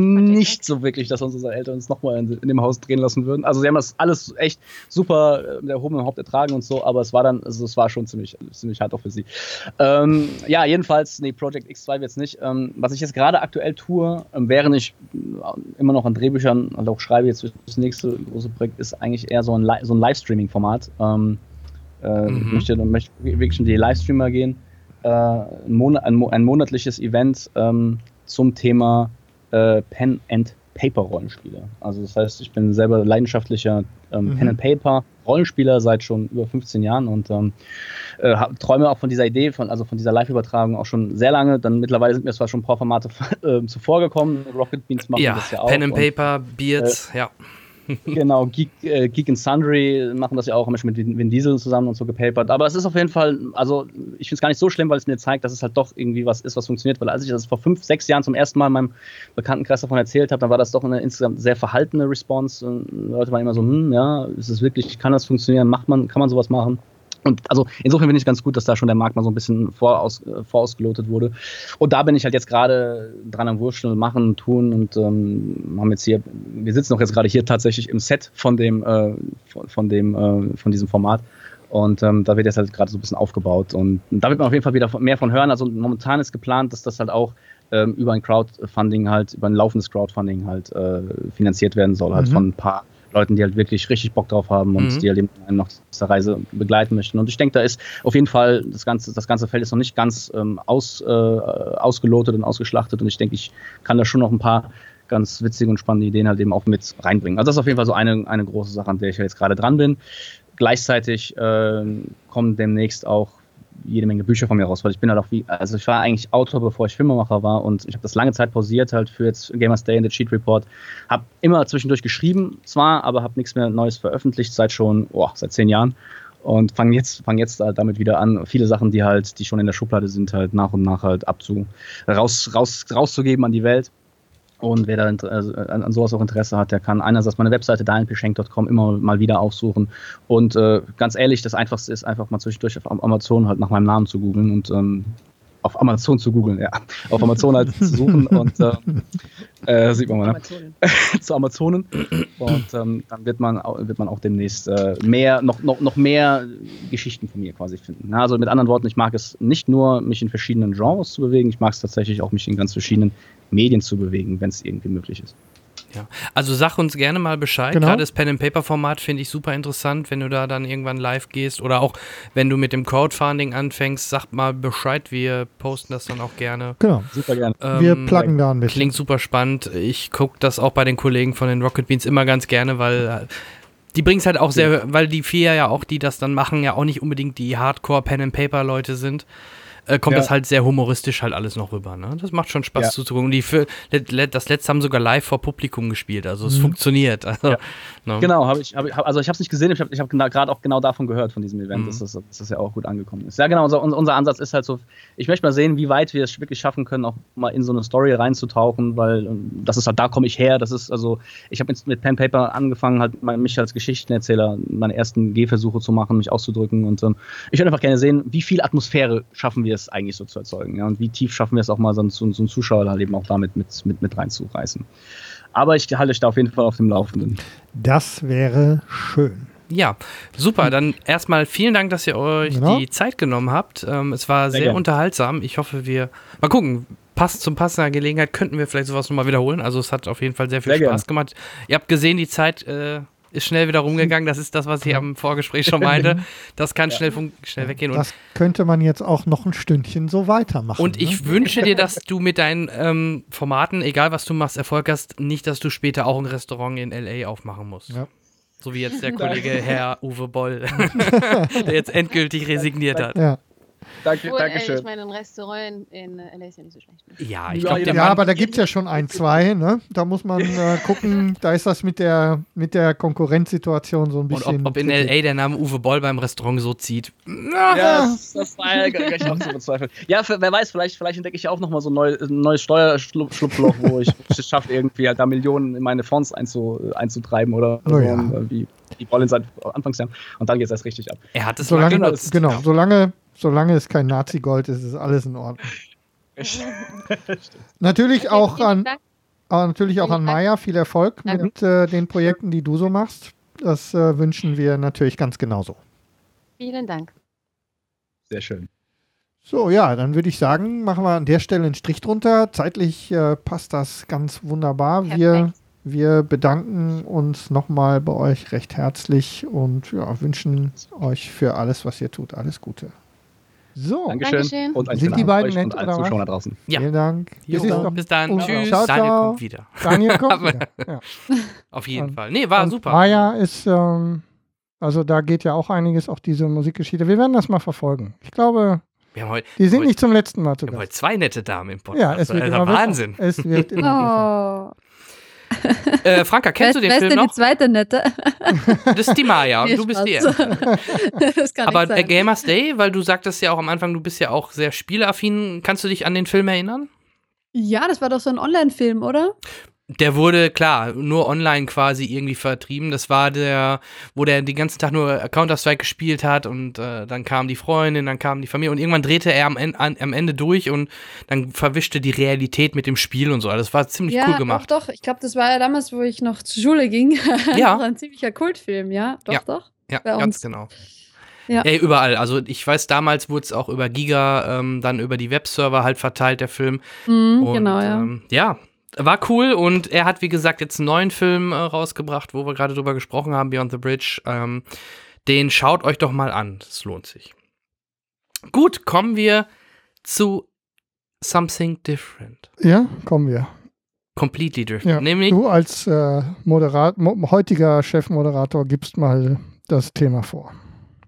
nicht so wirklich, dass unsere Eltern uns nochmal in, in dem Haus drehen lassen würden. Also sie haben das alles echt super äh, mit erhobenem Haupt ertragen und so, aber es war dann, also es war schon ziemlich, ziemlich hart auch für sie. Ähm, ja, jedenfalls, nee, Project X2 wird's nicht. Ähm, was ich jetzt gerade aktuell tue, ähm, während ich äh, immer noch an Drehbüchern und auch schreibe, jetzt das nächste große Projekt, ist eigentlich eher so ein, so ein Livestreaming-Format. Ähm, äh, Mhm. Ich möchte, möchte wirklich in die Livestreamer gehen. Äh, ein, Monat, ein, ein monatliches Event ähm, zum Thema äh, Pen and Paper Rollenspiele. Also das heißt, ich bin selber leidenschaftlicher ähm, Mhm. Pen and Paper Rollenspieler seit schon über 15 Jahren und ähm, äh, träume auch von dieser Idee, von, also von dieser Live-Übertragung auch schon sehr lange. Dann mittlerweile sind mir zwar schon ein paar Formate [laughs] äh, zuvor gekommen. Rocket Beans machen Ja, das ja auch. Pen and und- Paper, Beards, ja. Genau, Geek, äh, Geek and Sundry machen das ja auch, mit Vin Diesel zusammen und so gepapert. Aber es ist auf jeden Fall, also ich finde es gar nicht so schlimm, weil es mir zeigt, dass es halt doch irgendwie was ist, was funktioniert. Weil als ich das vor fünf, sechs Jahren zum ersten Mal in meinem Bekanntenkreis davon erzählt habe, dann war das doch eine insgesamt sehr verhaltene Response. Und Leute waren immer so, hm, ja, ist es wirklich, kann das funktionieren, macht man, kann man sowas machen? Und also insofern finde ich ganz gut, dass da schon der Markt mal so ein bisschen voraus, äh, vorausgelotet wurde. Und da bin ich halt jetzt gerade dran am Wurschteln, machen, tun und ähm, haben jetzt hier, wir sitzen auch jetzt gerade hier tatsächlich im Set von dem, äh, von, von dem, äh, von diesem Format. Und ähm, da wird jetzt halt gerade so ein bisschen aufgebaut. Und da wird man auf jeden Fall wieder mehr von hören. Also momentan ist geplant, dass das halt auch ähm, über ein Crowdfunding halt, über ein laufendes Crowdfunding halt äh, finanziert werden soll, halt Mhm. von ein paar Leuten, die halt wirklich richtig Bock drauf haben und Mhm. die halt eben einen noch dieser Reise begleiten möchten. Und ich denke, da ist auf jeden Fall das ganze, das ganze Feld ist noch nicht ganz ähm, aus, äh, ausgelotet und ausgeschlachtet. Und ich denke, ich kann da schon noch ein paar ganz witzige und spannende Ideen halt eben auch mit reinbringen. Also das ist auf jeden Fall so eine, eine große Sache, an der ich jetzt gerade dran bin. Gleichzeitig ähm, kommen demnächst auch jede Menge Bücher von mir raus, weil ich bin halt auch wie, also ich war eigentlich Autor, bevor ich Filmemacher war und ich habe das lange Zeit pausiert halt für jetzt Gamers Day in the Cheat Report. Habe immer zwischendurch geschrieben, zwar, aber habe nichts mehr Neues veröffentlicht seit schon, oh, seit zehn Jahren und fange jetzt, fang jetzt damit wieder an, viele Sachen, die halt, die schon in der Schublade sind, halt nach und nach halt abzu, raus, raus, rauszugeben an die Welt. Und wer da also an sowas auch Interesse hat, der kann einerseits meine Webseite danielpeschenk.com immer mal wieder aufsuchen. Und äh, ganz ehrlich, das Einfachste ist einfach mal zwischendurch auf Amazon halt nach meinem Namen zu googeln und ähm, auf Amazon zu googeln, ja. Auf Amazon halt zu suchen [laughs] und äh, äh, sieht man mal, ne? [laughs] zu Amazonen. Und ähm, dann wird man, wird man auch demnächst äh, mehr, noch, noch, noch mehr Geschichten von mir quasi finden. Also mit anderen Worten, ich mag es nicht nur, mich in verschiedenen Genres zu bewegen, ich mag es tatsächlich auch, mich in ganz verschiedenen Medien zu bewegen, wenn es irgendwie möglich ist. Ja, also sag uns gerne mal Bescheid. Genau. Gerade das Pen-and-Paper-Format finde ich super interessant, wenn du da dann irgendwann live gehst oder auch wenn du mit dem Crowdfunding anfängst, sag mal Bescheid. Wir posten das dann auch gerne. Genau, super gerne. Ähm, Wir pluggen da ein bisschen. Klingt super spannend. Ich gucke das auch bei den Kollegen von den Rocket Beans immer ganz gerne, weil äh, die bringen es halt auch sehr, weil die vier ja auch, die das dann machen, ja auch nicht unbedingt die Hardcore-Pen-and-Paper-Leute sind äh, kommt ja. das halt sehr humoristisch halt alles noch rüber. Ne? Das macht schon Spaß ja. zuzugucken. Die für, das letzte haben sogar live vor Publikum gespielt, also es mhm. funktioniert. Also, ja. ne? Genau, habe ich, hab ich, also ich habe es nicht gesehen, ich habe ich hab gerade auch genau davon gehört, von diesem Event, mhm. dass, das, dass das ja auch gut angekommen ist. Ja, genau, unser, unser Ansatz ist halt so, ich möchte mal sehen, wie weit wir es wirklich schaffen können, auch mal in so eine Story reinzutauchen, weil ähm, das ist halt, da komme ich her, das ist, also, ich habe jetzt mit Pen Paper angefangen, halt mich als Geschichtenerzähler meine ersten Gehversuche zu machen, mich auszudrücken und ähm, ich würde einfach gerne sehen, wie viel Atmosphäre schaffen wir es eigentlich so zu erzeugen. Ja? Und wie tief schaffen wir es auch mal, so, so, so einen Zuschauer da eben auch damit mit, mit, mit reinzureißen. Aber ich halte euch da auf jeden Fall auf dem Laufenden. Das wäre schön. Ja, super. Dann erstmal vielen Dank, dass ihr euch genau. die Zeit genommen habt. Ähm, es war sehr, sehr unterhaltsam. Ich hoffe, wir mal gucken. Passt zum passender Gelegenheit könnten wir vielleicht sowas nochmal wiederholen. Also es hat auf jeden Fall sehr viel sehr Spaß gern. gemacht. Ihr habt gesehen, die Zeit äh, ist schnell wieder rumgegangen. Das ist das, was ich am Vorgespräch schon meinte. [laughs] Das kann ja. schnell, schnell weggehen. das könnte man jetzt auch noch ein Stündchen so weitermachen. Und ich ne? wünsche dir, dass du mit deinen ähm, Formaten, egal was du machst, Erfolg hast. Nicht, dass du später auch ein Restaurant in L.A. aufmachen musst. Ja. So wie jetzt der [laughs] Kollege Herr Uwe Boll, [laughs] der jetzt endgültig resigniert hat. Ja. Danke, Obwohl, danke schön. ich meine, ein Restaurant in, in LA ist ja nicht so schlecht. Ne? Ja, ich ja, glaube, ja, aber da gibt es ja schon ein, zwei. Ne? Da muss man äh, [laughs] gucken, da ist das mit der, mit der Konkurrenzsituation so ein bisschen. Und ob, ob in LA der Name Uwe Boll beim Restaurant so zieht. Ja, das, das war ja auch zu bezweifeln. Ja, für, wer weiß, vielleicht, vielleicht entdecke ich auch nochmal so ein, neu, ein neues Steuerschlupfloch, wo ich es schaffe, irgendwie halt da Millionen in meine Fonds einzu, einzutreiben oder oh, so, ja. wie die Boll in seinen Anfangsjahren. Und dann geht es erst richtig ab. Er hat es solange, genutzt. Genau, solange solange es kein Nazi-Gold ist, ist alles in Ordnung. [laughs] natürlich auch an, aber natürlich auch an Maya viel Erfolg mit äh, den Projekten, die du so machst. Das äh, wünschen wir natürlich ganz genauso. Vielen Dank. Sehr schön. So, ja, dann würde ich sagen, machen wir an der Stelle einen Strich drunter. Zeitlich äh, passt das ganz wunderbar. Wir, wir bedanken uns nochmal bei euch recht herzlich und ja, wünschen euch für alles, was ihr tut, alles Gute. So, Dankeschön. Dankeschön. Und Sind die beiden nett oder was? da draußen. Ja. Vielen Dank. Jo, bis, bis dann. Tschüss. Ciao, ciao. Daniel kommt wieder. Daniel kommt wieder. Ja. [laughs] Auf jeden und, Fall. Nee, war super. Maya ist, ähm, also da geht ja auch einiges, auch diese Musikgeschichte. Wir werden das mal verfolgen. Ich glaube, Heute, die sind heute, nicht zum letzten Mal zu Wir haben heute zwei nette Damen im Podcast. Ja, es wird immer Wahnsinn. Besser. Es wird [laughs] immer oh. [laughs] Äh, Franka, kennst du den Film noch? die zweite nette? Das ist die Maya [laughs] und du bist die [laughs] Aber äh, Gamers Day, weil du sagtest ja auch am Anfang, du bist ja auch sehr spieleaffin. Kannst du dich an den Film erinnern? Ja, das war doch so ein Online-Film, oder? Der wurde, klar, nur online quasi irgendwie vertrieben. Das war der, wo der den ganzen Tag nur Counter-Strike gespielt hat und äh, dann kam die Freundin, dann kam die Familie und irgendwann drehte er am, an, am Ende durch und dann verwischte die Realität mit dem Spiel und so. Das war ziemlich ja, cool gemacht. Doch, doch. Ich glaube, das war ja damals, wo ich noch zur Schule ging. [laughs] Ja. ein ziemlicher Kultfilm, ja. Doch, ja. doch. Ja, ganz genau. Ja. Ey, überall. Also ich weiß, damals wurde es auch über Giga, ähm, dann über die Webserver halt verteilt, der Film. Mhm, und, genau, ja. Ähm, ja, war cool und er hat, wie gesagt, jetzt einen neuen Film äh, rausgebracht, wo wir gerade drüber gesprochen haben, Beyond the Bridge. Ähm, den schaut euch doch mal an. Das lohnt sich. Gut, kommen wir zu Something Different. Ja, kommen wir. Completely different. Ja, Nämlich, du als äh, Moderat heutiger Chefmoderator gibst mal das Thema vor.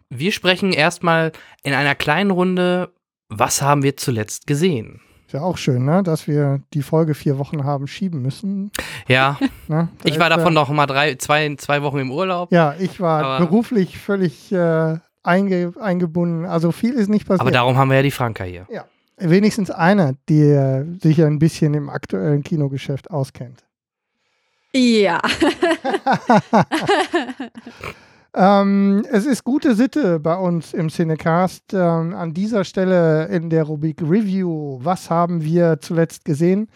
Wir sprechen erstmal in einer kleinen Runde, was haben wir zuletzt gesehen? Ist ja auch schön, ne? dass wir die Folge vier Wochen haben schieben müssen. Ja, Ne? Da ich war davon äh, noch mal drei, zwei, zwei Wochen im Urlaub. Ja, ich war Aber- beruflich völlig äh, einge eingebunden. Also viel ist nicht passiert. Aber darum haben wir ja die Franka hier. Wenigstens einer, der sich ein bisschen im aktuellen Kinogeschäft auskennt. Ja. [laughs] [laughs] Ähm, es ist gute Sitte bei uns im Cinecast. Ähm, an dieser Stelle in der Rubrik Review, was haben wir zuletzt gesehen,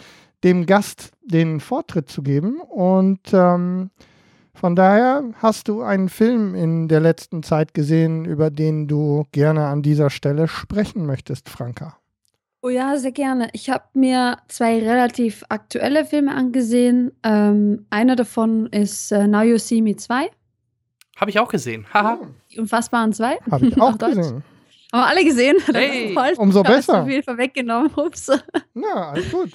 dem Gast den Vortritt zu geben. Und ähm, von daher hast du einen Film in der letzten Zeit gesehen, über den du gerne an dieser Stelle sprechen möchtest, Franka. Oh ja, sehr gerne. Ich habe mir zwei relativ aktuelle Filme angesehen. Ähm, einer davon ist äh, Now You See Me 2. Habe ich auch gesehen. Haha. Die Unfassbaren 2. Habe ich [laughs] auch gesehen. Haben wir alle gesehen? [laughs] Hey. toll. Umso besser. viel vorweggenommen. Ups. [laughs] Na, alles gut.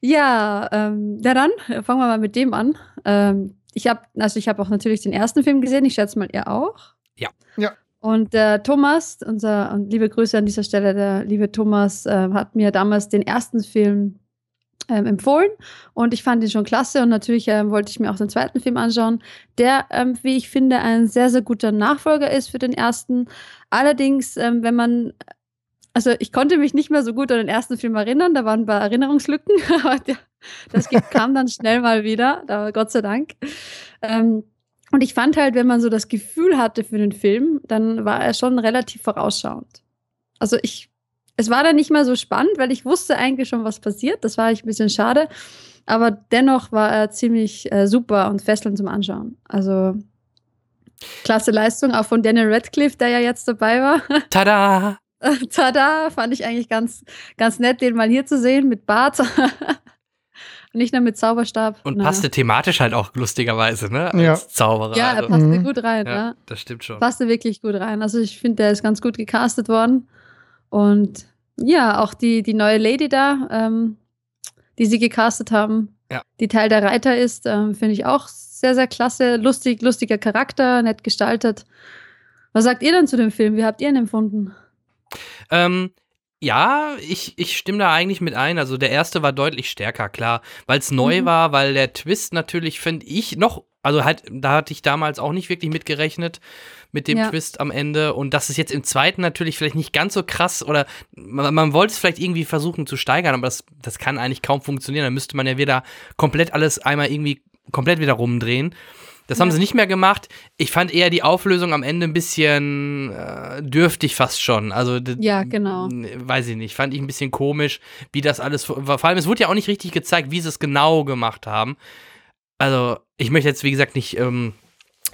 Ja, ähm, ja dann äh, fangen wir mal mit dem an. Ähm, ich habe, also ich habe auch natürlich den ersten Film gesehen. Ich schätze mal, ihr auch. Ja. Ja. Und der Thomas, unser und liebe Grüße an dieser Stelle, der liebe Thomas äh, hat mir damals den ersten Film ähm, empfohlen und ich fand ihn schon klasse und natürlich ähm, wollte ich mir auch den zweiten Film anschauen, der, ähm, wie ich finde, ein sehr, sehr guter Nachfolger ist für den ersten. Allerdings, ähm, wenn man also ich konnte mich nicht mehr so gut an den ersten Film erinnern, da waren ein paar Erinnerungslücken, [laughs] aber der, das kam dann schnell mal wieder, da, Gott sei Dank. Ähm, und ich fand halt, wenn man so das Gefühl hatte für den Film, dann war er schon relativ vorausschauend. Also ich, es war dann nicht mehr so spannend, weil ich wusste eigentlich schon, was passiert. Das war eigentlich ein bisschen schade. Aber dennoch war er ziemlich äh, super und fesselnd zum Anschauen. Also klasse Leistung, auch von Daniel Radcliffe, der ja jetzt dabei war. [laughs] Tada! Tada, fand ich eigentlich ganz, ganz nett, den mal hier zu sehen mit Bart. [laughs] Nicht nur mit Zauberstab. Und Na. passte thematisch halt auch lustigerweise, ne? Als Ja. Zauberer. Ja, er also, passte Mhm. gut rein. ja, Ja. das stimmt schon. Passte wirklich gut rein. Also ich finde, der ist ganz gut gecastet worden. Und ja, auch die, die neue Lady da, ähm, die sie gecastet haben, Ja. die Teil der Reiter ist, ähm, finde ich auch sehr, sehr klasse. Lustig, lustiger Charakter, nett gestaltet. Was sagt ihr denn zu dem Film? Wie habt ihr ihn empfunden? Ähm, ja, ich, ich stimme da eigentlich mit ein. Also der erste war deutlich stärker, klar, weil es neu Mhm. war, weil der Twist natürlich, finde ich, noch, also halt, da hatte ich damals auch nicht wirklich mitgerechnet mit dem Ja. Twist am Ende. Und das ist jetzt im zweiten natürlich vielleicht nicht ganz so krass oder man, man wollte es vielleicht irgendwie versuchen zu steigern, aber das, das kann eigentlich kaum funktionieren. Da müsste man ja wieder komplett alles einmal irgendwie komplett wieder rumdrehen. Das haben Ja. sie nicht mehr gemacht. Ich fand eher die Auflösung am Ende ein bisschen äh, dürftig fast schon. Also Ja, genau. Weiß ich nicht. Fand ich ein bisschen komisch, wie das alles. Vor vor allem, es wurde ja auch nicht richtig gezeigt, wie sie es genau gemacht haben. Also, ich möchte jetzt, wie gesagt, nicht ähm,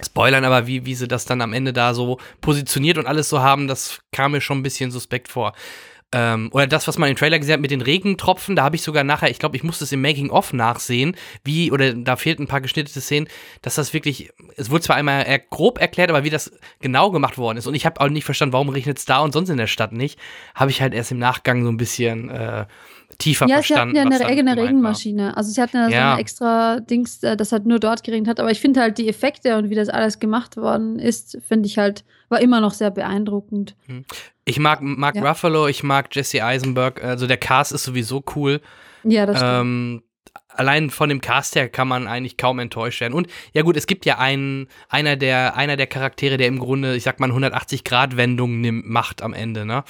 spoilern, aber wie, wie sie das dann am Ende da so positioniert und alles so haben, das kam mir schon ein bisschen suspekt vor. Ähm, oder das, was man im Trailer gesehen hat mit den Regentropfen, da habe ich sogar nachher, ich glaube, ich musste es im Making-of nachsehen, wie, oder da fehlten ein paar geschnittene Szenen, dass das wirklich, es wurde zwar einmal grob erklärt, aber wie das genau gemacht worden ist. Und ich habe auch nicht verstanden, warum regnet es da und sonst in der Stadt nicht. Habe ich halt erst im Nachgang so ein bisschen äh, tiefer Ja, sie verstanden. hatten ja eine eigene. Regenmaschine. Also sie hatten ja, so Ja. ein extra Dings, äh, das halt nur dort geregnet hat. Aber ich finde halt die Effekte und wie das alles gemacht worden ist, finde ich halt, war immer noch sehr beeindruckend. Ich mag Mark Ja. Ruffalo, ich mag Jesse Eisenberg, also der Cast ist sowieso cool. Ja, das stimmt. Ähm, allein von dem Cast her kann man eigentlich kaum enttäuscht werden. Und ja gut, es gibt ja einen, einer der, einer der Charaktere, der im Grunde, ich sag mal, 180-Grad-Wendung nimm- macht am Ende, ne?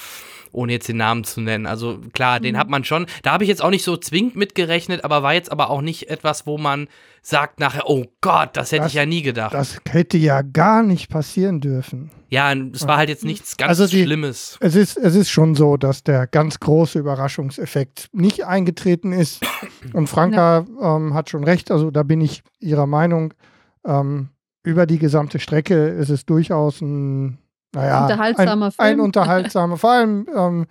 Ohne jetzt den Namen zu nennen. Also klar, den Mhm. hat man schon. Da habe ich jetzt auch nicht so zwingend mitgerechnet, aber war jetzt aber auch nicht etwas, wo man sagt nachher, oh Gott, das hätte Das- ich ja nie gedacht. Das hätte ja gar nicht passieren dürfen. ja, es war halt jetzt nichts ganz Also die- Schlimmes. Es ist, es ist schon so, dass der ganz große Überraschungseffekt nicht eingetreten ist. [coughs] Und Franka ähm, hat schon recht, also da bin ich ihrer Meinung. Ähm, über die gesamte Strecke ist es durchaus ein, naja, Unterhaltsamer ein, Film. ein unterhaltsamer, vor allem ähm,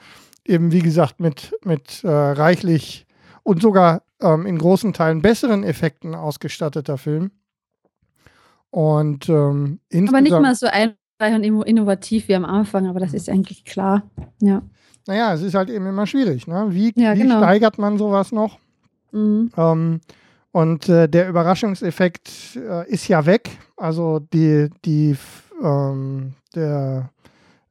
eben wie gesagt mit, mit äh, reichlich und sogar ähm, in großen Teilen besseren Effekten ausgestatteter Film. Und ähm, aber nicht mal so einfach und inno- innovativ wie am Anfang, aber das ist eigentlich klar. Ja. naja, es ist halt eben immer schwierig. Ne? Wie, Ja, wie genau. steigert man sowas noch? Mhm. Ähm, und äh, der Überraschungseffekt äh, ist ja weg. Also die, die, ähm, der,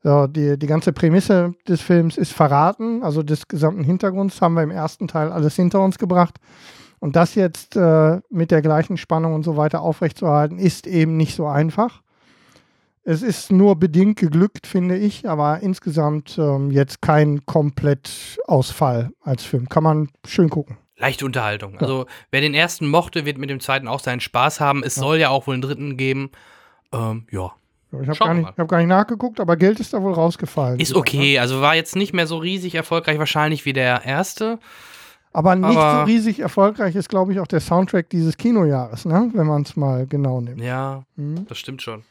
ja, die, die ganze Prämisse des Films ist verraten, also des gesamten Hintergrunds haben wir im ersten Teil alles hinter uns gebracht. Und das jetzt äh, mit der gleichen Spannung und so weiter aufrechtzuerhalten, ist eben nicht so einfach. Es ist nur bedingt geglückt, finde ich, aber insgesamt ähm, jetzt kein Komplettausfall als Film. Kann man schön gucken. Leichte Unterhaltung. Also, wer den ersten mochte, wird mit dem zweiten auch seinen Spaß haben. Es Ja. soll ja auch wohl einen dritten geben. Ähm, ja. Ich habe gar, nicht- hab gar nicht nachgeguckt, aber Geld ist da wohl rausgefallen. Ist okay. Also war jetzt nicht mehr so riesig erfolgreich wahrscheinlich wie der erste. Ne? Aber nicht Aber- so riesig erfolgreich ist, glaube ich, auch der Soundtrack dieses Kinojahres, ne? wenn man es mal genau nimmt. Ja, Mhm. das stimmt schon.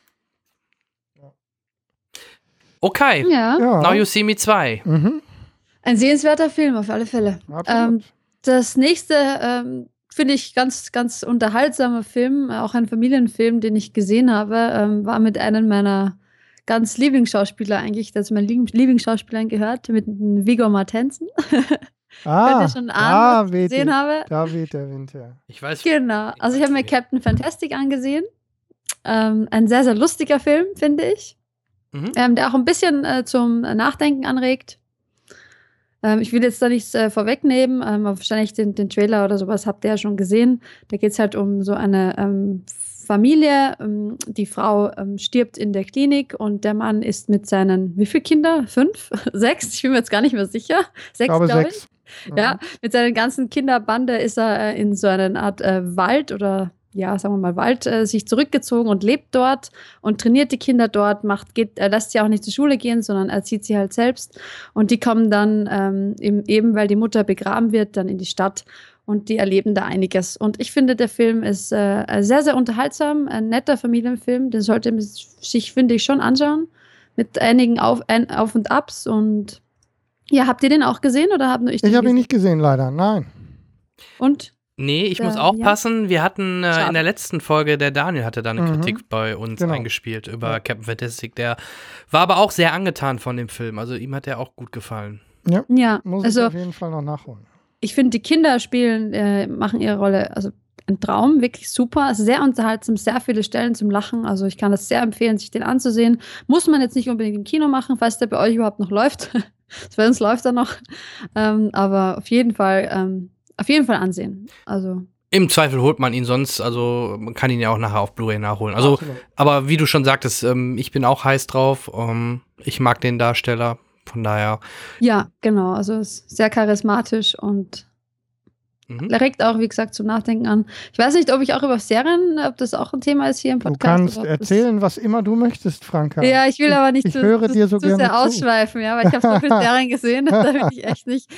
Okay. Ja. Now You See Me 2. Mhm. ein sehenswerter Film auf alle Fälle. Ähm, das nächste ähm, finde ich ganz, ganz unterhaltsamer Film, auch ein Familienfilm, den ich gesehen habe, ähm, war mit einem meiner ganz Lieblingsschauspieler eigentlich, das mein Lieb- Lieblingsschauspielern gehört, mit dem Viggo Mortensen. ah, [laughs] Könnt ihr schon da ahnen, was ich weht, gesehen der, habe? da weht der Wind her. Ich weiß. Genau. Also ich habe mir. Captain Fantastic angesehen. Ähm, ein sehr, sehr lustiger Film, finde ich. Mhm. Ähm, der auch ein bisschen äh, zum Nachdenken anregt. Ähm, ich will jetzt da nichts äh, vorwegnehmen, ähm, aber wahrscheinlich den, den Trailer oder sowas habt ihr ja schon gesehen. Da geht es halt um so eine ähm, Familie. Ähm, die Frau ähm, stirbt in der Klinik und der Mann ist mit seinen, wie viele Kinder? Fünf? [laughs] Sechs? Ich bin mir jetzt gar nicht mehr sicher. Ich Sechs, glaube glaube ich. sechs. Ja, mit seiner ganzen Kinderbande ist er äh, in so einer Art äh, Wald oder ja, sagen wir mal Wald äh, sich zurückgezogen und lebt dort und trainiert die Kinder dort, macht, geht, er lässt sie auch nicht zur Schule gehen, sondern erzieht sie halt selbst. Und die kommen dann ähm, eben, eben, weil die Mutter begraben wird, dann in die Stadt und die erleben da einiges. Und ich finde, der Film ist äh, sehr, sehr unterhaltsam, ein netter Familienfilm, den sollte man sich, finde ich, schon anschauen, mit einigen Auf, ein, Auf und Abs und ja, habt ihr den auch gesehen oder habe nur ich den Ich habe ihn nicht gesehen, leider. Nein. Und? Nee, ich Äh, muss ja. aufpassen. Wir hatten äh, in der letzten Folge, der Daniel hatte da eine Mhm. Kritik bei uns Genau. eingespielt über Ja. Captain Fantastic. Der war aber auch sehr angetan von dem Film. Also ihm hat der auch gut gefallen. Ja, Muss ich also auf jeden Fall noch nachholen. ich finde, die Kinder spielen, äh, machen ihre Rolle, also ein Traum, wirklich super, also sehr unterhaltsam, sehr viele Stellen zum Lachen. Also ich kann das sehr empfehlen, sich den anzusehen. Muss man jetzt nicht unbedingt im Kino machen, falls der bei euch überhaupt noch [laughs] läuft. bei uns läuft er noch. Ähm, aber auf jeden Fall, ähm, auf jeden Fall ansehen. Also Im Zweifel holt man ihn sonst, also man kann ihn ja auch nachher auf Blu-ray nachholen. Also, Absolut. aber wie du schon sagtest, ähm, ich bin auch heiß drauf. Ähm, ich mag den Darsteller. Von daher. ja, genau. Also ist sehr charismatisch und Mhm. regt auch, wie gesagt, zum Nachdenken an. Ich weiß nicht, ob ich auch über Serien, ob das auch ein Thema ist hier im Du Podcast. kannst oder ob das- erzählen, was immer du möchtest, Franka. Ja, ich will aber nicht ich zu, höre zu, dir so zu gerne sehr zu. ausschweifen, ja, weil ich habe so viele Serien gesehen, [laughs] da will ich echt nicht.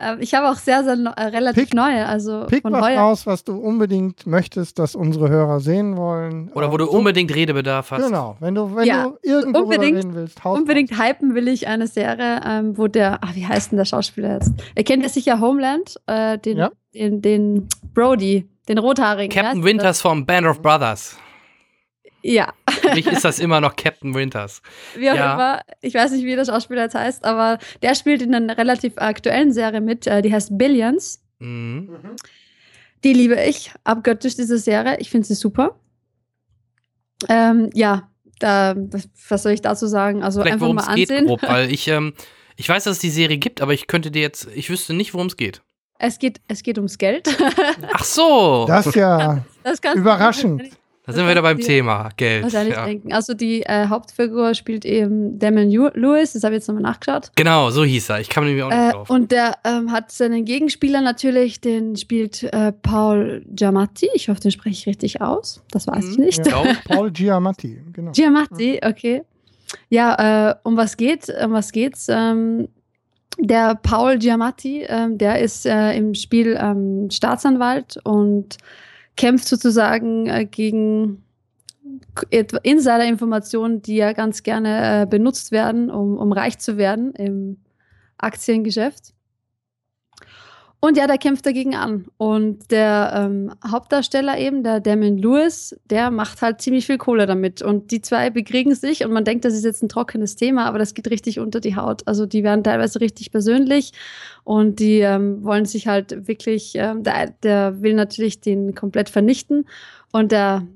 Ähm, ich habe auch sehr, sehr äh, relativ Pick- neue, also Pick von was heuer. raus, was du unbedingt möchtest, dass unsere Hörer sehen wollen. Oder wo du so- unbedingt Redebedarf hast. Genau, wenn du, wenn Ja, du irgendwo unbedingt- reden willst, haus Unbedingt hypen will ich eine Serie, ähm, wo der, ach, wie heißt denn der Schauspieler jetzt? Ihr kennt ja sicher Homeland, äh, den, Ja. Den, den Brody, den Rothaarigen. Captain? Winters vom Band of Brothers. Ja, Für mich ist das [laughs] immer noch Captain Winters. wie auch Ja. immer. Ich weiß nicht, wie der Schauspieler jetzt heißt, aber der spielt in einer relativ aktuellen Serie mit, äh, die heißt Billions. Mhm. Die liebe ich abgöttisch, diese Serie. Ich finde sie super. Ähm, ja, da, was- soll ich dazu sagen? Also Vielleicht einfach worum mal es geht ansehen. grob, weil [laughs] ich, ähm, ich weiß, dass es die Serie gibt, aber ich könnte dir jetzt, ich wüsste nicht, worum es geht. Es geht, es geht ums Geld. [laughs] Ach so, Das ist ja Das überraschend. da sind wir wieder beim Thema Geld. Wahrscheinlich Ja. denken. Also die äh, Hauptfigur spielt eben Damon Lew- Lewis, das habe ich jetzt nochmal nachgeschaut. Genau, so hieß er. Ich kann mir auch nicht Äh, drauf. und der ähm, hat seinen Gegenspieler natürlich, den spielt äh, Paul Giamatti. Ich hoffe, den spreche ich richtig aus. Das weiß ich Mhm. nicht. Ja. [laughs] Paul Giamatti, genau. Giamatti, okay. Ja, äh, um was geht? Um was geht's? Ähm, der Paul Giamatti, ähm, der ist äh, im Spiel ähm, Staatsanwalt und kämpft sozusagen äh, gegen Insider-Informationen, die ja ganz gerne äh, benutzt werden, um, um reich zu werden im Aktiengeschäft. Und ja, der kämpft dagegen an. Und der ähm, Hauptdarsteller eben, der Damon Lewis, der macht halt ziemlich viel Kohle damit. Und die zwei bekriegen sich und man denkt, das ist jetzt ein trockenes Thema, aber das geht richtig unter die Haut. Also die werden teilweise richtig persönlich und die ähm, wollen sich halt wirklich, ähm, der, der will natürlich den komplett vernichten. Und der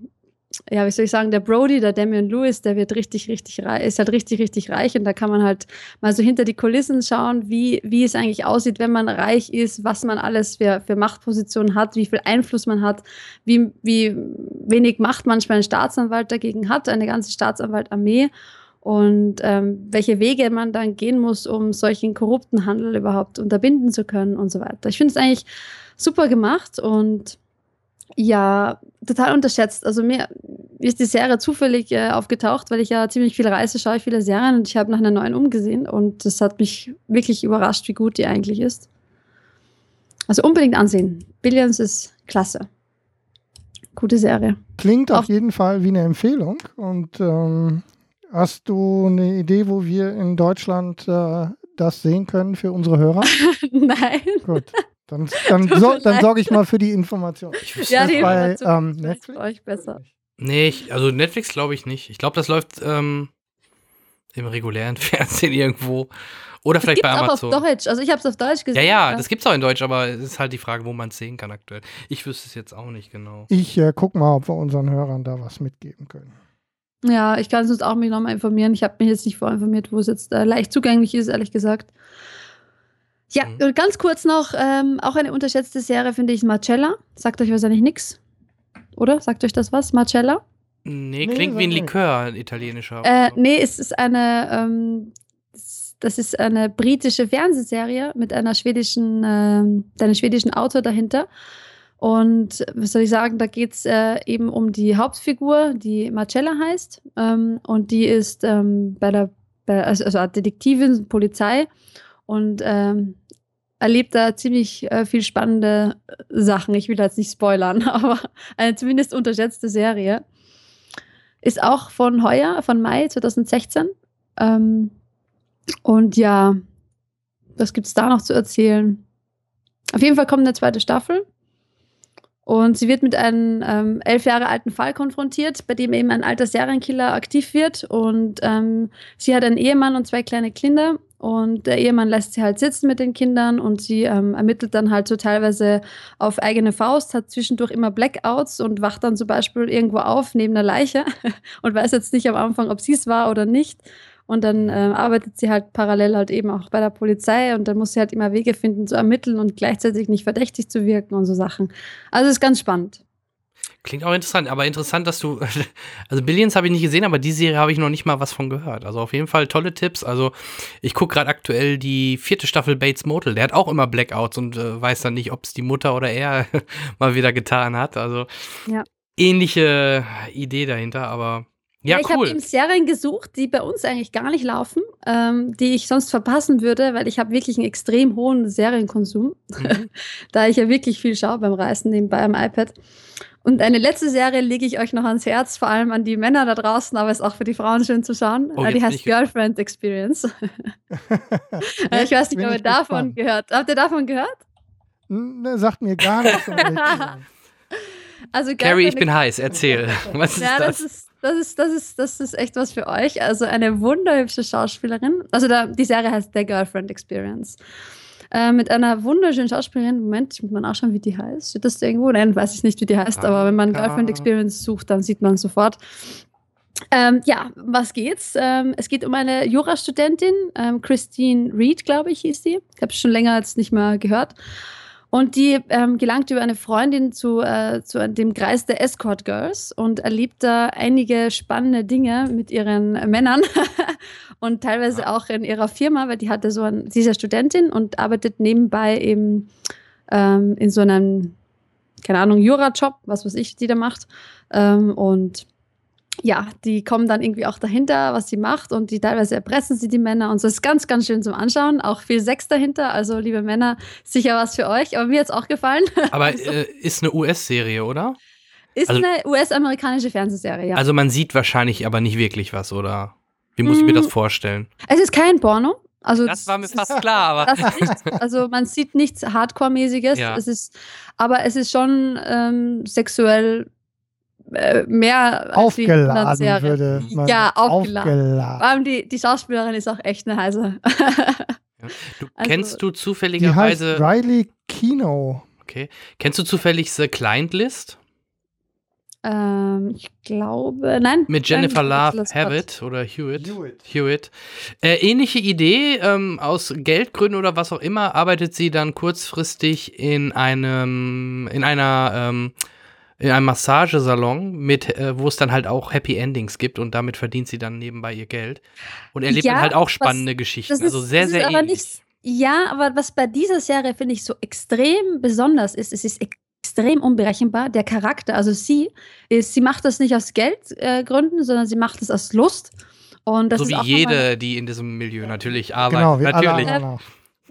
ja, wie soll ich sagen, der Brody, der Damian Lewis, der wird richtig, richtig reich, ist halt richtig, richtig reich und da kann man halt mal so hinter die Kulissen schauen, wie, wie es eigentlich aussieht, wenn man reich ist, was man alles für, für Machtpositionen hat, wie viel Einfluss man hat, wie, wie wenig Macht manchmal ein Staatsanwalt dagegen hat, eine ganze Staatsanwaltarmee und ähm, welche Wege man dann gehen muss, um solchen korrupten Handel überhaupt unterbinden zu können und so weiter. Ich finde es eigentlich super gemacht und ja, total unterschätzt. Also mir ist die Serie zufällig äh, aufgetaucht, weil ich ja ziemlich viel reise, schaue ich viele Serien und ich habe nach einer neuen umgesehen und das hat mich wirklich überrascht, wie gut die eigentlich ist. Also unbedingt ansehen. Billions ist klasse. Gute Serie. Klingt auf, auf jeden Fall wie eine Empfehlung. Und ähm, hast du eine Idee, wo wir in Deutschland äh, das sehen können für unsere Hörer? [laughs] Nein. Gut. Dann, dann, [laughs] so, dann sorge ich mal für die Information. Ja, die bei ähm, Netflix. Für euch besser. Nee, ich, also Netflix glaube ich nicht. Ich glaube, das läuft ähm, im regulären [laughs] Fernsehen irgendwo. Oder vielleicht bei Amazon. Auch auf Deutsch. Also ich habe es auf Deutsch gesehen. Ja, ja, das gibt es auch in Deutsch, aber es ist halt die Frage, wo man es sehen kann aktuell. Ich wüsste es jetzt auch nicht genau. Ich äh, guck mal, ob wir unseren Hörern da was mitgeben können. Ja, ich kann sonst auch mich nochmal informieren. Ich habe mich jetzt nicht vorinformiert, wo es jetzt äh, leicht zugänglich ist, ehrlich gesagt. Ja, mhm. und ganz kurz noch, ähm, auch eine unterschätzte Serie finde ich Marcella. Sagt euch wahrscheinlich nichts. Oder? Sagt euch das was? Marcella? Nee, klingt nee, wie ein Likör, ein italienischer. Äh, nee, es ist eine, ähm, das ist eine britische Fernsehserie mit einer schwedischen, äh, einem schwedischen Autor dahinter. Und was soll ich sagen, da geht es äh, eben um die Hauptfigur, die Marcella heißt. Ähm, und die ist ähm, bei der, bei, also, also Detektivin, Polizei und ähm, erlebt da ziemlich äh, viel spannende Sachen. Ich will jetzt nicht spoilern, [laughs] aber eine zumindest unterschätzte Serie. Ist auch von heuer, von Mai 2016. Ähm, und ja, was gibt es da noch zu erzählen? Auf jeden Fall kommt eine zweite Staffel. Und sie wird mit einem ähm, elf Jahre alten Fall konfrontiert, bei dem eben ein alter Serienkiller aktiv wird. Und ähm, sie hat einen Ehemann und zwei kleine Kinder. Und der Ehemann lässt sie halt sitzen mit den Kindern und sie ähm, ermittelt dann halt so teilweise auf eigene Faust, hat zwischendurch immer Blackouts und wacht dann zum Beispiel irgendwo auf neben einer Leiche [laughs] und weiß jetzt nicht am Anfang, ob sie es war oder nicht. Und dann äh, arbeitet sie halt parallel halt eben auch bei der Polizei und dann muss sie halt immer Wege finden zu ermitteln und gleichzeitig nicht verdächtig zu wirken und so Sachen. Also ist ganz spannend. Klingt auch interessant, aber interessant, dass du, [laughs] also Billions habe ich nicht gesehen, aber die Serie habe ich noch nicht mal was von gehört. Also auf jeden Fall tolle Tipps. Also ich gucke gerade aktuell die vierte Staffel Bates Motel. Der hat auch immer Blackouts und äh, weiß dann nicht, ob es die Mutter oder er [laughs] mal wieder getan hat. Also ja. ähnliche Idee dahinter, aber ja, ja ich cool. habe eben Serien gesucht, die bei uns eigentlich gar nicht laufen, ähm, die ich sonst verpassen würde, weil ich habe wirklich einen extrem hohen Serienkonsum, mhm. [laughs] da ich ja wirklich viel schaue beim Reisen nebenbei am iPad. Und eine letzte Serie lege ich euch noch ans Herz, vor allem an die Männer da draußen, aber ist auch für die Frauen schön zu schauen. Oh, die heißt Girlfriend Experience. [laughs] ich weiß nicht, ob ihr davon gehört. Habt ihr davon gehört? Ne, sagt mir gar nichts. [laughs] also Carrie, ich bin heiß, erzähl. [laughs] Was ist ja, das? das ist das ist, das ist, das ist echt was für euch. Also eine wunderhübsche Schauspielerin. Also da, die Serie heißt The Girlfriend Experience. Äh, mit einer wunderschönen Schauspielerin. Moment, ich muss mal nachschauen, wie die heißt. Steht das da irgendwo? Nein, weiß ich nicht, wie die heißt. Aber wenn man Girlfriend Experience sucht, dann sieht man sofort. Ähm, ja, was geht's? Ähm, es geht um eine Jurastudentin, ähm, Christine Reed, glaube ich, hieß sie. Ich habe schon länger als nicht mehr gehört. Und die ähm, gelangt über eine Freundin zu, äh, zu dem Kreis der Escort Girls und erlebt da einige spannende Dinge mit ihren Männern [laughs] und teilweise auch in ihrer Firma, weil die hatte so ein, sie ist ja Studentin und arbeitet nebenbei eben ähm, in so einem, keine Ahnung, Jura-Job, was weiß ich, die da macht. Ähm, und ja, die kommen dann irgendwie auch dahinter, was sie macht und die teilweise erpressen sie die Männer und so ist ganz, ganz schön zum Anschauen. Auch viel Sex dahinter, also liebe Männer, sicher was für euch, aber mir hat es auch gefallen. [laughs] Aber also, äh, ist eine US-Serie, oder? Ist also, eine US-amerikanische Fernsehserie, ja. Also man sieht wahrscheinlich aber nicht wirklich was, oder? Wie muss ich mir das mm. vorstellen? Es ist kein Porno. Also das war mir fast klar, aber. Nicht, also man sieht nichts Hardcore-mäßiges. Ja. Es ist, aber es ist schon ähm, sexuell äh, mehr aufgeladen würde man ja aufgeladen. aufgeladen. Die, die Schauspielerin ist auch echt eine heiße. ja. Du [laughs] also, kennst du zufälligerweise die heißt Riley Kino. Okay. Kennst du zufällig The Client List? Ähm, ich glaube, nein. Mit Jennifer Love Hewitt oder Hewitt. Hewitt. Hewitt. Äh, ähnliche Idee, ähm, aus Geldgründen oder was auch immer, arbeitet sie dann kurzfristig in einem, in einer, ähm, in einem Massagesalon, mit, äh, wo es dann halt auch Happy Endings gibt und damit verdient sie dann nebenbei ihr Geld. Und erlebt Ja, dann halt auch was- spannende Geschichten. Das ist, also sehr, sehr ähnlich. nicht. Ja, aber was bei dieser Serie finde ich so extrem besonders ist, es ist extrem unberechenbar. Der Charakter, also sie, ist, sie macht das nicht aus Geldgründen, äh, sondern sie macht es aus Lust. Und das so ist wie jede, die in diesem Milieu natürlich arbeitet. Genau, wie alle natürlich. anderen auch.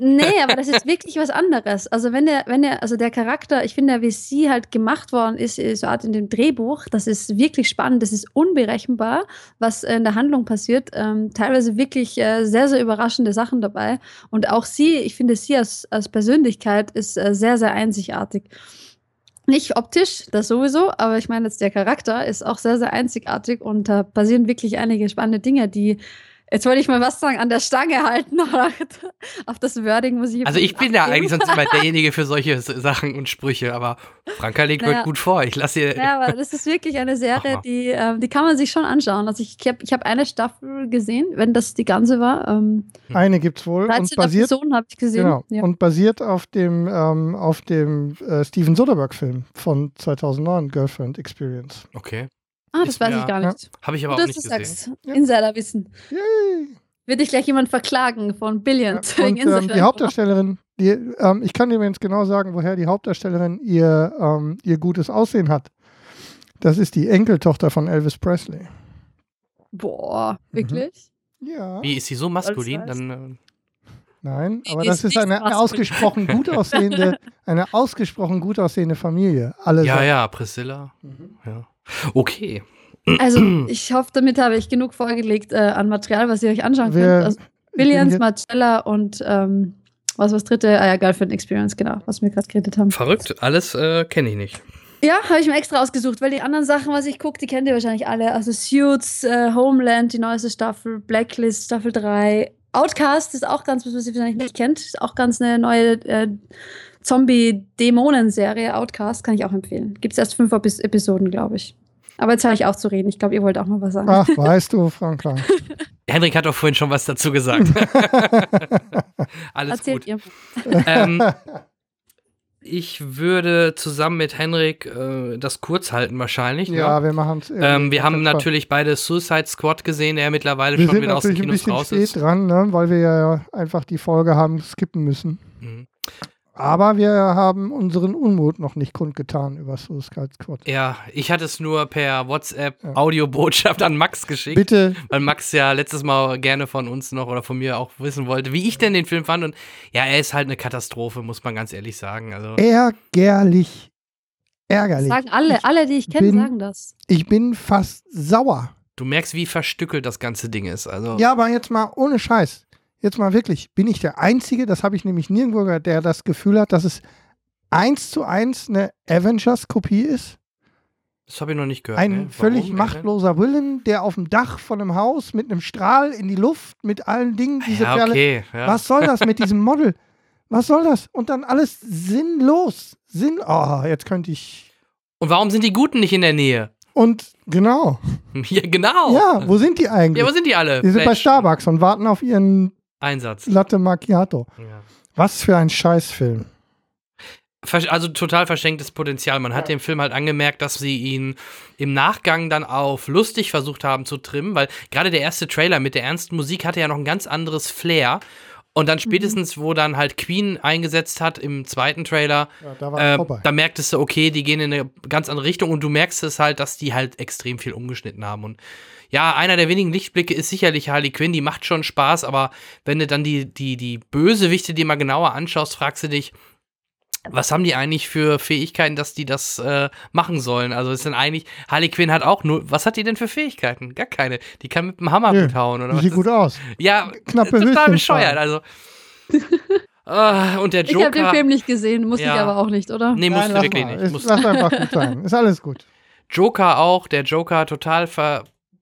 Nee, aber das ist wirklich was anderes. Also wenn der, wenn der, also der Charakter, ich finde, wie sie halt gemacht worden ist, so Art in dem Drehbuch, das ist wirklich spannend, das ist unberechenbar, was in der Handlung passiert. Ähm, teilweise wirklich äh, sehr, sehr überraschende Sachen dabei. Und auch sie, ich finde sie als, als Persönlichkeit ist äh, sehr, sehr einzigartig. Nicht optisch, das sowieso, aber ich meine jetzt der Charakter ist auch sehr, sehr einzigartig und da passieren wirklich einige spannende Dinge, die Jetzt wollte ich mal was sagen, an der Stange halten, [laughs] aber auf das Wording muss ich. Also ich bin ja eigentlich sonst immer [laughs] derjenige für solche Sachen und Sprüche, aber Franka legt Naja. heute gut vor. Ich lasse ihr. Ja, aber das ist wirklich eine Serie, die, ähm, die kann man sich schon anschauen. Also ich, ich habe ich hab eine Staffel gesehen, wenn das die ganze war. Ähm, Eine gibt's wohl 13 und basiert, Episoden habe ich gesehen. genau, Ja. und basiert auf dem, ähm, auf dem äh, Steven Soderbergh-Film von 2009, Girlfriend Experience. Okay. Ah, das ist weiß mir- ich gar nicht. Habe ich aber Gut, auch dass nicht du gesehen. sagst. Ja. Insiderwissen. Yay! Wird dich gleich jemand verklagen von Billions Ja, [laughs] wegen und ähm, die. Hauptdarstellerin, die, ähm, ich kann dir übrigens genau sagen, woher die Hauptdarstellerin ihr, ähm, ihr gutes Aussehen hat. Das ist die Enkeltochter von Elvis Presley. Boah, wirklich? Ja. Wie ist sie so maskulin? Alles Dann, äh, Nein, aber ist das ist eine maskulin. ausgesprochen gut aussehende, [laughs] eine ausgesprochen gut aussehende Familie. Alle ja, sagen- ja, Priscilla. Mhm. Ja. Okay. Also ich hoffe, damit habe ich genug vorgelegt äh, an Material, was ihr euch anschauen Wir- könnt. Also, Billions, Marcella und ähm, was was dritte? Ah ja, Girlfriend Experience, genau, was wir gerade geredet haben. Verrückt. Alles äh, kenne ich nicht. Ja, habe ich mir extra ausgesucht, weil die anderen Sachen, was ich gucke, die kennt ihr wahrscheinlich alle. Also Suits, äh, Homeland, die neueste Staffel, Blacklist, Staffel 3. Outcast ist auch ganz was, was ihr wahrscheinlich nicht kennt. Ist auch ganz eine neue äh, Zombie-Dämonen-Serie. Outcast kann ich auch empfehlen. Gibt es erst fünf Epis Episoden, glaube ich. Aber jetzt höre ich auf zu reden. Ich glaube, ihr wollt auch mal was sagen. Ach, weißt du, Franklin. [laughs] Henrik hat doch vorhin schon was dazu gesagt. [laughs] Alles Erzählt gut. ihr. Ähm, [laughs] ich würde zusammen mit Henrik äh, das kurz halten wahrscheinlich. ja, ne? wir machen es. ähm, wir haben natürlich beide Suicide Squad gesehen, der mittlerweile wir schon sind wieder aus den natürlich ein Kinos bisschen raus spät ist. dran, ne, weil wir ja einfach die Folge haben skippen müssen. Mhm. Aber wir haben unseren Unmut noch nicht kundgetan über Suicide Squad. Ja, ich hatte es nur per WhatsApp Ja. Audiobotschaft an Max geschickt. Bitte, Weil Max ja letztes Mal gerne von uns noch oder von mir auch wissen wollte, wie ich denn den Film fand. Und ja, er ist halt eine Katastrophe, muss man ganz ehrlich sagen. Also, ärgerlich. Ärgerlich. Sagen alle, alle, die ich kenne, sagen das. Ich bin fast sauer. du merkst, wie verstückelt das ganze Ding ist. Also, Ja, aber jetzt mal ohne Scheiß. Jetzt mal wirklich. Bin ich der Einzige, das habe ich nämlich nirgendwo gehört, der das Gefühl hat, dass es eins zu eins eine Avengers-Kopie ist? das habe ich noch nicht gehört. Ein ne? völlig Warum? machtloser Willen, der auf dem Dach von einem Haus mit einem Strahl in die Luft, mit allen Dingen, diese Ja, Perle. okay. Ja. Was soll das mit diesem Model? Was soll das? Und dann alles sinnlos. Sinn. Oh, jetzt könnte ich. Und warum sind die Guten nicht in der Nähe? Und genau. [laughs] Ja, genau. Ja, wo sind die eigentlich? Ja, wo sind die alle? die sind bei Flash. Starbucks und warten auf ihren Einsatz. Latte Macchiato. Ja. Was für ein Scheißfilm. Also total verschenktes Potenzial. Man hat dem Film halt angemerkt, dass sie ihn im Nachgang dann auf lustig versucht haben zu trimmen, weil gerade der erste Trailer mit der ernsten Musik hatte ja noch ein ganz anderes Flair. Und dann spätestens, wo dann halt Queen eingesetzt hat im zweiten Trailer, Ja, da war äh, vorbei. da merktest du, okay, die gehen in eine ganz andere Richtung und du merkst es halt, dass die halt extrem viel umgeschnitten haben. Und ja, einer der wenigen Lichtblicke ist sicherlich Harley Quinn, die macht schon Spaß, aber wenn du dann die, die, die Bösewichte dir mal genauer anschaust, fragst du dich, was haben die eigentlich für Fähigkeiten, dass die das äh, machen sollen? Also ist denn eigentlich, Harley Quinn hat auch nur, was hat die denn für Fähigkeiten? Gar keine. Die kann mit dem Hammer Nö, gut hauen, oder Die was? sieht gut aus. ja, Knappe total bescheuert. Also. [laughs] Ah, und der Ich habe den Joker. Film nicht gesehen, muss Ja. ich aber auch nicht, oder? Nee, Nein, musst du lass wirklich mal. nicht. Ist, Musst- lass [laughs] einfach gut sein. Ist alles gut. Joker auch, der Joker total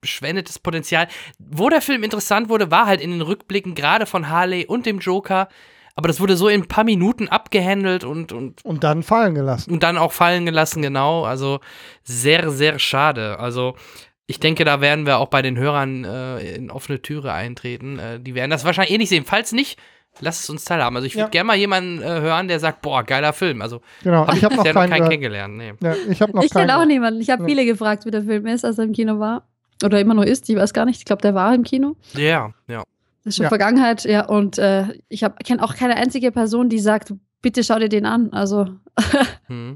verschwendetes Potenzial. Wo der Film interessant wurde, war halt in den Rückblicken gerade von Harley und dem Joker aber das wurde so in ein paar Minuten abgehandelt und, und, Und dann fallen gelassen. und dann auch fallen gelassen, genau. Also sehr, sehr schade. Also ich denke, da werden wir auch bei den Hörern äh, in offene Türe eintreten. Äh, die werden das wahrscheinlich eh nicht sehen. Falls nicht, lasst es uns teilhaben. Also ich würde Ja. gerne mal jemanden äh, hören, der sagt, boah, geiler Film. Also Genau. Ich habe noch bisher noch keinen keinen. Nee. Ja, ich habe noch Ich kenne keinen auch niemanden. Ich habe Ja. viele gefragt, wie der Film ist, als er im Kino war. Oder immer noch ist, ich weiß gar nicht. Ich glaube, der war im Kino. Ja, ja. Das ist schon Ja. Vergangenheit, ja. Und äh, ich kenne auch keine einzige Person, die sagt, bitte schau dir den an. Also [laughs] Hm.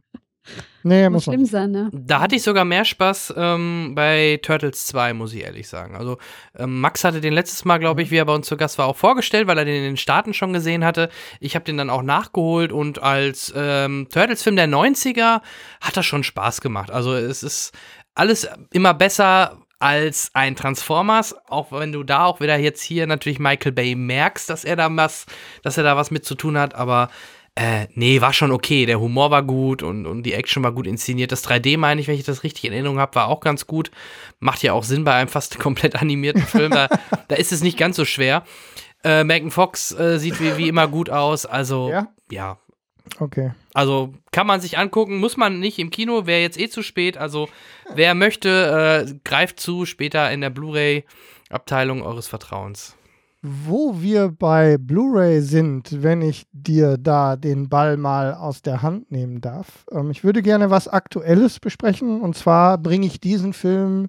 Nee, muss muss schlimm sein, ne? Da hatte ich sogar mehr Spaß ähm, bei Turtles 2, muss ich ehrlich sagen. Also ähm, Max hatte den letztes Mal, glaube ich, wie er bei uns zu Gast war, auch vorgestellt, weil er den in den Staaten schon gesehen hatte. Ich habe den dann auch nachgeholt und als ähm, Turtles-Film der 90er hat das schon Spaß gemacht. Also es ist alles immer besser als ein Transformers, auch wenn du da auch wieder jetzt hier natürlich Michael Bay merkst, dass er da was, dass er da was mit zu tun hat, aber äh, nee, war schon okay. Der Humor war gut und, und die Action war gut inszeniert. Das 3D, meine ich, wenn ich das richtig in Erinnerung habe, war auch ganz gut. Macht ja auch Sinn bei einem fast [laughs] komplett animierten Film. Da, da ist es nicht ganz so schwer. Äh, Megan Fox äh, sieht wie, wie immer gut aus. Also, Ja? ja. Okay. Also kann man sich angucken, muss man nicht im Kino, wäre jetzt eh zu spät. Also wer möchte, äh, greift zu, später in der Blu-ray-Abteilung eures Vertrauens. Wo wir bei Blu-ray sind, wenn ich dir da den Ball mal aus der Hand nehmen darf. Ähm, ich würde gerne was Aktuelles besprechen. Und zwar bringe ich diesen Film,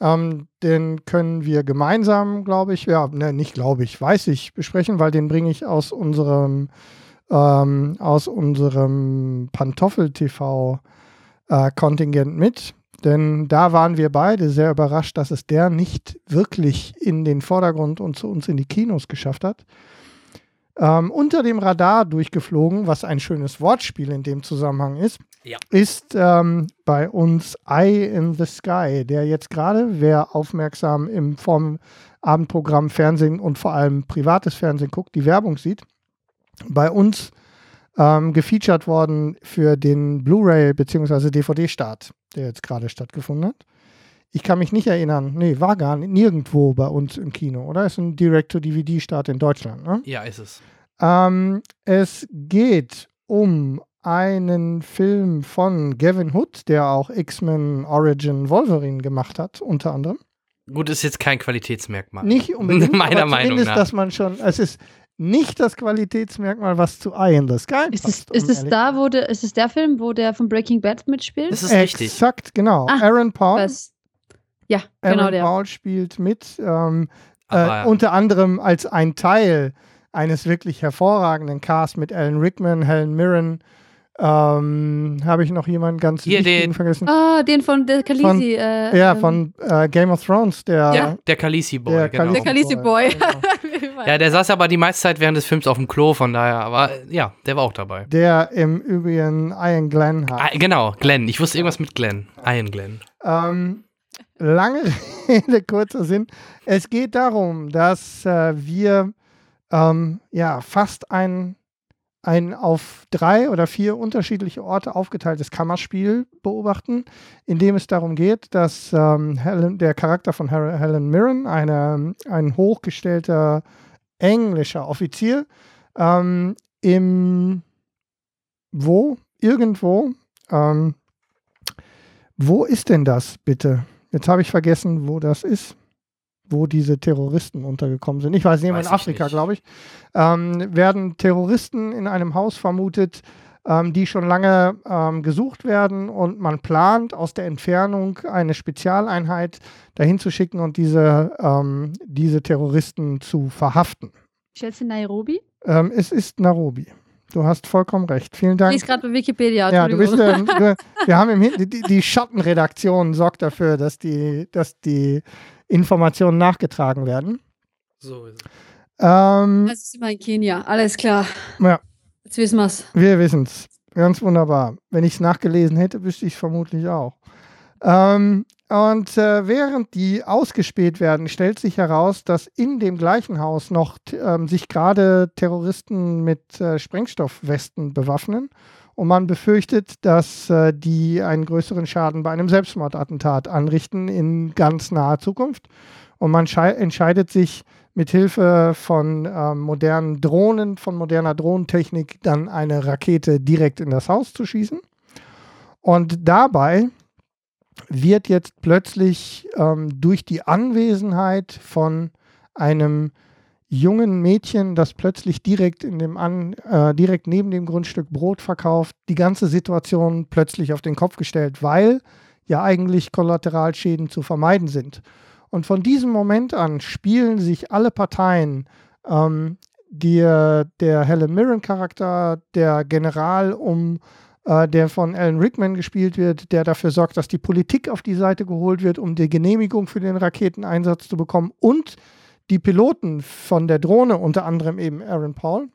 ähm, den können wir gemeinsam, glaube ich, ja, ne, nicht glaube ich, weiß ich, besprechen, weil den bringe ich aus unserem, ähm, aus unserem Pantoffel-TV-Kontingent mit. Denn da waren wir beide sehr überrascht, dass es der nicht wirklich in den Vordergrund und zu uns in die Kinos geschafft hat. Ähm, unter dem Radar durchgeflogen, was ein schönes Wortspiel in dem Zusammenhang ist, Ja. ist ähm, bei uns Eye in the Sky, der jetzt gerade, wer aufmerksam im vom Abendprogramm Fernsehen und vor allem privates Fernsehen guckt, die Werbung sieht, bei uns ähm, gefeatured worden für den Blu-ray bzw. DVD-Start, der jetzt gerade stattgefunden hat. Ich kann mich nicht erinnern, nee, war gar nirgendwo bei uns im Kino, oder? Ist ein Direct-to-DVD-Start in Deutschland, ne? Ja, ist es. Ähm, es geht um einen Film von Gavin Hood, der auch X-Men Origin Wolverine gemacht hat, unter anderem. Gut, ist jetzt kein Qualitätsmerkmal. Nicht unbedingt, [laughs] Meiner Meinung zumindest, nach. dass man schon, es ist nicht das Qualitätsmerkmal, was zu Eye in the Sky Ist passt. es, ist um es da, wo der, ist es der Film, wo der von Breaking Bad mitspielt? Das ist richtig. Exakt, genau. Ah, Aaron Paul. Was? Ja, Aaron genau der. Paul spielt mit, ähm, Aber- äh, unter anderem als ein Teil eines wirklich hervorragenden Casts mit Alan Rickman, Helen Mirren. Ähm, Habe ich noch jemanden ganz Hier, wichtigen den- vergessen? Ah, den von der Khaleesi. äh, ja, ähm, von äh, Game of Thrones, der, Ja, der Khaleesi Boy, der genau. Der Khaleesi Boy. genau. [laughs] Ja, der saß aber die meiste Zeit während des Films auf dem Klo, von daher, aber äh, ja, der war auch dabei. der im Übrigen Ian Glenn hat. Ah, genau, Glenn. Ich wusste irgendwas mit Glenn. Ian Glenn. Ähm, lange [laughs] Rede, kurzer Sinn. Es geht darum, dass äh, wir ähm, ja fast ein, ein auf drei oder vier unterschiedliche Orte aufgeteiltes Kammerspiel beobachten, in dem es darum geht, dass ähm, Helen, der Charakter von Hel- Helen Mirren, eine, ein hochgestellter englischer Offizier, ähm, im wo? Irgendwo ähm, wo ist denn das bitte? Jetzt habe ich vergessen, wo das ist, wo diese Terroristen untergekommen sind. Ich weiß nicht, Weiß in ich Afrika, glaube ich. Ähm, werden Terroristen in einem Haus vermutet, ähm, die schon lange ähm, gesucht werden und man plant, aus der Entfernung eine Spezialeinheit dahin zu schicken und diese, ähm, diese Terroristen zu verhaften. Schätze Nairobi? Ähm, es ist Nairobi. Du hast vollkommen recht. Vielen Ich Dank. lese gerade bei Wikipedia. Ja, du bist, ähm, du, wir haben im Hin die, die Schattenredaktion sorgt dafür, dass die, dass die Informationen nachgetragen werden. So ist es. Ähm, Das ist immer in Kenia. Alles klar. Ja. Jetzt wissen wir's. wir wissen es. Ganz wunderbar. Wenn ich es nachgelesen hätte, wüsste ich es vermutlich auch. Ähm, und äh, während die ausgespäht werden, stellt sich heraus, dass in dem gleichen Haus noch ähm, sich gerade Terroristen mit äh, Sprengstoffwesten bewaffnen. Und man befürchtet, dass äh, die einen größeren Schaden bei einem Selbstmordattentat anrichten in ganz naher Zukunft. Und man schei- entscheidet sich mit Hilfe von ähm, modernen Drohnen, von moderner Drohnentechnik dann eine Rakete direkt in das Haus zu schießen. Und dabei wird jetzt plötzlich ähm, durch die Anwesenheit von einem jungen Mädchen, das plötzlich direkt in dem An, äh, direkt neben dem Grundstück Brot verkauft, die ganze Situation plötzlich auf den Kopf gestellt, weil ja eigentlich Kollateralschäden zu vermeiden sind. Und von diesem Moment an spielen sich alle Parteien, ähm, die, der Helen Mirren-Charakter, der General um äh, der von Alan Rickman gespielt wird, der dafür sorgt, dass die Politik auf die Seite geholt wird, um die Genehmigung für den Raketeneinsatz zu bekommen und die Piloten von der Drohne, unter anderem eben Aaron Paul,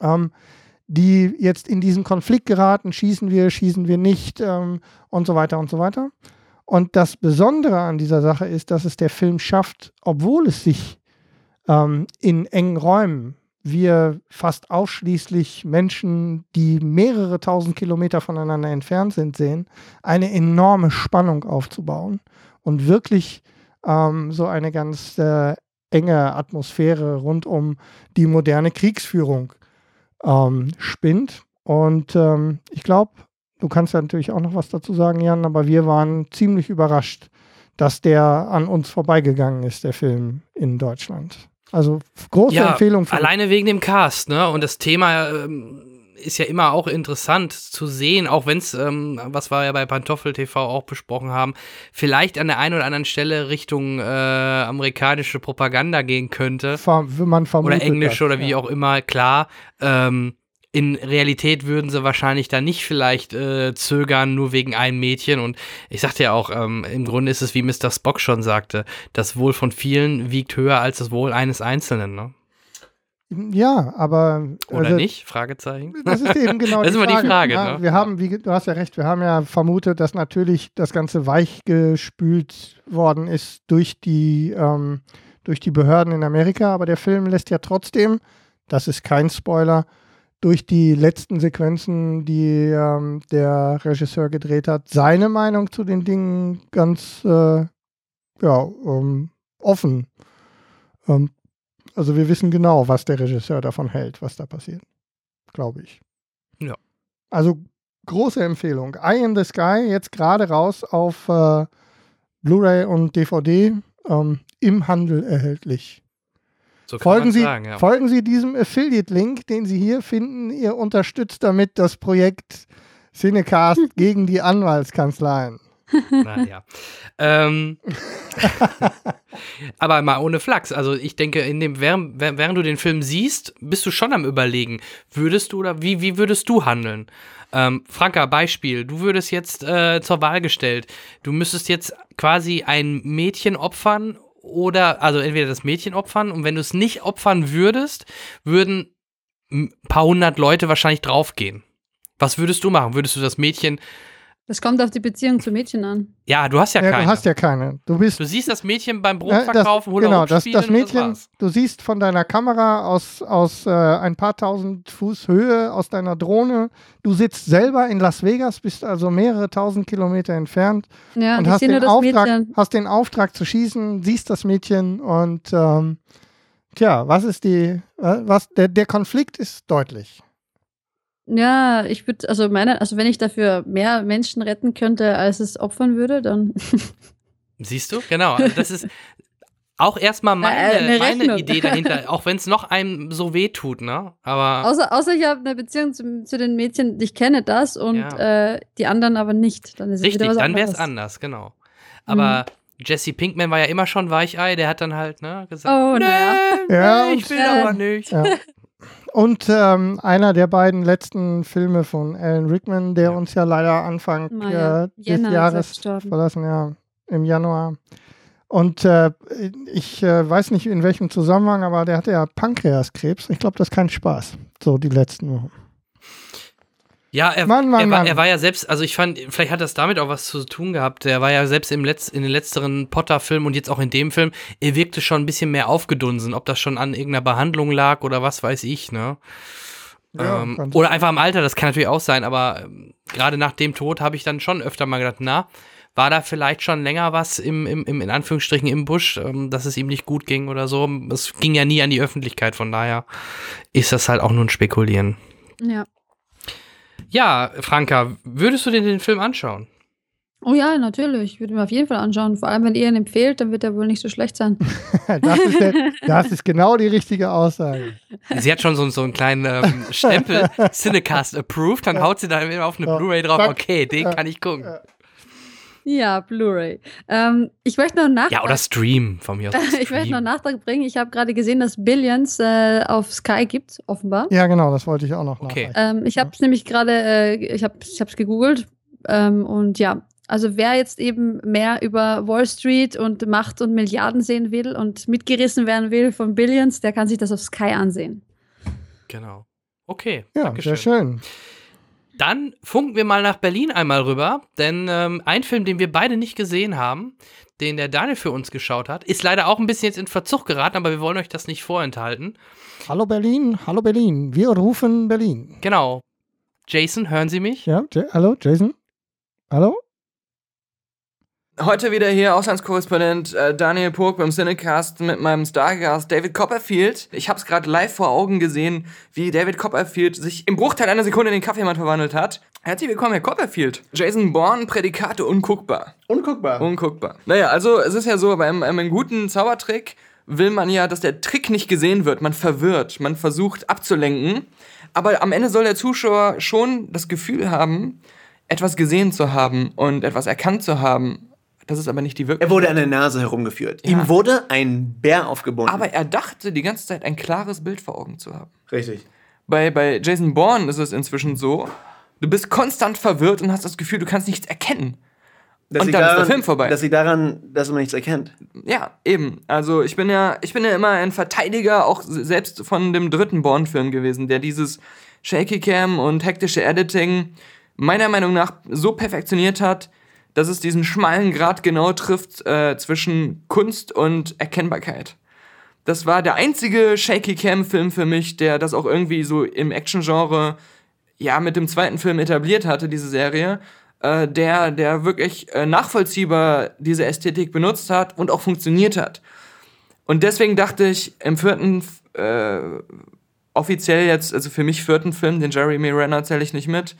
ähm, die jetzt in diesen Konflikt geraten, schießen wir, schießen wir nicht ähm, und so weiter und so weiter. Und das Besondere an dieser Sache ist, dass es der Film schafft, obwohl es sich ähm, in engen Räumen wir fast ausschließlich Menschen, die mehrere tausend Kilometer voneinander entfernt sind, sehen, eine enorme Spannung aufzubauen und wirklich ähm, so eine ganz äh, enge Atmosphäre rund um die moderne Kriegsführung ähm, spinnt. Und ähm, ich glaube, du kannst ja natürlich auch noch was dazu sagen, Jan, aber wir waren ziemlich überrascht, dass der an uns vorbeigegangen ist, der Film in Deutschland. Also große ja, Empfehlung. Für alleine wegen dem Cast, ne? Und das Thema ähm, ist ja immer auch interessant zu sehen, auch wenn es, ähm, was wir ja bei Pantoffel TV auch besprochen haben, vielleicht an der einen oder anderen Stelle Richtung äh, amerikanische Propaganda gehen könnte. Man oder englische das, oder wie ja. auch immer, klar. Ähm, in Realität würden sie wahrscheinlich da nicht vielleicht äh, zögern, nur wegen einem Mädchen. Und ich sagte ja auch, ähm, im Grunde ist es, wie Mr. Spock schon sagte, das Wohl von vielen wiegt höher als das Wohl eines Einzelnen. Ne? Ja, aber. Oder also, nicht? Fragezeichen. Das ist eben genau [laughs] das die ist immer Frage. die Frage. Ja, ne? Wir haben, wie, du hast ja recht, wir haben ja vermutet, dass natürlich das Ganze weichgespült worden ist durch die, ähm, durch die Behörden in Amerika, aber der Film lässt ja trotzdem, das ist kein Spoiler, durch die letzten Sequenzen, die ähm, der Regisseur gedreht hat, seine Meinung zu den Dingen ganz äh, ja, ähm, offen. Also wir wissen genau, was der Regisseur davon hält, was da passiert. Glaube ich. Ja. Also große Empfehlung. Eye in the Sky, jetzt gerade raus auf äh, Blu-ray und DVD ähm, im Handel erhältlich. So folgen, Sie, sagen, ja. folgen Sie diesem Affiliate-Link, den Sie hier finden. Ihr unterstützt damit das Projekt Cinecast [laughs] gegen die Anwaltskanzleien. [laughs] naja. ähm, [laughs] aber mal ohne Flachs. Also ich denke, in dem, während, während du den Film siehst, bist du schon am überlegen, würdest du oder wie, wie würdest du handeln? Ähm, Franka, Beispiel, du würdest jetzt äh, zur Wahl gestellt. Du müsstest jetzt quasi ein Mädchen opfern oder, also entweder das Mädchen opfern und wenn du es nicht opfern würdest, würden ein paar hundert Leute wahrscheinlich draufgehen. Was würdest du machen? Würdest du das Mädchen das kommt auf die Beziehung zu Mädchen an. Ja, du hast ja, ja keine. Du hast ja keine. Du, bist, du siehst das Mädchen beim Brotverkaufen oder Genau, das, das Mädchen, das du siehst von deiner Kamera aus, aus äh, ein paar tausend Fuß Höhe, aus deiner Drohne. Du sitzt selber in Las Vegas, bist also mehrere tausend Kilometer entfernt ja, und hast den, Auftrag, hast den Auftrag zu schießen, siehst das Mädchen und ähm, tja, was ist die, äh, was, der, der Konflikt ist deutlich. Ja, ich würde, also meine, also wenn ich dafür mehr Menschen retten könnte, als es opfern würde, dann. [laughs] Siehst du? Genau. Also das ist auch erstmal meine, meine Idee dahinter, auch wenn es noch einem so weh tut, ne? Aber. Außer, außer ich habe eine Beziehung zu, zu, den Mädchen, ich kenne das und ja. äh, die anderen aber nicht. Dann ist Richtig, es dann wäre es anders, genau. Aber. Mhm. Jesse Pinkman war ja immer schon Weichei, der hat dann halt, ne, gesagt, oh, nee, ja. nee, ich will aber nicht. Ja. Und ähm, einer der beiden letzten Filme von Alan Rickman, der uns ja leider Anfang ja. äh, des Jahres verlassen, ja, im Januar. Und äh, ich äh, weiß nicht in welchem Zusammenhang, aber der hatte ja Pankreaskrebs. Ich glaube, das ist kein Spaß. So die letzten Wochen. Ja, er, Mann, Mann, er, war, Mann. er, war, ja selbst, also ich fand, vielleicht hat das damit auch was zu tun gehabt. Er war ja selbst im Letz-, in den letzteren Potter-Filmen und jetzt auch in dem Film, er wirkte schon ein bisschen mehr aufgedunsen, ob das schon an irgendeiner Behandlung lag oder was weiß ich, ne? Ja, ähm, oder einfach im Alter, das kann natürlich auch sein, aber ähm, gerade nach dem Tod habe ich dann schon öfter mal gedacht, na, war da vielleicht schon länger was im, im, im in Anführungsstrichen im Busch, ähm, dass es ihm nicht gut ging oder so. Es ging ja nie an die Öffentlichkeit, von daher ist das halt auch nur ein Spekulieren. Ja. Ja, Franka, würdest du dir den Film anschauen? Oh ja, natürlich. Ich würde mir auf jeden Fall anschauen. Vor allem, wenn ihr ihn empfehlt, dann wird er wohl nicht so schlecht sein. [laughs] Das ist, der, [laughs] das ist genau die richtige Aussage. Sie hat schon so, so einen kleinen ähm, Stempel, [laughs] Cinecast approved, dann haut sie da immer auf eine. Blu-ray drauf, okay, den kann ich gucken. Ja, Blu-ray. Ähm, ich möchte noch nach Ja, oder Stream von mir [laughs] aus. ich möchte noch. Nachtrag bringen. Ich habe gerade gesehen, dass Billions äh, auf Sky gibt, offenbar. Ja, genau, das wollte ich auch noch Okay. Ähm, ich habe es nämlich gerade, äh, ich habe es gegoogelt ähm, und ja, also wer jetzt eben mehr über Wall Street und Macht und Milliarden sehen will und mitgerissen werden will von Billions, der kann sich das auf Sky ansehen. Genau. Okay, Ja, Dankeschön. sehr schön. Dann funken wir mal nach Berlin einmal rüber, denn ähm, ein Film, den wir beide nicht gesehen haben, den der Daniel für uns geschaut hat, ist leider auch ein bisschen jetzt in Verzug geraten, aber wir wollen euch das nicht vorenthalten. Hallo Berlin, hallo Berlin. Wir rufen Berlin. Genau. Jason, hören Sie mich? Ja, J hallo, Jason? Hallo? Heute wieder hier Auslandskorrespondent äh, Daniel Purk beim Cinecast mit meinem Stargast David Copperfield. Ich habe es gerade live vor Augen gesehen, wie David Copperfield sich im Bruchteil einer Sekunde in den Kaffeemann verwandelt hat. Herzlich willkommen, Herr Copperfield. Jason Bourne, Prädikate unguckbar. Unguckbar. Unguckbar. Naja, also es ist ja so, bei einem, einem guten Zaubertrick will man ja, dass der Trick nicht gesehen wird. Man verwirrt, man versucht abzulenken. Aber am Ende soll der Zuschauer schon das Gefühl haben, etwas gesehen zu haben und etwas erkannt zu haben. Das ist aber nicht die er Wirklichkeit. wurde an der Nase herumgeführt. Ja. Ihm wurde ein Bär aufgebunden. Aber er dachte die ganze Zeit ein klares Bild vor Augen zu haben. Richtig. Bei, bei Jason Bourne ist es inzwischen so, du bist konstant verwirrt und hast das Gefühl, du kannst nichts erkennen. Das Und dann ist der daran, Film vorbei. Das liegt daran, dass man nichts erkennt. Ja, eben. Also ich bin ja, ich bin ja immer ein Verteidiger, auch selbst von dem dritten Bourne-Film gewesen, der dieses Shaky Cam und hektische Editing meiner Meinung nach so perfektioniert hat, dass es diesen schmalen Grad genau trifft äh, zwischen Kunst und Erkennbarkeit. Das war der einzige Shaky Cam-Film für mich, der das auch irgendwie so im Action-Genre ja mit dem zweiten Film etabliert hatte, diese Serie, äh, der, der wirklich äh, nachvollziehbar diese Ästhetik benutzt hat und auch funktioniert hat. Und deswegen dachte ich, im vierten, äh, offiziell jetzt, also für mich vierten Film, den Jeremy Renner zähle ich nicht mit.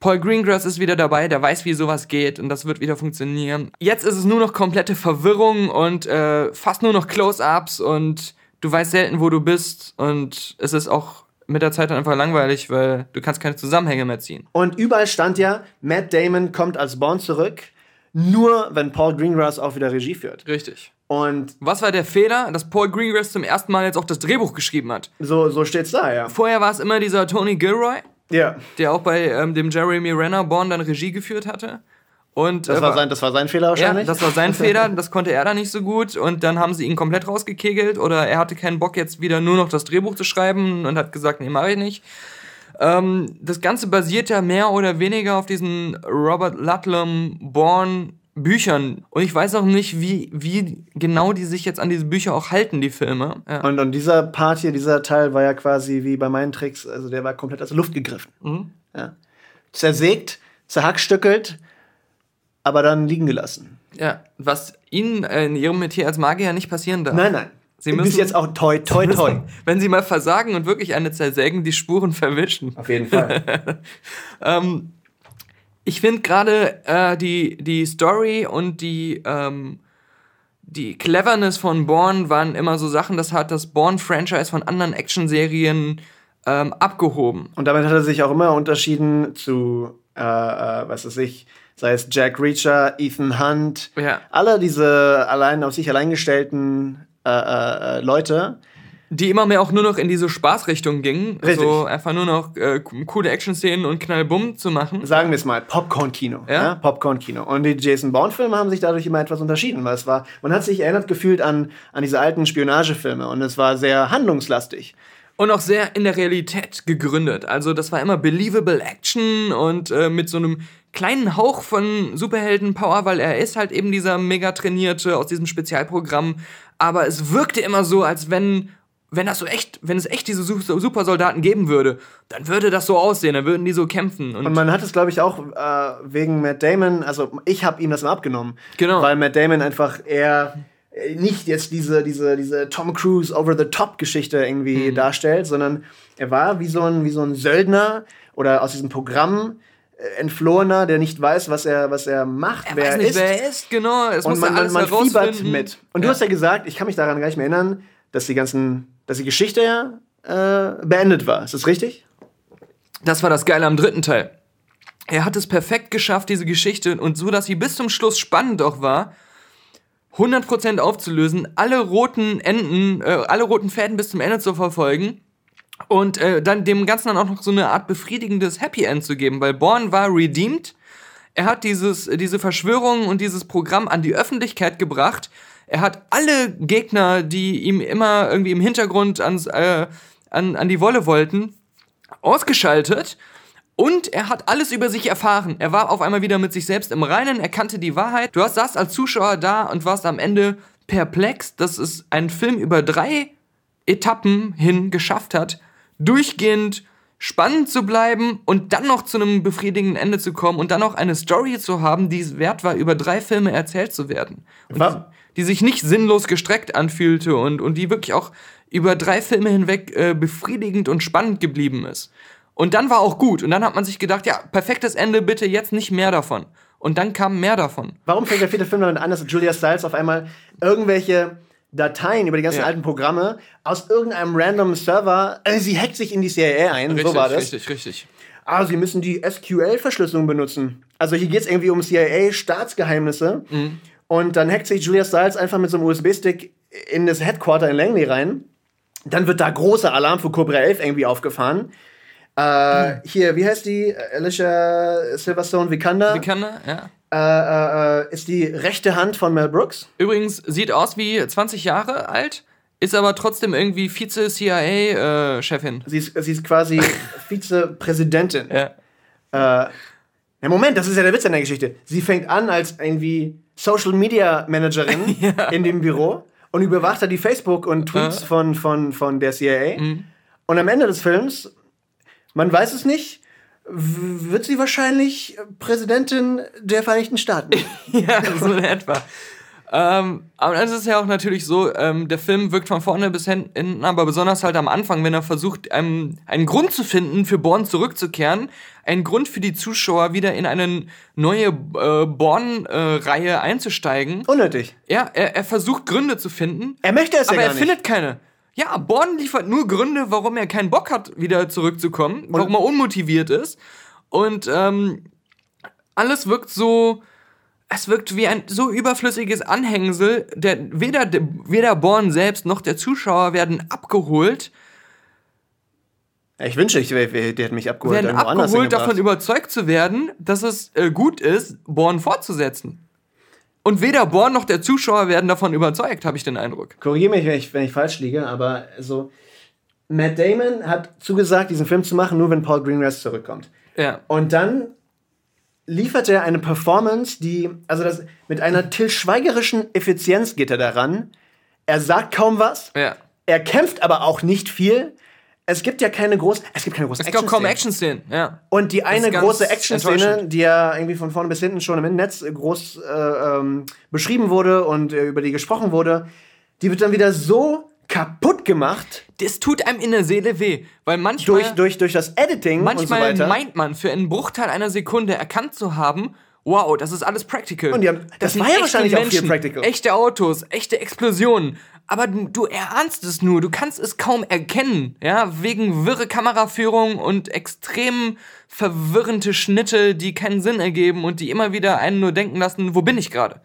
Paul Greengrass ist wieder dabei, der weiß, wie sowas geht und das wird wieder funktionieren. Jetzt ist es nur noch komplette Verwirrung und äh, fast nur noch Close-Ups und du weißt selten, wo du bist und es ist auch mit der Zeit dann einfach langweilig, weil du kannst keine Zusammenhänge mehr ziehen. Und überall stand ja, Matt Damon kommt als Bond zurück, nur wenn Paul Greengrass auch wieder Regie führt. Richtig. Und Was war der Fehler? Dass Paul Greengrass zum ersten Mal jetzt auch das Drehbuch geschrieben hat. so, so steht's da, ja. Vorher war es immer dieser Tony Gilroy, Ja, der auch bei ähm, dem Jeremy Renner Born dann Regie geführt hatte. Und das äh, war sein, das war sein Fehler ja, wahrscheinlich. das war sein Fehler, das konnte er dann nicht so gut und dann haben sie ihn komplett rausgekegelt oder er hatte keinen Bock jetzt wieder nur noch das Drehbuch zu schreiben und hat gesagt, nee, mache ich nicht. Ähm, das Ganze basiert ja mehr oder weniger auf diesen Robert Ludlum Born Büchern und ich weiß auch nicht, wie, wie genau die sich jetzt an diese Bücher auch halten, die Filme. Ja. Und, und dieser Part hier, dieser Teil war ja quasi wie bei meinen Tricks, also der war komplett aus der Luft gegriffen. Mhm. Ja. Zersägt, zerhackstückelt, aber dann liegen gelassen. Ja, was ihnen äh, in ihrem Metier als Magier nicht passieren darf. Nein, nein. Sie Bis müssen- jetzt auch toi, toi, toi. [laughs] Wenn sie mal versagen und wirklich eine zersägen, die Spuren verwischen. Auf jeden Fall. [laughs] Ähm, ich finde gerade äh, die, die Story und die, ähm, die Cleverness von Bourne waren immer so Sachen, das hat das Bourne-Franchise von anderen Actionserien ähm, abgehoben. Und damit hat er sich auch immer unterschieden zu, äh, äh, was weiß ich, sei es Jack Reacher, Ethan Hunt, Ja. alle diese allein auf sich allein gestellten äh, äh, äh, Leute. Die immer mehr auch nur noch in diese Spaßrichtung gingen. Richtig. So einfach nur noch äh, coole Action-Szenen und Knallbumm zu machen. Sagen wir es mal, Popcorn-Kino. Ja. Ja? Popcorn-Kino. Und die Jason Bourne-Filme haben sich dadurch immer etwas unterschieden, weil es war, man hat sich erinnert gefühlt an, an diese alten Spionagefilme und es war sehr handlungslastig. Und auch sehr in der Realität gegründet. Also das war immer believable Action und äh, mit so einem kleinen Hauch von Superhelden-Power, weil er ist halt eben dieser mega trainierte aus diesem Spezialprogramm. Aber es wirkte immer so, als wenn wenn das so echt, wenn es echt diese Su- Supersoldaten geben würde, dann würde das so aussehen, dann würden die so kämpfen. Und, Und man hat es, glaube ich, auch äh, wegen Matt Damon, also ich habe ihm das mal abgenommen. Genau. Weil Matt Damon einfach eher äh, nicht jetzt diese, diese, diese Tom Cruise Over-the-Top-Geschichte irgendwie darstellt, sondern er war wie so ein, wie so ein Söldner oder aus diesem Programm äh, entflohener, der nicht weiß, was er, was er macht, er wer weiß er nicht, ist. wer er ist, genau. Es und man, alles man fiebert mit. Und du Ja. hast ja gesagt, ich kann mich daran gar nicht mehr erinnern, dass die ganzen, dass die Geschichte ja äh, beendet war. Ist das richtig? Das war das Geile am dritten Teil. Er hat es perfekt geschafft, diese Geschichte, und so, dass sie bis zum Schluss spannend auch war, 100% aufzulösen, alle roten Enden, äh, alle roten Fäden bis zum Ende zu verfolgen und äh, dann dem Ganzen dann auch noch so eine Art befriedigendes Happy End zu geben, weil Born war redeemed. Er hat dieses, diese Verschwörung und dieses Programm an die Öffentlichkeit gebracht. Er hat alle Gegner, die ihm immer irgendwie im Hintergrund ans, äh, an, an die Wolle wollten, ausgeschaltet. Und er hat alles über sich erfahren. Er war auf einmal wieder mit sich selbst im Reinen, er kannte die Wahrheit. Du hast saßt als Zuschauer da und warst am Ende perplex, dass es ein Film über drei Etappen hin geschafft hat, durchgehend spannend zu bleiben und dann noch zu einem befriedigenden Ende zu kommen und dann noch eine Story zu haben, die es wert war, über drei Filme erzählt zu werden. Und Wa- die, sich nicht sinnlos gestreckt anfühlte und, und die wirklich auch über drei Filme hinweg äh, befriedigend und spannend geblieben ist. Und dann war auch gut. Und dann hat man sich gedacht, ja, perfektes Ende, bitte jetzt nicht mehr davon. Und dann kam mehr davon. Warum fängt der vierte Film damit an, dass Julia Stiles auf einmal irgendwelche Dateien über die ganzen Ja. alten Programme aus irgendeinem random Server, äh, sie hackt sich in die CIA ein, so war das. Richtig, richtig. Ah, sie müssen die SQL-Verschlüsselung benutzen. Also hier geht es irgendwie um CIA-Staatsgeheimnisse. Mhm. Und dann hackt sich Julia Stiles einfach mit so einem USB-Stick in das Headquarter in Langley rein. Dann wird da großer Alarm für Cobra 11 irgendwie aufgefahren. Äh, hier, wie heißt die? Alicia Silverstone Vikander. Wie kann er? Ja. äh, äh, äh, ist die rechte Hand von Mel Brooks. Übrigens, sieht aus wie 20 Jahre alt, ist aber trotzdem irgendwie Vize-CIA-Chefin. Sie ist, sie ist quasi [laughs] Vizepräsidentin. ja. Äh, ja, Moment, das ist ja der Witz an der Geschichte. Sie fängt an als irgendwie Social Media Managerin [laughs] in dem Büro und überwacht da die Facebook und Tweets von, von, von der CIA. Und am Ende des Films, man weiß es nicht, wird sie wahrscheinlich Präsidentin der Vereinigten Staaten. [laughs] ja, so in etwa. Ähm, aber es ist ja auch natürlich so, ähm, der Film wirkt von vorne bis hinten, aber besonders halt am Anfang, wenn er versucht, ähm, einen Grund zu finden, für Born zurückzukehren, einen Grund für die Zuschauer wieder in eine neue äh, Born-Reihe einzusteigen. Unnötig. Ja, er, er versucht Gründe zu finden, Er möchte es ja aber gar er nicht. findet keine. Ja, Born liefert nur Gründe, warum er keinen Bock hat, wieder zurückzukommen, warum er unmotiviert ist. Und ähm, alles wirkt so. Es wirkt wie ein so überflüssiges Anhängsel, der weder, der- weder Born selbst noch der Zuschauer werden abgeholt, ich wünsche, ich, hätte mich abgeholt. werden abgeholt, davon überzeugt zu werden, dass es äh, gut ist, Born fortzusetzen. Und weder Born noch der Zuschauer werden davon überzeugt, habe ich den Eindruck. Korrigiere mich, wenn ich, wenn ich falsch liege, aber so. Matt Damon hat zugesagt, diesen Film zu machen, nur wenn Paul Greengrass zurückkommt. Ja. Und dann liefert er eine Performance, die, also das, mit einer Till Schweigerischen Effizienz geht er daran. Er sagt kaum was, Ja. er kämpft aber auch nicht viel. Es gibt ja keine großen, es gibt keine großen Es gab kaum Action-Szenen. Ja. Und die eine große Action-Szene, die ja irgendwie von vorne bis hinten schon im Netz groß äh, ähm, beschrieben wurde und äh, über die gesprochen wurde, die wird dann wieder so kaputt gemacht Das tut einem in der Seele weh, weil manchmal, durch, durch, durch das Editing manchmal und so weiter. meint man, für einen Bruchteil einer Sekunde erkannt zu haben, wow, das ist alles practical. Und die haben- das sind war ja wahrscheinlich auch viel practical. Echte Autos, echte Explosionen. Aber du, du erahnst es nur, du kannst es kaum erkennen, ja, wegen wirre Kameraführung und extrem verwirrende Schnitte, die keinen Sinn ergeben und die immer wieder einen nur denken lassen, wo bin ich gerade?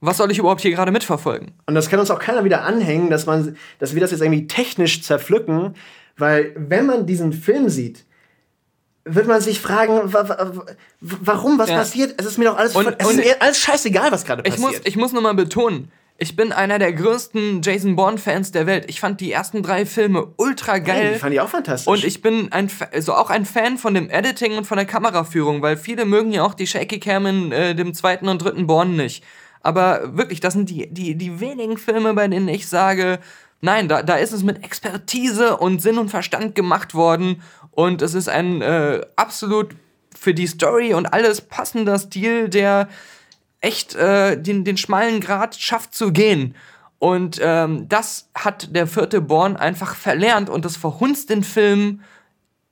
Was soll ich überhaupt hier gerade mitverfolgen? Und das kann uns auch keiner wieder anhängen, dass, man, dass wir das jetzt irgendwie technisch zerpflücken, weil wenn man diesen Film sieht, wird man sich fragen, wa wa wa- warum, was Ja. passiert? Es ist mir doch alles, Und- es ist mir alles scheißegal, was gerade Ich passiert. muss, ich muss nur mal betonen, ich bin einer der größten Jason Bourne-Fans der Welt. Ich fand die ersten drei Filme ultra geil. die fand ich auch fantastisch. Und ich bin ein, also auch ein Fan von dem Editing und von der Kameraführung, weil viele mögen ja auch die Shaky Cam in äh, dem zweiten und dritten Born nicht. Aber wirklich, das sind die, die, die wenigen Filme, bei denen ich sage, Nein, da, da ist es mit Expertise und Sinn und Verstand gemacht worden. Und es ist ein äh, absolut für die Story und alles passender Stil, der echt äh, den, den schmalen Grat schafft zu gehen. Und ähm, das hat der vierte Born einfach verlernt und das verhunzt den Film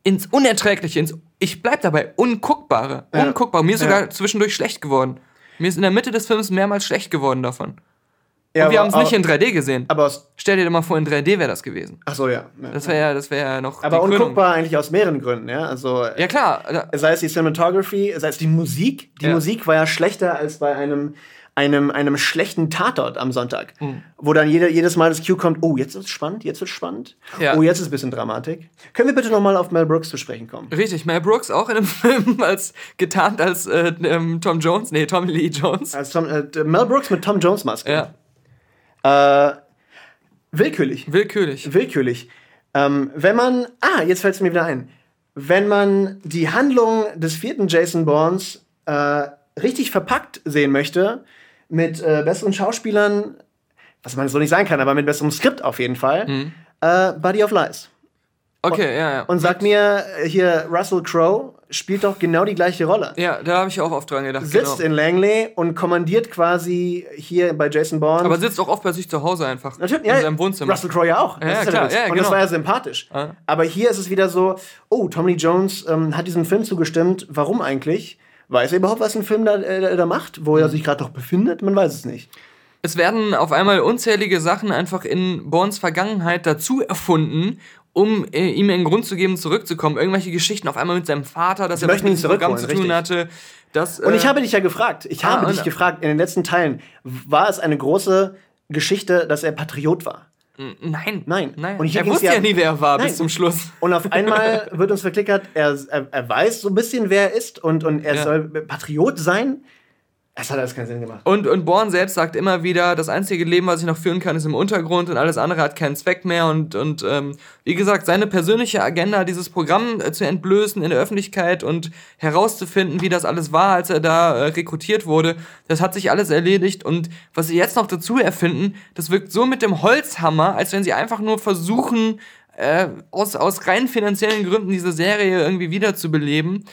ins Unerträgliche, ins, ich bleib dabei, Unguckbare. Ja. Unguckbar. Mir ist Ja. sogar zwischendurch schlecht geworden. Mir ist in der Mitte des Films mehrmals schlecht geworden davon. Ja, und wir haben es nicht in 3D gesehen. Aber. Stell dir doch mal vor, in 3D wäre das gewesen. Ach so, ja. ja. Das wäre ja, das wäre ja noch. aber die Krönung. unguckbar eigentlich aus mehreren Gründen, ja. Also, Ja, klar. sei es die Cinematography, sei es die Musik. Die Ja. Musik war ja schlechter als bei einem, einem, einem schlechten Tatort am Sonntag. Mhm. Wo dann jede, jedes Mal das Cue kommt, oh, jetzt wird's spannend, jetzt wird's spannend. Ja. Oh, jetzt ist ein bisschen Dramatik. Können wir bitte nochmal auf Mel Brooks zu sprechen kommen? Richtig, Mel Brooks auch in dem [laughs] Film als getarnt als äh, ähm, Tom Jones, nee, Tommy Lee Jones. Als Tom, äh, Mel Brooks mit Tom Jones Maske. Ja, Äh, willkürlich. willkürlich. Willkürlich. Ähm, wenn man. Ah, jetzt fällt es mir wieder ein. Wenn man die Handlung des vierten Jason Bournes äh, richtig verpackt sehen möchte, mit äh, besseren Schauspielern, was man so nicht sein kann, aber mit besserem Skript auf jeden Fall, Mhm. äh, Body of Lies. Okay, ja, ja. Und sag mir, äh, hier Russell Crowe spielt doch genau die gleiche Rolle. Ja, da habe ich auch oft dran gedacht. Sitzt genau. in Langley und kommandiert quasi hier bei Jason Bourne. Aber sitzt auch oft bei sich zu Hause einfach. Natürlich, in ja, seinem Wohnzimmer. Russell Crowe ja auch. Das Ja, ist klar, ja, Und genau. das war ja sympathisch. Ja. Aber hier ist es wieder so, oh, Tommy Jones ähm, hat diesem Film zugestimmt. Warum eigentlich? Weiß er überhaupt, was ein Film da, äh, da macht? Wo er sich gerade noch befindet? Man weiß es nicht. Es werden auf einmal unzählige Sachen einfach in Borns Vergangenheit dazu erfunden, um äh, ihm einen Grund zu geben, zurückzukommen. Irgendwelche Geschichten auf einmal mit seinem Vater, dass Sie er mit diesem Programm zu tun richtig. hatte. Dass, Und ich äh, habe dich ja gefragt. Ich ah, habe dich gefragt in den letzten Teilen. War es eine große Geschichte, dass er Patriot war? Nein. Nein. Nein. Und er wusste ja- ja nie, wer er war, Nein. bis zum Schluss. Und auf einmal wird uns verklickert, er, er, er weiß so ein bisschen, wer er ist und, und er Ja. soll Patriot sein. Es hat alles keinen Sinn gemacht. Und, und Born selbst sagt immer wieder, das einzige Leben, was ich noch führen kann, ist im Untergrund und alles andere hat keinen Zweck mehr. Und, und ähm, wie gesagt, seine persönliche Agenda, dieses Programm äh, zu entblößen in der Öffentlichkeit und herauszufinden, wie das alles war, als er da äh, rekrutiert wurde, das hat sich alles erledigt. Und was sie jetzt noch dazu erfinden, das wirkt so mit dem Holzhammer, als wenn sie einfach nur versuchen, äh, aus, aus rein finanziellen Gründen diese Serie irgendwie wiederzubeleben.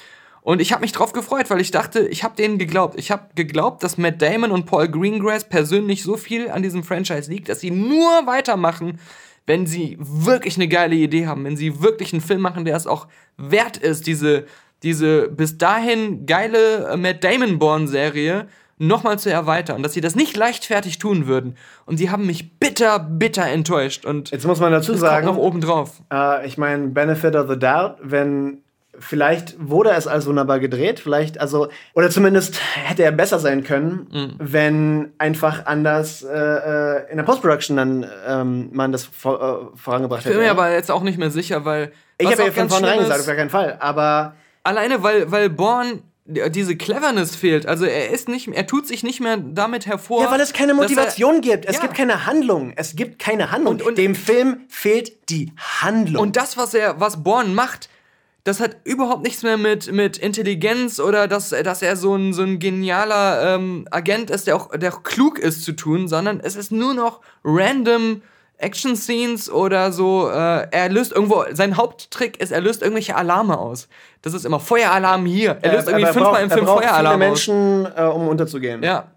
Und ich habe mich drauf gefreut, weil ich dachte, ich habe denen geglaubt. Ich habe geglaubt, dass Matt Damon und Paul Greengrass persönlich so viel an diesem Franchise liegt, dass sie nur weitermachen, wenn sie wirklich eine geile Idee haben, wenn sie wirklich einen Film machen, der es auch wert ist, diese, diese bis dahin geile äh, Matt Damon-Born-Serie nochmal zu erweitern. Dass sie das nicht leichtfertig tun würden. Und sie haben mich bitter, bitter enttäuscht. Und Jetzt muss man dazu sagen, noch oben drauf. Äh, ich meine, Benefit of the Doubt, wenn vielleicht wurde es als wunderbar gedreht, vielleicht, also, oder zumindest hätte er besser sein können, Mhm. wenn einfach anders äh, äh, in der Post-Production dann ähm, man das vor, äh, vorangebracht Ich bin hätte. mir ja. aber jetzt auch nicht mehr sicher, weil. ich habe ja von vornherein gesagt, auf gar keinen Fall, aber Alleine, weil, weil Born diese Cleverness fehlt. Also er ist nicht, er tut sich nicht mehr damit hervor. ja, weil es keine dass er- Motivation gibt. Es Ja. gibt keine Handlung. Es gibt keine Handlung. Und- und- Dem Film fehlt die Handlung. Und das, was er, was Born macht, das hat überhaupt nichts mehr mit, mit Intelligenz oder dass, dass er so ein, so ein genialer ähm, Agent ist, der auch, der auch klug ist zu tun, sondern es ist nur noch random Action-Scenes oder so. Äh, er löst irgendwo, sein Haupttrick ist, er löst irgendwelche Alarme aus. Das ist immer Feueralarm hier. Er löst Äh, irgendwie er fünfmal im er Film braucht Feueralarm viele aus. Menschen, äh, um unterzugehen. Ja.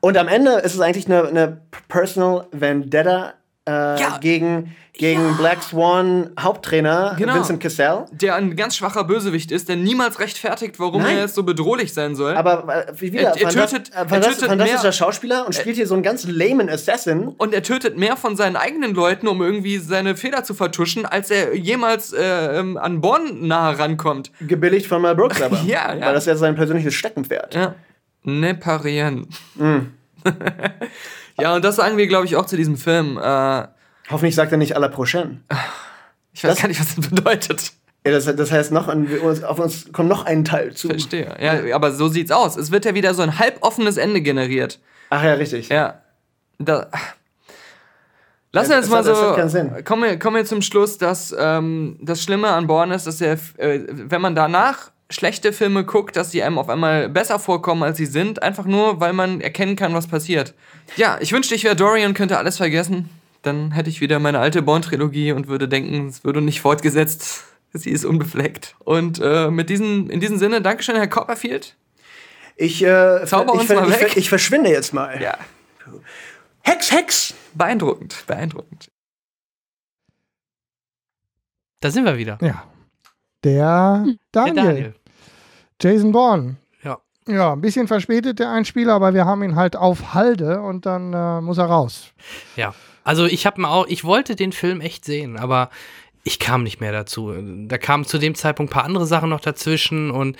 Und am Ende ist es eigentlich eine, eine Personal Vendetta äh, Ja. gegen, gegen Black Swan Haupttrainer Genau. Vincent Cassell. Der ein ganz schwacher Bösewicht ist, der niemals rechtfertigt, warum Nein. er jetzt so bedrohlich sein soll. Aber äh, wie wieder, Er- er tötet- äh, er tötet fantastischer mehr- Schauspieler und spielt hier so einen ganz lamen Assassin. Und er tötet mehr von seinen eigenen Leuten, um irgendwie seine Fehler zu vertuschen, als er jemals äh, ähm, an Born nahe rankommt. Gebilligt von Mel Brooks [laughs] aber. Ja, ja. Weil das ja sein persönliches Steckenpferd. Ja. Ne parieren. Mm. [laughs] ja, und das sagen wir, glaube ich, auch zu diesem Film. Äh, Hoffentlich sagt er nicht à la prochaine. ich weiß Das- gar nicht, was das bedeutet. Ja, das, das heißt, noch uns- auf uns kommt noch ein Teil zu. Verstehe. Ja, aber so sieht's aus. Es wird ja wieder so ein halboffenes Ende generiert. Ach ja, richtig. Ja. Da. Lass uns mal so. Sinn. Kommen wir, kommen wir zum Schluss, dass ähm, das Schlimme an Born ist, dass er, äh, wenn man danach schlechte Filme guckt, dass sie einem auf einmal besser vorkommen, als sie sind, einfach nur, weil man erkennen kann, was passiert. Ja, ich wünschte, ich wäre Dorian, könnte alles vergessen. dann hätte ich wieder meine alte Born-Trilogie und würde denken, es würde nicht fortgesetzt. Sie ist unbefleckt. Und äh, mit diesen, in diesem Sinne, Dankeschön, Herr Copperfield. Ich, äh, Zauber ich, uns ver- mal ich, weg. ver- ich verschwinde jetzt mal. Ja, Hex, Hex! beeindruckend, beeindruckend. Da sind wir wieder. Ja. Der Der Daniel, Daniel. Jason Bourne. Ja. Ja, ein bisschen verspätet der Einspieler, aber wir haben ihn halt auf Halde und dann äh, muss er raus. Ja. Also ich habe auch, ich wollte den Film echt sehen, aber ich kam nicht mehr dazu. Da kamen zu dem Zeitpunkt ein paar andere Sachen noch dazwischen und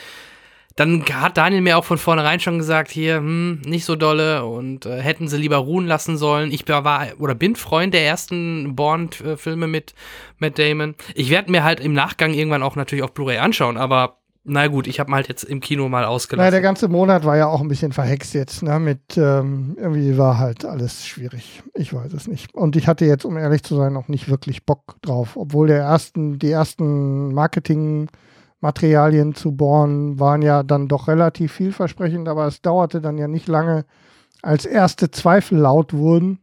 dann hat Daniel mir auch von vornherein schon gesagt, hier, hm, nicht so dolle und äh, hätten sie lieber ruhen lassen sollen. Ich war oder bin Freund der ersten Bond-Filme mit Matt Damon. Ich werde mir halt im Nachgang irgendwann auch natürlich auf Blu-ray anschauen, aber na gut, ich habe halt jetzt im Kino mal ausgelassen. der ganze Monat war ja auch ein bisschen verhext jetzt, ne? Mit ähm, irgendwie war halt alles schwierig. Ich weiß es nicht. Und ich hatte jetzt, um ehrlich zu sein, auch nicht wirklich Bock drauf. Obwohl der ersten, die ersten Marketingmaterialien zu Born waren ja dann doch relativ vielversprechend, aber es dauerte dann ja nicht lange, als erste Zweifel laut wurden.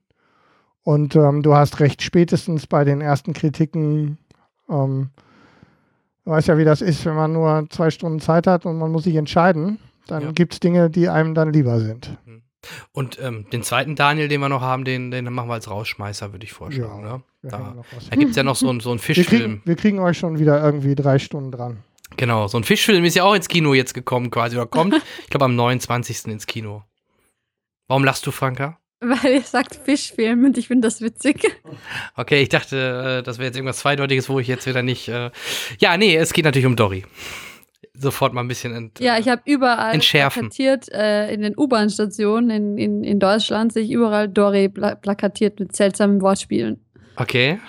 Und ähm, du hast recht, spätestens bei den ersten Kritiken ähm, Du weißt ja, wie das ist, wenn man nur zwei Stunden Zeit hat und man muss sich entscheiden. Dann Ja. gibt es Dinge, die einem dann lieber sind. Und ähm, den zweiten Daniel, den wir noch haben, den, den machen wir als Rausschmeißer, würde ich vorschlagen. Ja, ne? Wir, Da, da gibt es ja noch so, einen- so einen wir, Fischfilm. kriegen, wir kriegen euch schon wieder irgendwie drei Stunden dran. Genau, so ein Fischfilm ist ja auch ins Kino jetzt gekommen quasi. Oder kommt, [laughs] ich glaube, am 29. ins Kino. Warum lachst du, Franka? Weil ihr sagt Fischfilm und ich finde das witzig. [laughs] Okay, ich dachte, äh, das wäre jetzt irgendwas Zweideutiges, wo ich jetzt wieder nicht. Äh ja, nee, es geht natürlich um Dory. Sofort mal ein bisschen ent Ja, ich habe überall Entschärfen. plakatiert, äh, in den U-Bahn-Stationen in, in, in Deutschland sehe ich überall Dory pla plakatiert mit seltsamen Wortspielen. Okay.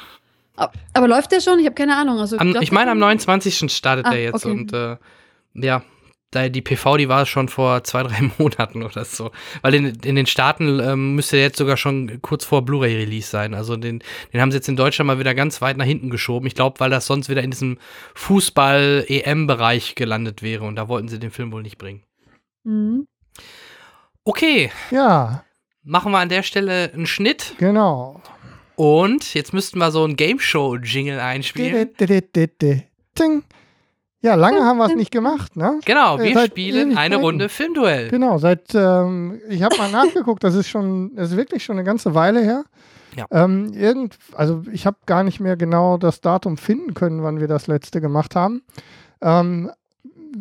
Ab- Aber läuft der schon? Ich habe keine Ahnung. Also, Am, ich meine, am schon? 29. startet Ah, der jetzt okay. und äh, ja, da die PV, die war schon vor zwei, drei [laughs] Monaten oder so. Weil in, in den Staaten ähm, müsste der jetzt sogar schon kurz vor Blu-ray-Release sein. Also den, den haben sie jetzt in Deutschland mal wieder ganz weit nach hinten geschoben. Ich glaube, weil das sonst wieder in diesem Fußball-EM-Bereich gelandet wäre und da wollten sie den Film wohl nicht bringen. Mhm. Okay, Ja, machen wir an der Stelle einen Schnitt genau. Und jetzt müssten wir so ein Game-Show-Jingle einspielen. Ting. Ja, lange haben wir es nicht gemacht, ne? Genau, Äh, wir seit spielen eine. Runde Filmduell. Genau, seit, ähm, ich habe mal nachgeguckt, das ist schon, das ist wirklich schon eine ganze Weile her. Ja. Ähm, irgend, also ich habe gar nicht mehr genau das Datum finden können, wann wir das letzte gemacht haben. Ähm,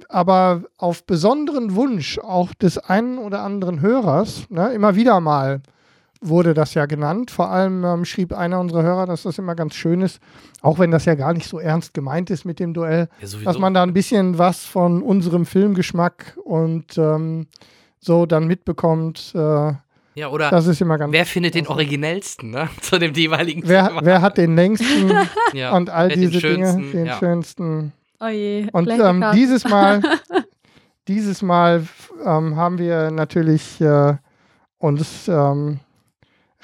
aber auf besonderen Wunsch auch des einen oder anderen Hörers, ne, immer wieder mal wurde das ja genannt. Vor allem ähm, schrieb einer unserer Hörer, dass das immer ganz schön ist, auch wenn das ja gar nicht so ernst gemeint ist mit dem Duell, Ja, dass man da ein bisschen was von unserem Filmgeschmack und ähm, so dann mitbekommt. Äh, ja, oder das ist immer ganz. wer findet den originellsten, ne? [laughs] Zu dem jeweiligen wer, Thema. wer hat den längsten [laughs] ja. und all wer den diese Dinge, schönsten, den ja. schönsten. Oh je. Und ähm, dieses Mal, [laughs] dieses Mal ähm, haben wir natürlich äh, uns ähm,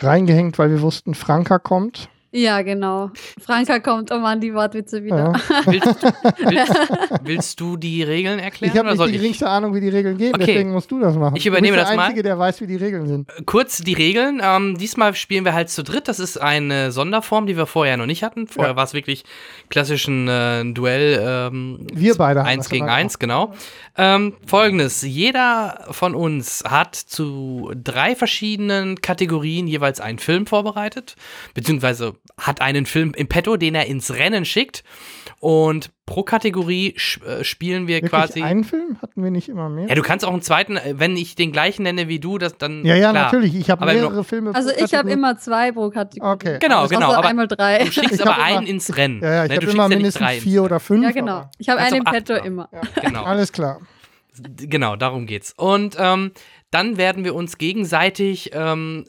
reingehängt, weil wir wussten, Franka kommt. Ja, genau. Franka kommt, oh Mann, die Wortwitze wieder. Ja. Willst, willst, [laughs] willst du die Regeln erklären Ich habe nicht soll die ich? geringste Ahnung, wie die Regeln gehen, Okay. deswegen musst du das machen. Ich übernehme du das mal. der Einzige, der weiß, wie die Regeln sind. Kurz die Regeln. Ähm, diesmal spielen wir halt zu dritt. Das ist eine Sonderform, die wir vorher noch nicht hatten. Vorher Ja. war es wirklich klassisch ein äh, Duell. Ähm, Wir beide Eins gegen eins, genau. Ähm, Folgendes: Jeder von uns hat zu drei verschiedenen Kategorien jeweils einen Film vorbereitet, beziehungsweise hat einen Film im Petto, den er ins Rennen schickt. Und pro Kategorie äh, spielen wir Wirklich quasi. einen Film? Hatten wir nicht immer mehr? ja, du kannst auch einen zweiten, äh, wenn ich den gleichen nenne wie du, das dann. Ja, ja, klar. natürlich. Ich habe mehrere noch- Filme. Also pro ich habe immer zwei pro Kategorie. Okay. Genau, Also genau. Aber einmal drei. du schickst [laughs] Ich aber immer- einen ins Rennen. Ja, ja, ich ne? habe immer ja mindestens drei. vier oder fünf. Ja, genau. Ich habe einen im Petto machen. immer. Genau. Alles klar. Genau, darum geht's. Und ähm, dann werden wir uns gegenseitig ähm,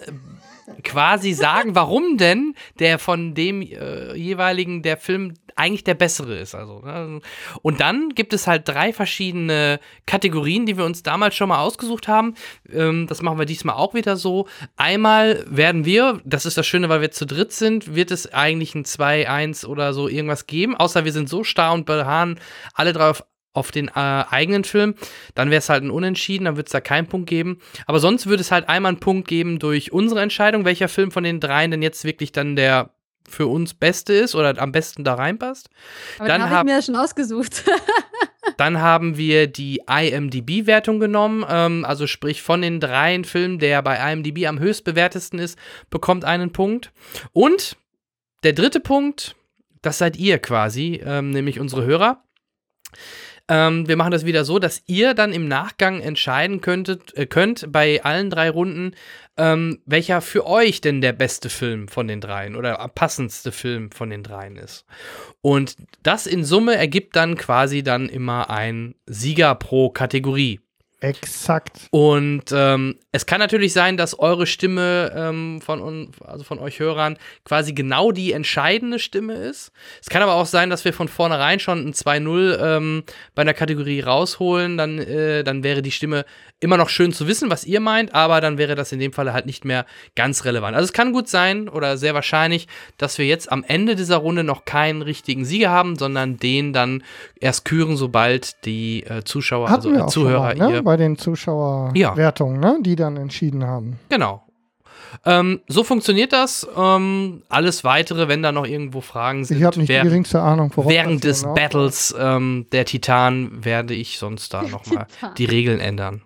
quasi sagen, warum denn der von dem äh, jeweiligen der Film eigentlich der bessere ist. Also, ne? Und dann gibt es halt drei verschiedene Kategorien, die wir uns damals schon mal ausgesucht haben. Ähm, das machen wir diesmal auch wieder so. Einmal werden wir, das ist das Schöne, weil wir zu dritt sind, wird es eigentlich ein 2-1 oder so irgendwas geben, außer wir sind so starr und beharren alle drei auf auf den äh, eigenen Film, dann wäre es halt ein Unentschieden, dann würde es da keinen Punkt geben. Aber sonst würde es halt einmal einen Punkt geben durch unsere Entscheidung, welcher Film von den dreien denn jetzt wirklich dann der für uns beste ist oder am besten da reinpasst. Aber Dann habe hab- ich mir ja schon ausgesucht. [laughs] Dann haben wir die IMDb-Wertung genommen, ähm, also sprich von den dreien Filmen, der bei IMDb am höchstbewertesten ist, bekommt einen Punkt. Und der dritte Punkt, das seid ihr quasi, ähm, nämlich unsere Hörer. Ähm, wir machen das wieder so, dass ihr dann im Nachgang entscheiden könntet, äh, könnt bei allen drei Runden, ähm, welcher für euch denn der beste Film von den dreien oder passendste Film von den dreien ist. Und das in Summe ergibt dann quasi dann immer ein Sieger pro Kategorie. Exakt. Und ähm, es kann natürlich sein, dass eure Stimme ähm, von, also von euch Hörern quasi genau die entscheidende Stimme ist. Es kann aber auch sein, dass wir von vornherein schon ein 2-0 ähm, bei einer Kategorie rausholen. Dann, äh, dann wäre die Stimme immer noch schön zu wissen, was ihr meint, aber dann wäre das in dem Falle halt nicht mehr ganz relevant. Also es kann gut sein oder sehr wahrscheinlich, dass wir jetzt am Ende dieser Runde noch keinen richtigen Sieger haben, sondern den dann erst küren, sobald die äh, Zuschauer, Hatten also wir äh, auch Zuhörer mal, ne? ihr bei den Zuschauerwertungen, ne? die dann entschieden haben. Genau. Ähm, so funktioniert das. Ähm, alles weitere, wenn da noch irgendwo Fragen sind, Ich habe nicht die während, geringste Ahnung, worauf während des. Battles ähm, der Titan werde ich sonst da nochmal die Regeln ändern.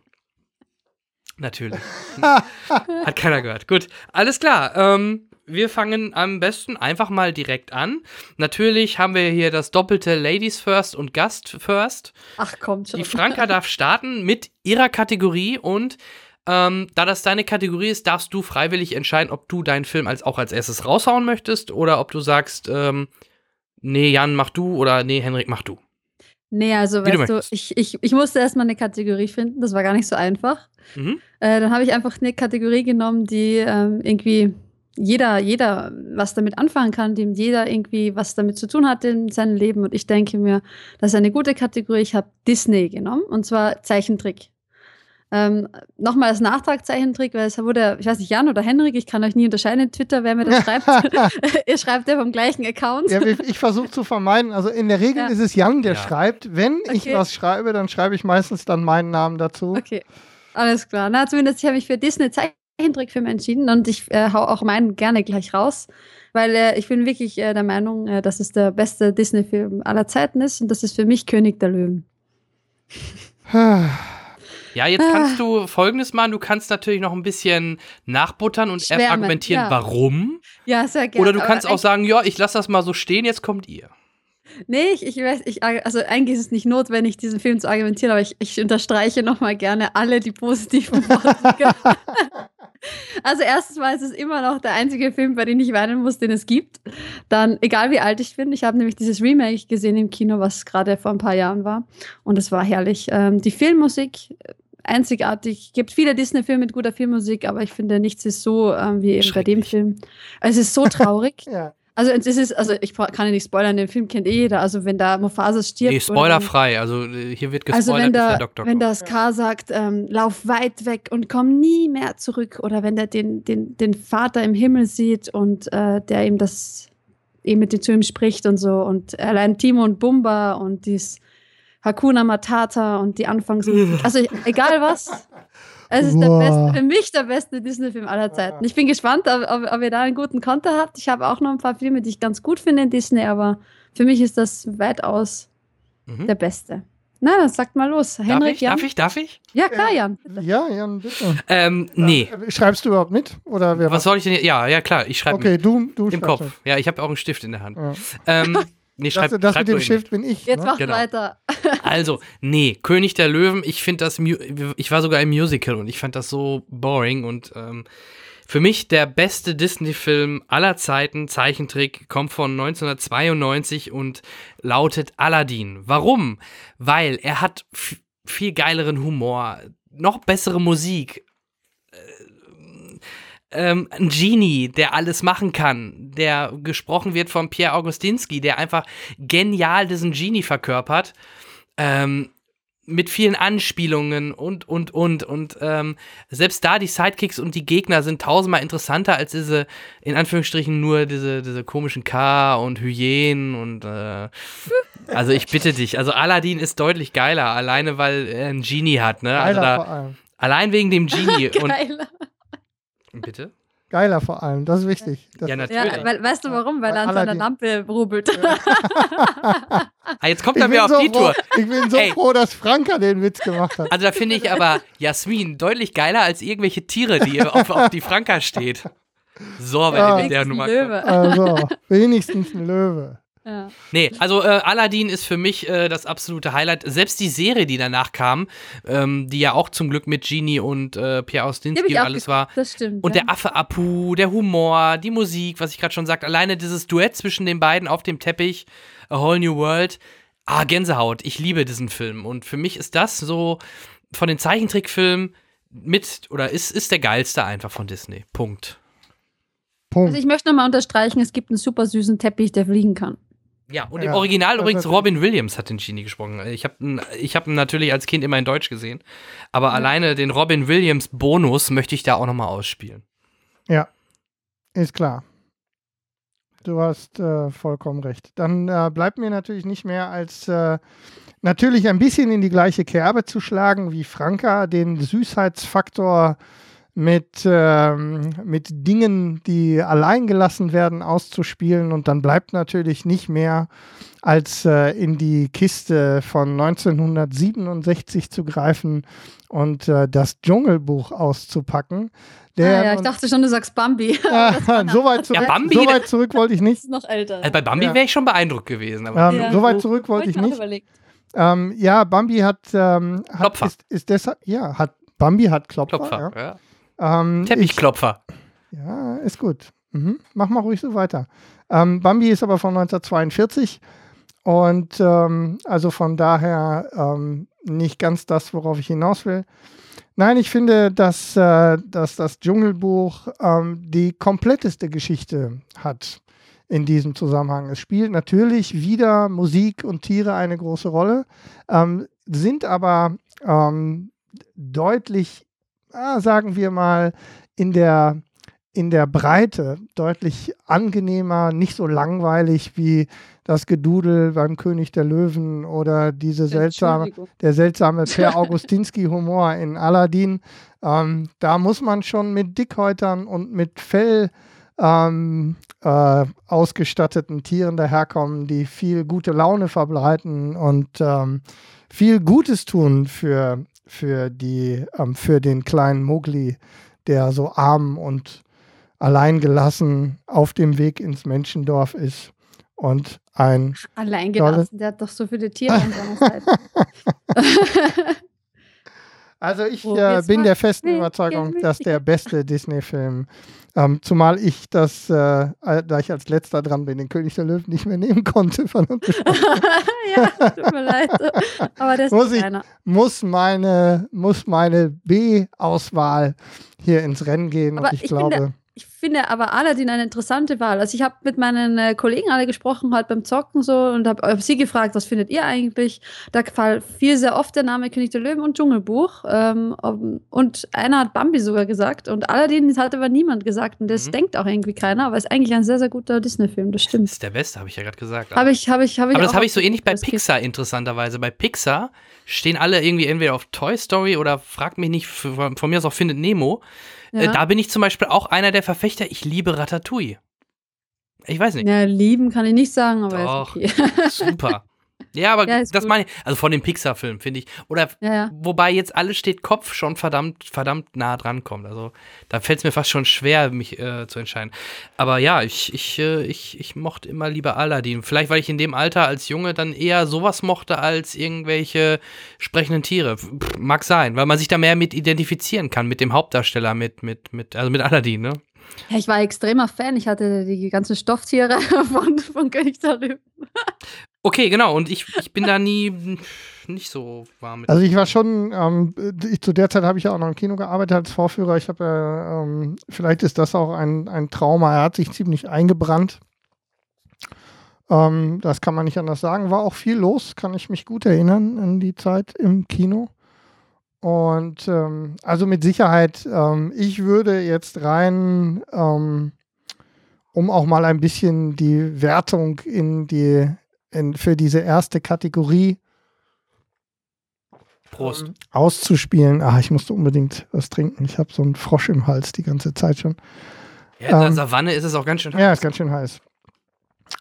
Natürlich. [laughs] Hat keiner gehört. Gut, alles klar. Ähm, wir fangen am besten einfach mal direkt an. Natürlich haben wir hier das doppelte Ladies First und Gast First. Ach, kommt schon. Die Franka darf starten mit ihrer Kategorie und ähm, da das deine Kategorie ist, darfst du freiwillig entscheiden, ob du deinen Film als auch als erstes raushauen möchtest oder ob du sagst, ähm, nee, Jan, mach du oder nee, Henrik, mach du. Nee, also du weißt du, möchtest. ich, ich, ich musste erstmal eine Kategorie finden, das war gar nicht so einfach. Mhm. Äh, dann habe ich einfach eine Kategorie genommen, die ähm, irgendwie jeder, jeder was damit anfangen kann, dem jeder irgendwie was damit zu tun hat in seinem Leben. Und ich denke mir, das ist eine gute Kategorie. Ich habe Disney genommen und zwar Zeichentrick. Ähm, Nochmal als Nachtrag Zeichentrick, weil es wurde, ich weiß nicht, Jan oder Henrik, ich kann euch nie unterscheiden in Twitter, wer mir das [laughs] schreibt. [laughs] Ihr schreibt ja vom gleichen Account. Ja, ich ich versuche zu vermeiden. Also in der Regel Ja. ist es Jan, der Ja. schreibt. Wenn ich Okay. was schreibe, dann schreibe ich meistens dann meinen Namen dazu. Okay, alles klar. Na, zumindest ich habe mich für Disney Zeichentrickfilme entschieden und ich äh, hau auch meinen gerne gleich raus, weil äh, ich bin wirklich äh, der Meinung, äh, dass es der beste Disney-Film aller Zeiten ist und das ist für mich König der Löwen. [sighs] [laughs] Ja, jetzt kannst du folgendes machen. Du kannst natürlich noch ein bisschen nachbuttern und Schwärmen, argumentieren, ja. warum. Ja, sehr gerne. Oder du kannst auch sagen, ja, ich lasse das mal so stehen, jetzt kommt ihr. Nee, ich, ich weiß, ich, also eigentlich ist es nicht notwendig, diesen Film zu argumentieren, aber ich, ich unterstreiche nochmal gerne alle die positiven [laughs] Worte. also erstens mal ist es immer noch der einzige Film, bei dem ich weinen muss, den es gibt. Dann, egal wie alt ich bin, ich habe nämlich dieses Remake gesehen im Kino, was gerade vor ein paar Jahren war. Und es war herrlich. Ähm, die Filmmusik, einzigartig. Es gibt viele Disney-Filme mit guter Filmmusik, aber ich finde, nichts ist so ähm, wie eben bei dem. Film. Es ist so [laughs] traurig. Ja. Also es ist, also ich kann ja nicht spoilern, den Film kennt eh jeder. Also wenn da Mufasa stirbt. Nee, spoilerfrei. Also äh, hier wird Also gespoilert, wenn bis der, der Doktor wenn der Scar sagt, ähm, lauf weit weg und komm nie mehr zurück. Oder wenn der den, den, den Vater im Himmel sieht und äh, der ihm das eben mit dem zu ihm spricht und so. Und allein Timo und Bumba und dies Hakuna Matata und die Anfangsmusik. Also egal was. Es ist der beste, für mich der beste Disney-Film aller Zeiten. Ich bin gespannt, ob, ob, ob ihr da einen guten Konter habt. Ich habe auch noch ein paar Filme, die ich ganz gut finde in Disney, aber für mich ist das weitaus Mhm. der beste. Na, dann sagt mal los. Darf Henrik, ich? Jan? Darf ich? Darf ich? Ja, klar, Jan. bitte. Ja, Jan, bitte. Ähm, nee. Äh, Schreibst du überhaupt mit? Oder wer Was soll ich denn? Ja, ja, klar, ich schreibe Okay, du, du im schreibst Kopf. Ja, ich habe auch einen Stift in der Hand. Ja. Ähm, [laughs] nee, schreib, Das, das schreib mit dem Stift bin ich. Jetzt ne? macht Genau. weiter. [laughs] Also, nee, König der Löwen, ich finde das, ich war sogar im Musical und ich fand das so boring und ähm, für mich der beste Disney-Film aller Zeiten, Zeichentrick, kommt von 1992 und lautet Aladdin. Warum? Weil er hat viel geileren Humor, noch bessere Musik, ähm, ein Genie, der alles machen kann, der gesprochen wird von Pierre Augustinski, der einfach genial diesen Genie verkörpert. Ähm, mit vielen Anspielungen und, und, und. Und ähm, selbst da die Sidekicks und die Gegner sind tausendmal interessanter als diese, in Anführungsstrichen, nur diese, diese komischen K und Hyänen und äh, Also ich bitte dich. Also Aladdin ist deutlich geiler, alleine weil er einen Genie hat, ne? Also da, vor allem. allein wegen dem Genie. [laughs] und. Bitte? Geiler vor allem, das ist wichtig. Das Ja, Ja, natürlich. weil, weißt du warum? Weil Weil er an seiner Lampe rubbelt. [laughs] Ah, jetzt kommt ich er mir auf so die froh, Tour. Ich bin so Ey. froh, dass Franka den Witz gemacht hat. Also da finde ich aber Jasmin deutlich geiler als irgendwelche Tiere, die auf, auf die Franka steht. So, wenn Ja. ihr mit der Wenigstens Nummer Löwe. Also, wenigstens ein Löwe. Ja. Nee, also äh, Aladdin ist für mich äh, das absolute Highlight. Selbst die Serie, die danach kam, ähm, die ja auch zum Glück mit Genie und äh, Pierre Austinski und alles war. Das stimmt. Und ja. der Affe Apu, der Humor, die Musik, was ich gerade schon sagte, alleine dieses Duett zwischen den beiden auf dem Teppich, A Whole New World. Ah, Gänsehaut. Ich liebe diesen Film. Und für mich ist das so von den Zeichentrickfilmen mit, oder ist, ist der geilste einfach von Disney. Punkt. Punkt. Also ich möchte nochmal unterstreichen, es gibt einen super süßen Teppich, der fliegen kann. Ja, und Ja, im Original übrigens. Robin Williams hat den Genie gesprochen. Ich habe ihn ich hab ihn natürlich als Kind immer in Deutsch gesehen. Aber alleine den Robin Williams Bonus möchte ich da auch nochmal ausspielen. Ja, ist klar. Du hast äh, vollkommen recht. Dann äh, bleibt mir natürlich nicht mehr als äh, natürlich ein bisschen in die gleiche Kerbe zu schlagen wie Franka, den Süßheitsfaktor mit, ähm, mit Dingen, die allein gelassen werden, auszuspielen. Und dann bleibt natürlich nicht mehr, als äh, in die Kiste von 1967 zu greifen und äh, das Dschungelbuch auszupacken. Der ah, ja, ich dachte schon, du sagst Bambi. [laughs] [laughs] ja, so weit [laughs] zurück, Ja, Bambi, so weit zurück wollte ich Das nicht. ist noch älter. Also bei Bambi Ja. wäre ich schon beeindruckt gewesen. Aber Ähm, Ja. So weit zurück wollte ich nicht. überlegt. Ähm, ja, Bambi hat, ähm, hat Klopfer. ist, ist deshalb, ja, hat Bambi hat Klopfer. Klopfer. Ja. Ähm, Teppichklopfer. Ich, ja, ist gut. Mhm. Mach mal ruhig so weiter. Ähm, Bambi ist aber von 1942 und ähm, also von daher ähm, nicht ganz das, worauf ich hinaus will. Nein, ich finde, dass, äh, dass das Dschungelbuch ähm, die kompletteste Geschichte hat in diesem Zusammenhang. Es spielt natürlich wieder Musik und Tiere eine große Rolle, ähm, sind aber ähm, deutlich, sagen wir mal, in der, in der Breite deutlich angenehmer, nicht so langweilig wie das Gedudel beim König der Löwen oder diese seltsame, der seltsame [laughs] Per Augustinski-Humor in Aladdin. Ähm, da muss man schon mit Dickhäutern und mit Fell ähm, äh, ausgestatteten Tieren daherkommen, die viel gute Laune verbreiten und ähm, viel Gutes tun für, für, die, ähm, für den kleinen Mowgli, der so arm und alleingelassen auf dem Weg ins Menschendorf ist und ein Allein gelassen, der hat doch so viele Tiere an seiner Seite. [laughs] [laughs] Also ich Wo äh, bin der festen Überzeugung, dass der beste Disney-Film, ähm, zumal ich das, äh, da ich als letzter dran bin, den König der Löwen nicht mehr nehmen [laughs] konnte, von [laughs] uns ja, tut mir leid. Aber ist Muss ich- muss meine, muss meine B-Auswahl hier ins Rennen gehen Aber und ich, ich glaube, Ich finde aber Aladdin eine interessante Wahl. Also ich habe mit meinen äh, Kollegen alle gesprochen, halt beim Zocken so und habe hab sie gefragt, was findet ihr eigentlich? Da viel sehr oft der Name König der Löwen und Dschungelbuch. Ähm, und einer hat Bambi sogar gesagt und Aladdin das hat aber niemand gesagt und das Mhm. denkt auch irgendwie keiner, aber ist eigentlich ein sehr, sehr guter Disney-Film, das Das stimmt. ist der beste, habe ich ja gerade gesagt. Habe ich, habe ich, habe ich Aber das habe ich so ähnlich bei das Pixar interessanterweise. Bei Pixar stehen alle irgendwie entweder auf Toy Story oder frag mich nicht, von von mir aus auch Findet Nemo. Äh, Ja. da bin ich zum Beispiel auch einer der Verfechter. Ich liebe Ratatouille. Ich weiß nicht. Ja, lieben kann ich nicht sagen, aber Doch. ist okay. [laughs] Super. Ja, aber Ja, das gut. meine ich, also von den Pixar-Filmen, finde ich. Oder ja, ja. wobei jetzt alles steht Kopf schon verdammt, verdammt nah dran kommt. Also da fällt es mir fast schon schwer, mich äh, zu entscheiden. Aber ja, ich, ich, äh, ich, ich mochte immer lieber Aladdin. Vielleicht, weil ich in dem Alter als Junge dann eher sowas mochte als irgendwelche sprechenden Tiere. Pff, mag sein, weil man sich da mehr mit identifizieren kann, mit dem Hauptdarsteller, mit, mit, mit, also mit Aladdin, ne? Ja, ich war extremer Fan. Ich hatte die ganzen Stofftiere [laughs] von, von König der Löwen. Okay, genau. Und ich, ich bin da nie nicht so warm mit. also ich war schon, ähm, ich, zu der Zeit habe ich ja auch noch im Kino gearbeitet als Vorführer. Ich habe ja, ähm, vielleicht ist das auch ein, ein Trauma. Er hat sich ziemlich eingebrannt. Ähm, das kann man nicht anders sagen. War auch viel los, kann ich mich gut erinnern an die Zeit im Kino. Und ähm, also mit Sicherheit, ähm, ich würde jetzt rein, ähm, um auch mal ein bisschen die Wertung in die, in, für diese erste Kategorie Prost. ähm, auszuspielen. Ah, ich musste unbedingt was trinken. Ich habe so einen Frosch im Hals die ganze Zeit schon. Ja, in der ähm, Savanne ist es auch ganz schön Ja, heiß. ist ganz schön heiß.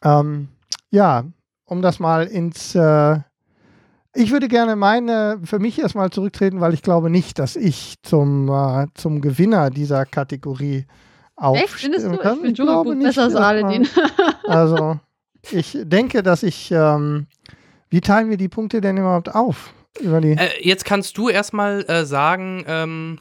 Ähm, ja, um das mal ins. Äh, ich würde gerne meine, für mich erstmal zurücktreten, weil ich glaube nicht, dass ich zum, äh, zum Gewinner dieser Kategorie Echt, findest aufstehen du? kann. Ich glaube Dschungelbuch besser als Aladdin. Also, [laughs] ich denke, dass ich. Ähm, wie teilen wir die Punkte denn überhaupt auf? Über die. Äh, jetzt kannst du erstmal äh, sagen, ähm,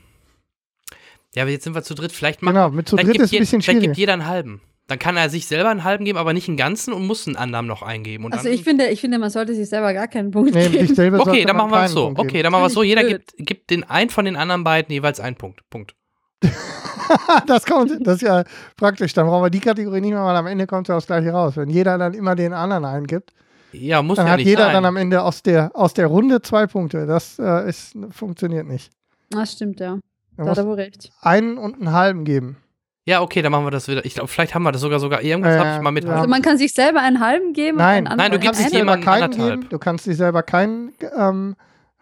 ja, aber jetzt sind wir zu dritt. Vielleicht machen genau, mit zu dritt gibt ist ein bisschen Dann gibt schwierig. jeder einen halben. Dann kann er sich selber einen halben geben, aber nicht einen ganzen und muss einen anderen noch eingeben. Und Also dann, ich finde, ich finde, man sollte sich selber gar keinen Punkt Nee, geben. Okay, dann machen wir es so. Okay, dann machen wir es so. Jeder gibt, gibt den einen von den anderen beiden jeweils einen Punkt. Punkt. [laughs] das kommt, das ist ja praktisch. Dann brauchen wir die Kategorie nicht mehr, weil am Ende kommt ja das gleiche raus. Wenn jeder dann immer den anderen eingibt, Ja, muss dann ja hat nicht jeder sein. dann am Ende aus der, aus der Runde zwei Punkte. Das äh, ist, funktioniert nicht. Das stimmt, ja. Da hat er wohl recht. einen und einen halben geben. ja, okay, dann machen wir das wieder. Ich glaube, vielleicht haben wir das sogar sogar. Irgendwas Äh, habe ich mal mit ja. Also man kann sich selber einen halben geben. Nein. und einen Nein, du gibst jemandem keinen anderthalb. geben. Du kannst dir selber keinen, ähm,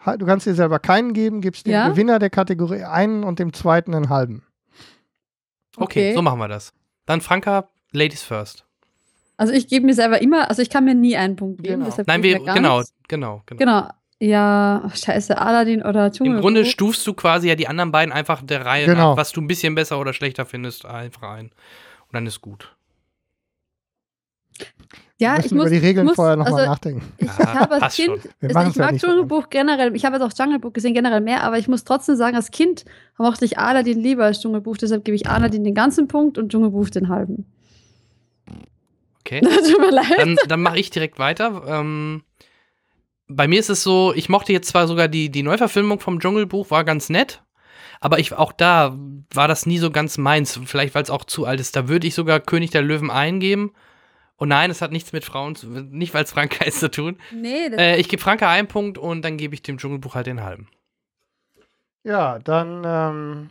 du kannst dir selber keinen geben, gibst dem Ja? Gewinner der Kategorie einen und dem zweiten einen halben. Okay, Okay. so machen wir das. Dann Franka, Ladies first. Also ich gebe mir selber immer, also ich kann mir nie einen Punkt geben. Genau. Nein, wir, genau, genau, genau. Genau. Ja, ach, scheiße, Aladdin oder Dschungelbuch. Im Grunde stufst du quasi ja die anderen beiden einfach der Reihe Genau. nach, was du ein bisschen besser oder schlechter findest, einfach ein. Und dann ist gut. Ja, wir ich muss, über die Regeln ich muss, vorher nochmal also, nachdenken. Ich Ja, habe als Kind, also ich mag Dschungelbuch generell, ich habe jetzt auch Jungle Book gesehen, generell mehr, aber ich muss trotzdem sagen, als Kind mochte ich Aladdin lieber als Dschungelbuch, deshalb gebe ich Aladdin den ganzen Punkt und Dschungelbuch den halben. Okay. [laughs] Tut mir leid. Dann, dann mache ich direkt weiter. Ähm, bei mir ist es so, ich mochte jetzt zwar sogar die, die Neuverfilmung vom Dschungelbuch, war ganz nett, aber ich auch da war das nie so ganz meins. Vielleicht, weil es auch zu alt ist. Da würde ich sogar König der Löwen eingeben. Und nein, es hat nichts mit Frauen, zu, nicht weil es Franka [laughs] ist, zu tun. nee, das, Äh, ich gebe Franka einen Punkt und dann gebe ich dem Dschungelbuch halt den halben. Ja, dann ähm,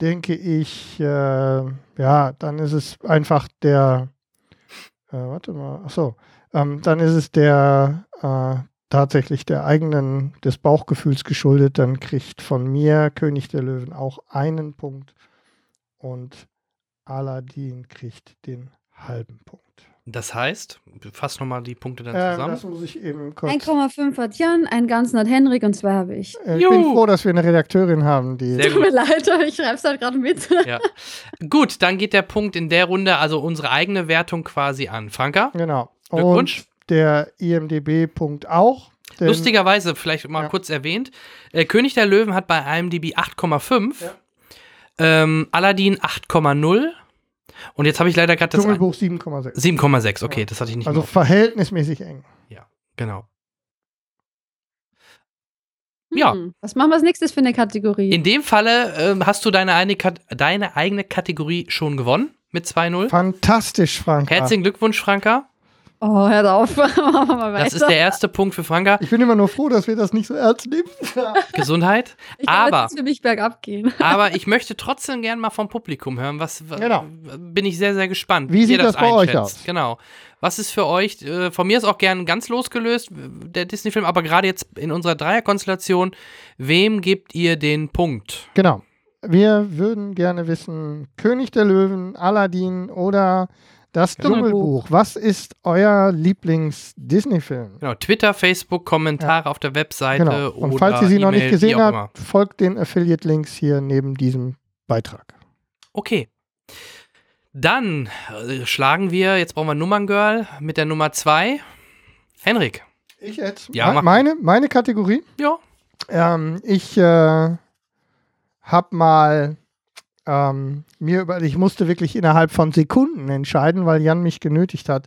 denke ich, äh, ja, dann ist es einfach der, äh, warte mal, achso, ähm, dann ist es der äh, tatsächlich der eigenen, des Bauchgefühls geschuldet. Dann kriegt von mir König der Löwen auch einen Punkt und Aladdin kriegt den halben Punkt. Das heißt, fass nochmal die Punkte dann Ähm, zusammen. das muss ich eben kurz. 1,5 hat Jan, einen ganzen hat Henrik und zwei habe ich. Äh, ich bin froh, dass wir eine Redakteurin haben, die. Sehr Tut mir leid, aber ich schreibe es halt gerade mit. [laughs] ja. Gut, dann geht der Punkt in der Runde, also unsere eigene Wertung quasi an. Franka? Genau. Glückwunsch. Und der IMDB-Punkt auch. denn- Lustigerweise, vielleicht mal Ja. kurz erwähnt, äh, König der Löwen hat bei IMDb 8,5, Ja. ähm, Aladdin 8,0 und jetzt habe ich leider gerade das Dschungelbuch 7,6. 7,6, okay, Ja. das hatte ich nicht Also mehr. verhältnismäßig eng. Genau. Ja. Hm, Was machen wir als nächstes für eine Kategorie? In dem Falle ähm, hast du deine, eine, deine eigene Kategorie schon gewonnen mit 2-0. Fantastisch, Frank. Herzlichen Glückwunsch, Franka. Oh, hört auf. [laughs] Das ist der erste Punkt für Franka. Ich bin immer nur froh, dass wir das nicht so ernst nehmen. [laughs] Gesundheit. ich kann aber- jetzt für mich bergab gehen. [laughs] Aber ich möchte trotzdem gern mal vom Publikum hören. Was Genau. bin ich sehr, sehr gespannt. Wie ihr sieht das bei euch einschätzt. aus? Genau. Was ist für euch, äh, von mir ist auch gern ganz losgelöst, der Disney-Film, aber gerade jetzt in unserer Dreierkonstellation, wem gebt ihr den Punkt? Genau. Wir würden gerne wissen, König der Löwen, Aladdin oder das Dschungelbuch. Was ist euer Lieblings-Disney-Film? Genau, Twitter, Facebook, Kommentare auf der Webseite Genau. Und oder falls ihr sie noch nicht gesehen habt, folgt den Affiliate-Links hier neben diesem Beitrag. Okay. Dann äh, schlagen wir, jetzt brauchen wir Nummerngirl mit der Nummer 2. Henrik. Ich jetzt? Ja, Me- meine, meine Kategorie? Ja. Ähm, ich äh, habe mal ähm, mir über, ich musste wirklich innerhalb von Sekunden entscheiden, weil Jan mich genötigt hat.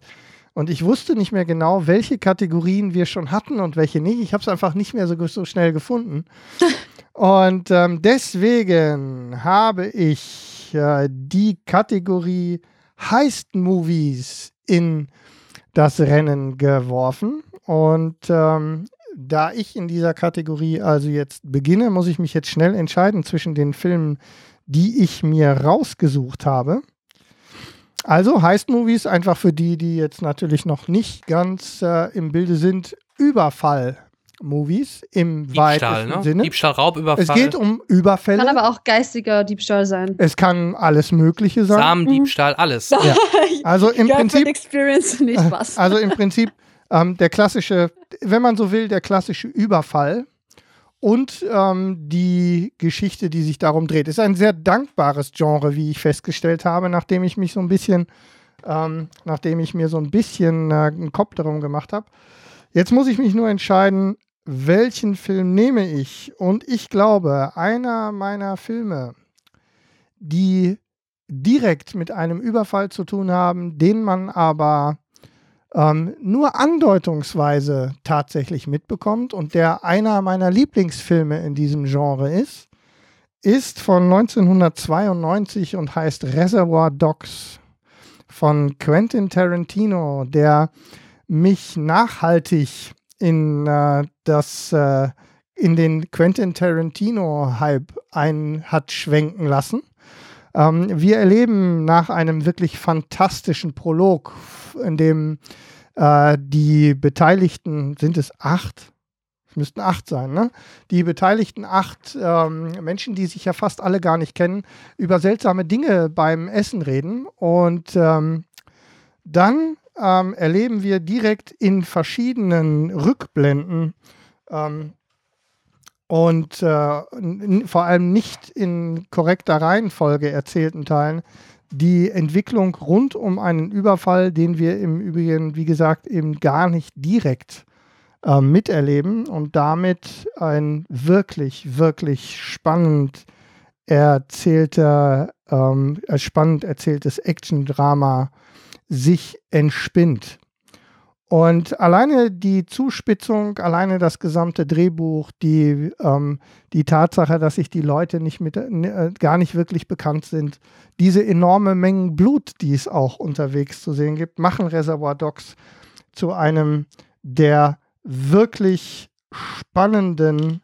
Und ich wusste nicht mehr genau, welche Kategorien wir schon hatten und welche nicht. Ich habe es einfach nicht mehr so, so schnell gefunden. [laughs] und ähm, deswegen habe ich äh, die Kategorie Heist Movies in das Rennen geworfen. Und ähm, da ich in dieser Kategorie also jetzt beginne, muss ich mich jetzt schnell entscheiden zwischen den Filmen, die ich mir rausgesucht habe. also Heist-Movies, einfach für die, die jetzt natürlich noch nicht ganz äh, im Bilde sind, Überfall-Movies im Diebstahl, weitesten ne? Sinne. Diebstahl, Raubüberfall. Es geht um Überfälle. Kann aber auch geistiger Diebstahl sein. es kann alles Mögliche sein. Samendiebstahl, alles. Ja. [laughs] Also im Girlfriend Prinzip, Experience, nicht [laughs] Spaß. also im Prinzip ähm, der klassische, wenn man so will, der klassische Überfall und ähm, die Geschichte, die sich darum dreht. Ist ein sehr dankbares Genre, wie ich festgestellt habe, nachdem ich mich so ein bisschen, ähm, nachdem ich mir so ein bisschen äh, einen Kopf darum gemacht habe. Jetzt muss ich mich nur entscheiden, welchen Film nehme ich. Und ich glaube, einer meiner Filme, die direkt mit einem Überfall zu tun haben, den man aber ähm, nur andeutungsweise tatsächlich mitbekommt und der einer meiner Lieblingsfilme in diesem Genre ist, ist von 1992 und heißt Reservoir Dogs von Quentin Tarantino, der mich nachhaltig in äh, das äh, in den Quentin Tarantino Hype ein hat schwenken lassen. Ähm, wir erleben nach einem wirklich fantastischen Prolog, in dem äh, die Beteiligten, sind es acht? Es müssten acht sein, ne? Die beteiligten acht ähm, Menschen, die sich ja fast alle gar nicht kennen, über seltsame Dinge beim Essen reden. Und ähm, dann ähm, erleben wir direkt in verschiedenen Rückblenden ähm, und äh, vor allem nicht in korrekter Reihenfolge erzählten Teilen die Entwicklung rund um einen Überfall, den wir im Übrigen, wie gesagt, eben gar nicht direkt äh, miterleben und damit ein wirklich, wirklich spannend erzählter, ähm, äh, spannend erzähltes Action-Drama sich entspinnt. Und alleine die Zuspitzung, alleine das gesamte Drehbuch, die, ähm, die Tatsache, dass sich die Leute nicht mit, äh, gar nicht wirklich bekannt sind, diese enorme Mengen Blut, die es auch unterwegs zu sehen gibt, machen Reservoir Dogs zu einem der wirklich spannenden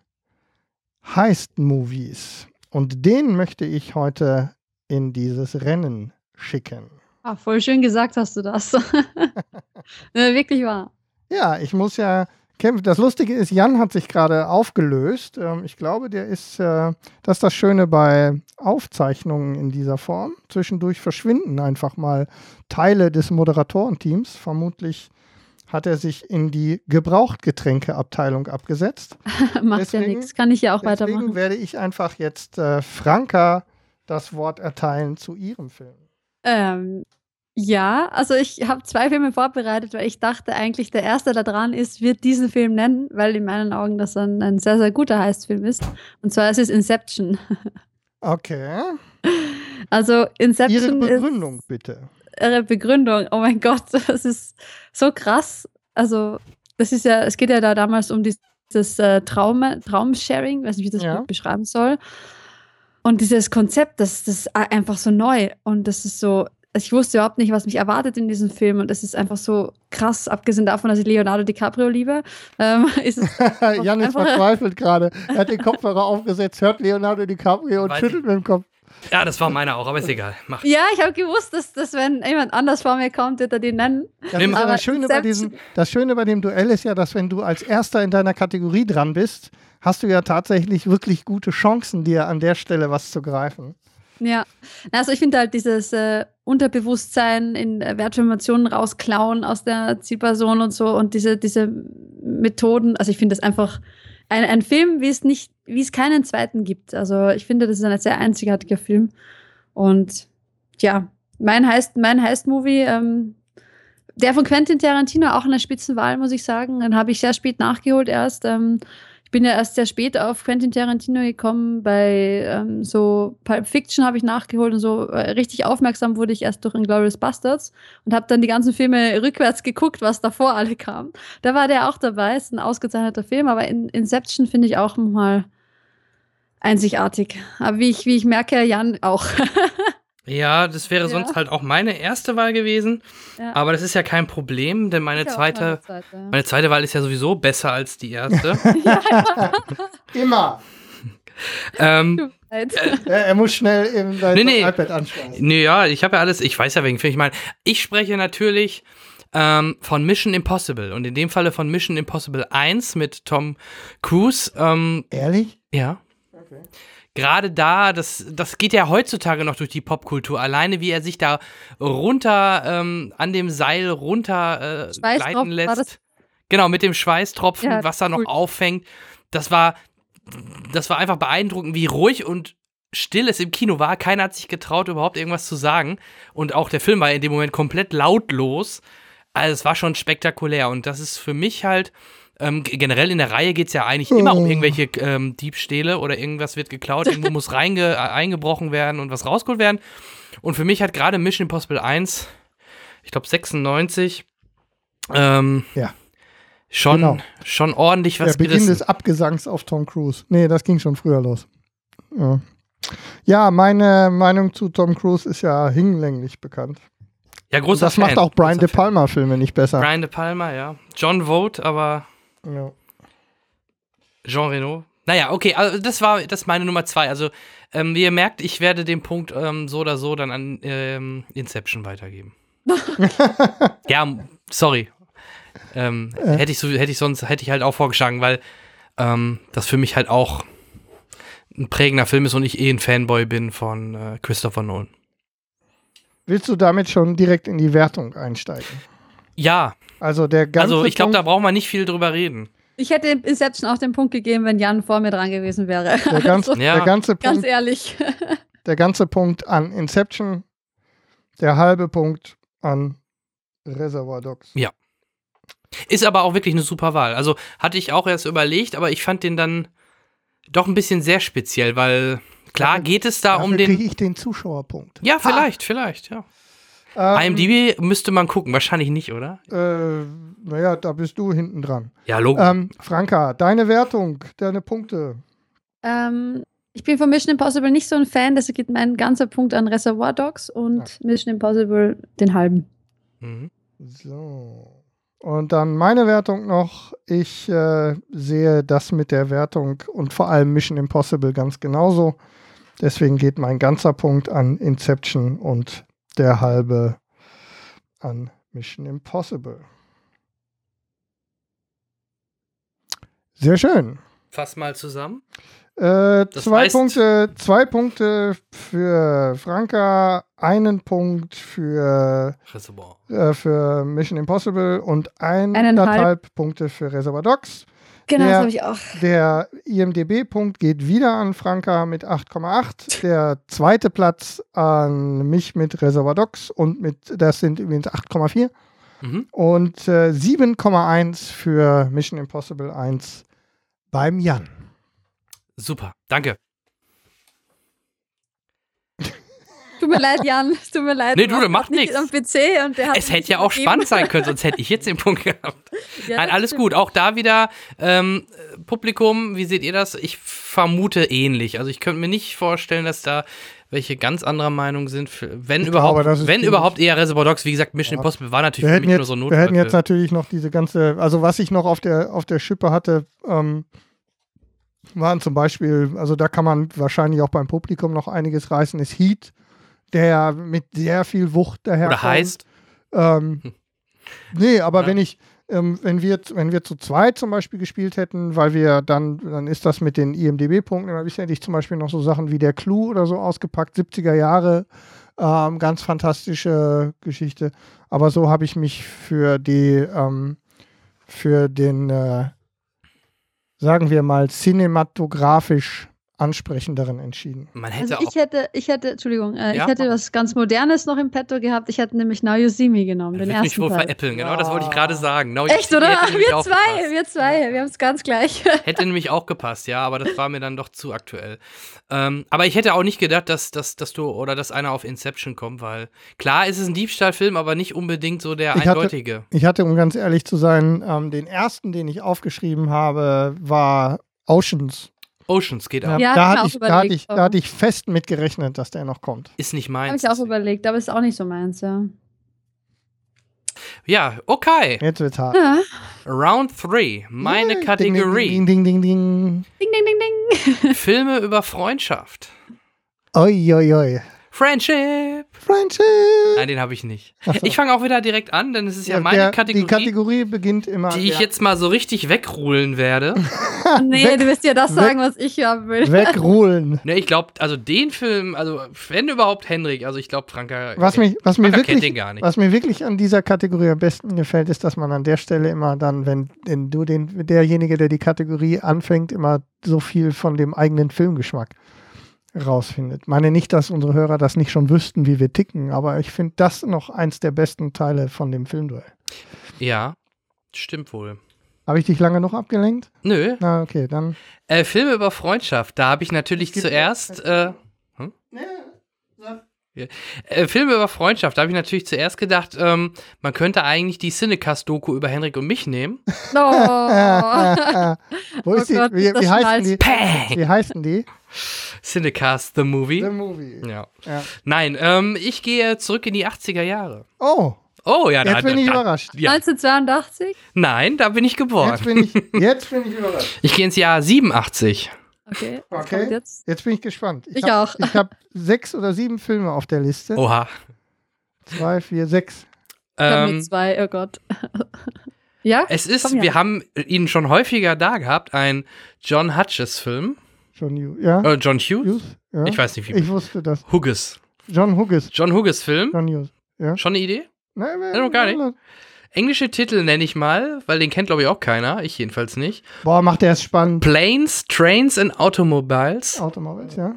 Heist-Movies. Und den möchte ich heute in dieses Rennen schicken. Ah, voll schön gesagt hast du das. [laughs] ne, wirklich wahr. Ja, ich muss ja kämpfen. Das Lustige ist, Jan hat sich gerade aufgelöst. Ähm, ich glaube, der ist, äh, das ist das Schöne bei Aufzeichnungen in dieser Form. Zwischendurch verschwinden einfach mal Teile des Moderatorenteams. Vermutlich hat er sich in die Gebrauchtgetränkeabteilung abgesetzt. [laughs] Macht Deswegen- ja nichts. Kann ich ja auch Deswegen weitermachen. werde ich einfach jetzt äh, Franka das Wort erteilen zu ihrem Film. Ähm, ja, also ich habe zwei Filme vorbereitet, weil ich dachte eigentlich, der erste da dran ist, wird diesen Film nennen, weil in meinen Augen das ein, ein sehr, sehr guter Heistfilm ist. Und zwar ist es Inception. [laughs] Okay. Also Ihre Inception Begründung ist bitte. ihre Begründung. Oh mein Gott, [laughs] das ist so krass. Also das ist ja, es geht ja da damals um dieses äh, Traum, Traumsharing, weiß nicht, wie ich das Ja. beschreiben soll. Und dieses Konzept, das, das ist einfach so neu und das ist so, ich wusste überhaupt nicht, was mich erwartet in diesem Film und das ist einfach so krass, abgesehen davon, dass ich Leonardo DiCaprio liebe, ähm, [laughs] ist es [laughs] Jan ist verzweifelt gerade. Er hat den Kopfhörer aufgesetzt, hört Leonardo DiCaprio und Weiß schüttelt ich. mit dem Kopf. Ja, das war meiner auch, aber ist egal. Mach. Ja, ich habe gewusst, dass, dass wenn jemand anders vor mir kommt, wird er den nennen. Das, Nimm- ist Aber das, Schöne bei diesem, das Schöne bei dem Duell ist ja, dass wenn du als Erster in deiner Kategorie dran bist, hast du ja tatsächlich wirklich gute Chancen, dir an der Stelle was zu greifen. Ja, also ich finde halt dieses äh, Unterbewusstsein in äh, Wertinformationen rausklauen aus der Zielperson und so und diese, diese Methoden, also ich finde das einfach ein, ein Film, wie es nicht, wie es keinen zweiten gibt. Also ich finde, das ist ein sehr einzigartiger Film. Und ja, mein heißt, mein Heist-Movie, ähm, der von Quentin Tarantino auch eine Spitzenwahl, muss ich sagen. Den habe ich sehr spät nachgeholt erst. Ähm, bin ja erst sehr spät auf Quentin Tarantino gekommen. Bei ähm, so Pulp Fiction habe ich nachgeholt und so äh, richtig aufmerksam wurde ich erst durch Inglourious Bastards und habe dann die ganzen Filme rückwärts geguckt, was davor alle kam. Da war der auch dabei. Ist ein ausgezeichneter Film, aber in Inception finde ich auch mal einzigartig. Aber wie ich, wie ich merke, Jan auch. [laughs] Ja, das wäre Ja. sonst halt auch meine erste Wahl gewesen. Ja. Aber das ist ja kein Problem, denn meine zweite, meine zweite. meine zweite Wahl ist ja sowieso besser als die erste. [laughs] [laughs] Immer. Ähm, Leid. Er, muss schnell eben sein Nee, nee. iPad anschmeißen. nö, ja, ich habe ja alles, ich weiß ja wegen Film. Ich meine, ich spreche natürlich ähm, von Mission Impossible und in dem Falle von Mission Impossible 1 mit Tom Cruise. Ähm, Ehrlich? ja. Gerade da, das, das geht ja heutzutage noch durch die Popkultur. Alleine wie er sich da runter ähm, an dem Seil runter äh, gleiten lässt. Genau, mit dem Schweißtropfen, Ja, was da noch cool. auffängt. Das war, das war einfach beeindruckend, wie ruhig und still es im Kino war. Keiner hat sich getraut, überhaupt irgendwas zu sagen. Und auch der Film war in dem Moment komplett lautlos. Also es war schon spektakulär. Und das ist für mich halt, ähm, generell in der Reihe geht es ja eigentlich immer um Oh. irgendwelche ähm, Diebstähle oder irgendwas wird geklaut, irgendwo muss reinge äh, eingebrochen werden und was rausgeholt werden. Und für mich hat gerade Mission Impossible 1, ich glaube 96, ähm, Ja. schon, Genau. schon ordentlich was Der Beginn gerissen. des Abgesangs auf Tom Cruise. Nee, das ging schon früher los. Ja, ja meine Meinung zu Tom Cruise ist ja hinlänglich bekannt. Ja, Und großer das macht Fan, auch Brian großer De Fan. Palma Filme nicht besser. Brian De Palma, ja. John Vogt, aber Ja. Jean Reno. Naja, okay, also das war das meine Nummer zwei. Also, ähm, wie ihr merkt, ich werde den Punkt ähm, so oder so dann an ähm, Inception weitergeben. [laughs] ja, sorry. Ähm, Äh. Hätte ich so, hätte ich sonst, hätte ich halt auch vorgeschlagen, weil ähm, das für mich halt auch ein prägender Film ist und ich eh ein Fanboy bin von äh, Christopher Nolan. Willst du damit schon direkt in die Wertung einsteigen? Ja, Also der ganze also ich glaube, da braucht man nicht viel drüber reden. Ich hätte Inception auch den Punkt gegeben, wenn Jan vor mir dran gewesen wäre. der, ganz, Also, Ja. der, ganze ganz Punkt, ehrlich. der ganze Punkt an Inception, der halbe Punkt an Reservoir Dogs. Ist aber auch wirklich eine super Wahl. Also hatte ich auch erst überlegt, aber ich fand den dann doch ein bisschen sehr speziell, weil klar Dafür- geht es da Dafür um kriege den. ich den Zuschauerpunkt. Ja, vielleicht, vielleicht, ja. Ähm, IMDb müsste man gucken, wahrscheinlich nicht, oder? Äh, naja, da bist du hinten dran. Ja, logisch. Ähm, Franka, deine Wertung, deine Punkte. Ähm, ich bin von Mission Impossible nicht so ein Fan, deshalb geht mein ganzer Punkt an Reservoir Dogs und Mission Impossible den halben. Mhm. So. Und dann meine Wertung noch. Ich äh, sehe das mit der Wertung und vor allem Mission Impossible ganz genauso. Deswegen geht mein ganzer Punkt an Inception und der halbe an Mission Impossible. Sehr schön. Fass mal zusammen. Äh, zwei, heißt- Punkte, zwei Punkte für Franka, einen Punkt für, Reservoir. äh, für Mission Impossible und Eineinhalb. eineinhalb Punkte für Reservoir Dogs. Genau, Ja. das habe ich auch. Der IMDB-Punkt geht wieder an Franka mit 8,8. Der zweite Platz an mich mit Reservoir Dogs und mit, das sind übrigens 8,4. Mhm. Und äh, 7,1 für Mission Impossible 1 beim Jan. Super, danke. Tut mir leid, Jan. Tut mir leid. Nee, du, das warst macht nicht nix. Am PC und der hat Es hätte ja auch übergeben. spannend sein können, sonst hätte ich jetzt den Punkt gehabt. [laughs] Ja, Nein, alles stimmt. gut. Auch da wieder ähm, Publikum, wie seht ihr das? Ich vermute ähnlich. Also ich könnte mir nicht vorstellen, dass da welche ganz anderer Meinung sind. Für, wenn Ich überhaupt, glaube, wenn überhaupt eher Reservoir Dogs. Wie gesagt, Mission Ja. Impossible war natürlich Wir für hätten, mich nur jetzt, so ein wir hätten jetzt natürlich noch diese ganze, also was ich noch auf der, auf der Schippe hatte, ähm, waren zum Beispiel, also da kann man wahrscheinlich auch beim Publikum noch einiges reißen, ist Heat, der mit sehr viel Wucht daherkommt. Oder heißt, Ähm, nee, aber Ja. wenn ich, ähm, wenn wir, wenn wir zu zweit zum Beispiel gespielt hätten, weil wir dann, dann ist das mit den IMDB-Punkten immer bisher hätte ich zum Beispiel noch so Sachen wie der Clou oder so ausgepackt, 70er Jahre, ähm, ganz fantastische Geschichte. Aber so habe ich mich für die, ähm, für den, äh, sagen wir mal, cinematografisch ansprechenderen entschieden. man hätte Also ich hätte, ich hätte, Entschuldigung, äh, Ja, ich hätte was ganz Modernes noch im Petto gehabt. Ich hätte nämlich Now You See Me genommen, den Will mich ersten wohl Teil. veräppeln, genau, das wollte ich gerade sagen. Now Echt, oder? Wir zwei, wir zwei, wir haben es ganz gleich. [laughs] Hätte nämlich auch gepasst, ja, aber das war mir dann doch zu aktuell. Ähm, aber ich hätte auch nicht gedacht, dass, dass, dass du oder dass einer auf Inception kommt, weil klar ist es ein Diebstahlfilm, aber nicht unbedingt so der Ich hatte- eindeutige. Ich hatte, um ganz ehrlich zu sein, ähm, den ersten, den ich aufgeschrieben habe, war Oceans. Oceans geht ab. Ja, da, hatte ich, auch da, hatte ich, da hatte ich fest mit gerechnet, dass der noch kommt. Ist nicht Habe meins. ich auch überlegt, aber ist auch nicht so meins, ja. Ja, okay. Jetzt wird's hart. Ja. Round 3. Meine Yay, Kategorie. Ding, ding, ding, ding, ding. Ding, ding, ding, ding. [laughs] Filme über Freundschaft. Oi, oi, oi. Friendship. Friendship. Nein, den habe ich nicht. So. Ich fange auch wieder direkt an, denn es ist ja, Ja, meine der, Kategorie, Die Kategorie beginnt immer. die ich ja, jetzt mal so richtig wegrulen werde. [laughs] Nee, Weg- du wirst ja das weg- sagen, was ich haben will. wegruhlen. [laughs] ne, ich glaube, also den Film, also wenn überhaupt Henrik, also ich glaube Franka. Was, mich, was, mir Franka kennt wirklich, den gar nicht. was mir wirklich an dieser Kategorie am besten gefällt, ist, dass man an der Stelle immer dann, wenn, wenn du den, derjenige, der die Kategorie anfängt, immer so viel von dem eigenen Filmgeschmack rausfindet. Meine nicht, dass unsere Hörer das nicht schon wüssten, wie wir ticken, aber ich finde das noch eins der besten Teile von dem Filmduell. Ja, stimmt wohl. Habe ich dich lange noch abgelenkt? Nö. Na, okay, dann. Äh, Filme über Freundschaft, da habe ich natürlich gibt- zuerst. Äh, hm? Ja. Äh, Filme über Freundschaft, da habe ich natürlich zuerst gedacht, ähm, man könnte eigentlich die Cinecast-Doku über Henrik und mich nehmen. Oh. [laughs] [laughs] Wo ist Oh die? Gott, wie, wie heißen die? Peng! Wie heißen die? Cinecast, The Movie. The Movie. ja. Ja. Nein, ähm, ich gehe zurück in die 80er Jahre. Oh, Oh ja, da, jetzt bin ich da, überrascht. Ja. 1982? Nein, da bin ich geboren. Jetzt bin ich, jetzt bin ich überrascht. [laughs] Ich gehe ins Jahr 87. Okay. Okay. kommt Jetzt? Jetzt bin ich gespannt. Ich hab, auch. Ich habe sechs oder sieben Filme auf der Liste. Oha. Zwei, vier, sechs. Ich habe Ähm, nur zwei, oh Gott. [laughs] ja? es ist, Komm, ja. wir haben ihn schon häufiger da gehabt, ein John Hughes-Film. John Hughes. Ja. Äh, John Hughes? Hughes? Ja. Ich weiß nicht, wie. Ich wusste das. Hughes. John Hughes. John Hughes-Film. John Hughes. Ja. Schon eine Idee? Nein, Ja, noch gar nicht. Englische Titel nenne ich mal, weil den kennt, glaube ich, auch keiner. Ich jedenfalls nicht. Boah, macht der es spannend. Planes, Trains and Automobiles. Automobiles, ja.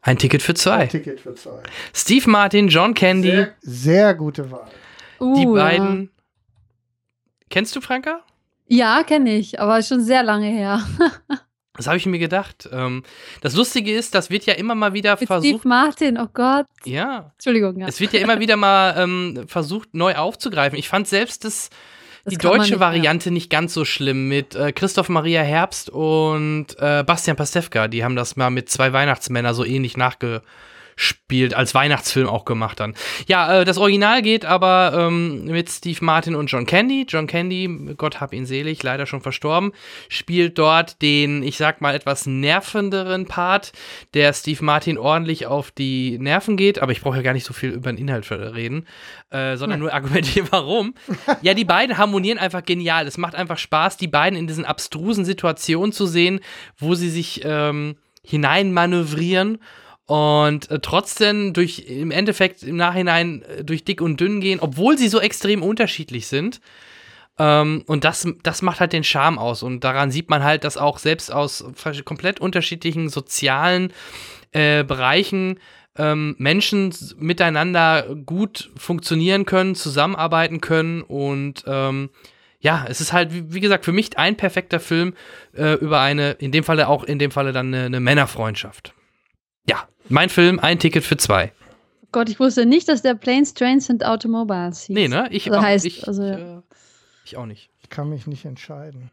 Ein Ticket für zwei. Ticket für zwei. Steve Martin, John Candy. Sehr, sehr gute Wahl. Uh, die beiden. Kennst du Franka? Ja, ja kenne ich, aber schon sehr lange her. [laughs] Das habe ich mir gedacht. Ähm, das Lustige ist, das wird ja immer mal wieder Mit versucht. Steve Martin, oh Gott. Ja, Entschuldigung, ja. es wird ja immer wieder mal ähm, versucht, neu aufzugreifen. Ich fand selbst das, Das die deutsche nicht. Variante nicht ganz so schlimm mit äh, Christoph Maria Herbst und äh, Bastian Pastewka. Die haben das mal mit zwei Weihnachtsmänner so ähnlich nachgespielt, als Weihnachtsfilm auch gemacht dann. Ja, äh, das Original geht aber ähm, mit Steve Martin und John Candy. John Candy, Gott hab ihn selig, leider schon verstorben, spielt dort den, ich sag mal, etwas nervenderen Part, der Steve Martin ordentlich auf die Nerven geht. Aber ich brauche ja gar nicht so viel über den Inhalt reden, äh, sondern nur argumentieren, [laughs] warum. Ja, die beiden harmonieren einfach genial. Es macht einfach Spaß, die beiden in diesen abstrusen Situationen zu sehen, wo sie sich ähm, hineinmanövrieren und äh, trotzdem durch im Endeffekt im Nachhinein äh, durch dick und dünn gehen, obwohl sie so extrem unterschiedlich sind. Ähm, und das, das macht halt den Charme aus. Und daran sieht man halt, dass auch selbst aus komplett unterschiedlichen sozialen äh, Bereichen ähm, Menschen miteinander gut funktionieren können, zusammenarbeiten können und ähm, ja, es ist halt, wie, wie gesagt, für mich ein perfekter Film äh, über eine, in dem Falle auch in dem Falle dann eine, eine Männerfreundschaft. Ja, mein Film, ein Ticket für zwei. Oh Gott, ich wusste nicht, dass der Planes, Trains and Automobiles hieß. Nee, ne? Ich, Also auch, heißt, ich, also, ja. ich, äh, ich auch nicht. Ich kann mich nicht entscheiden.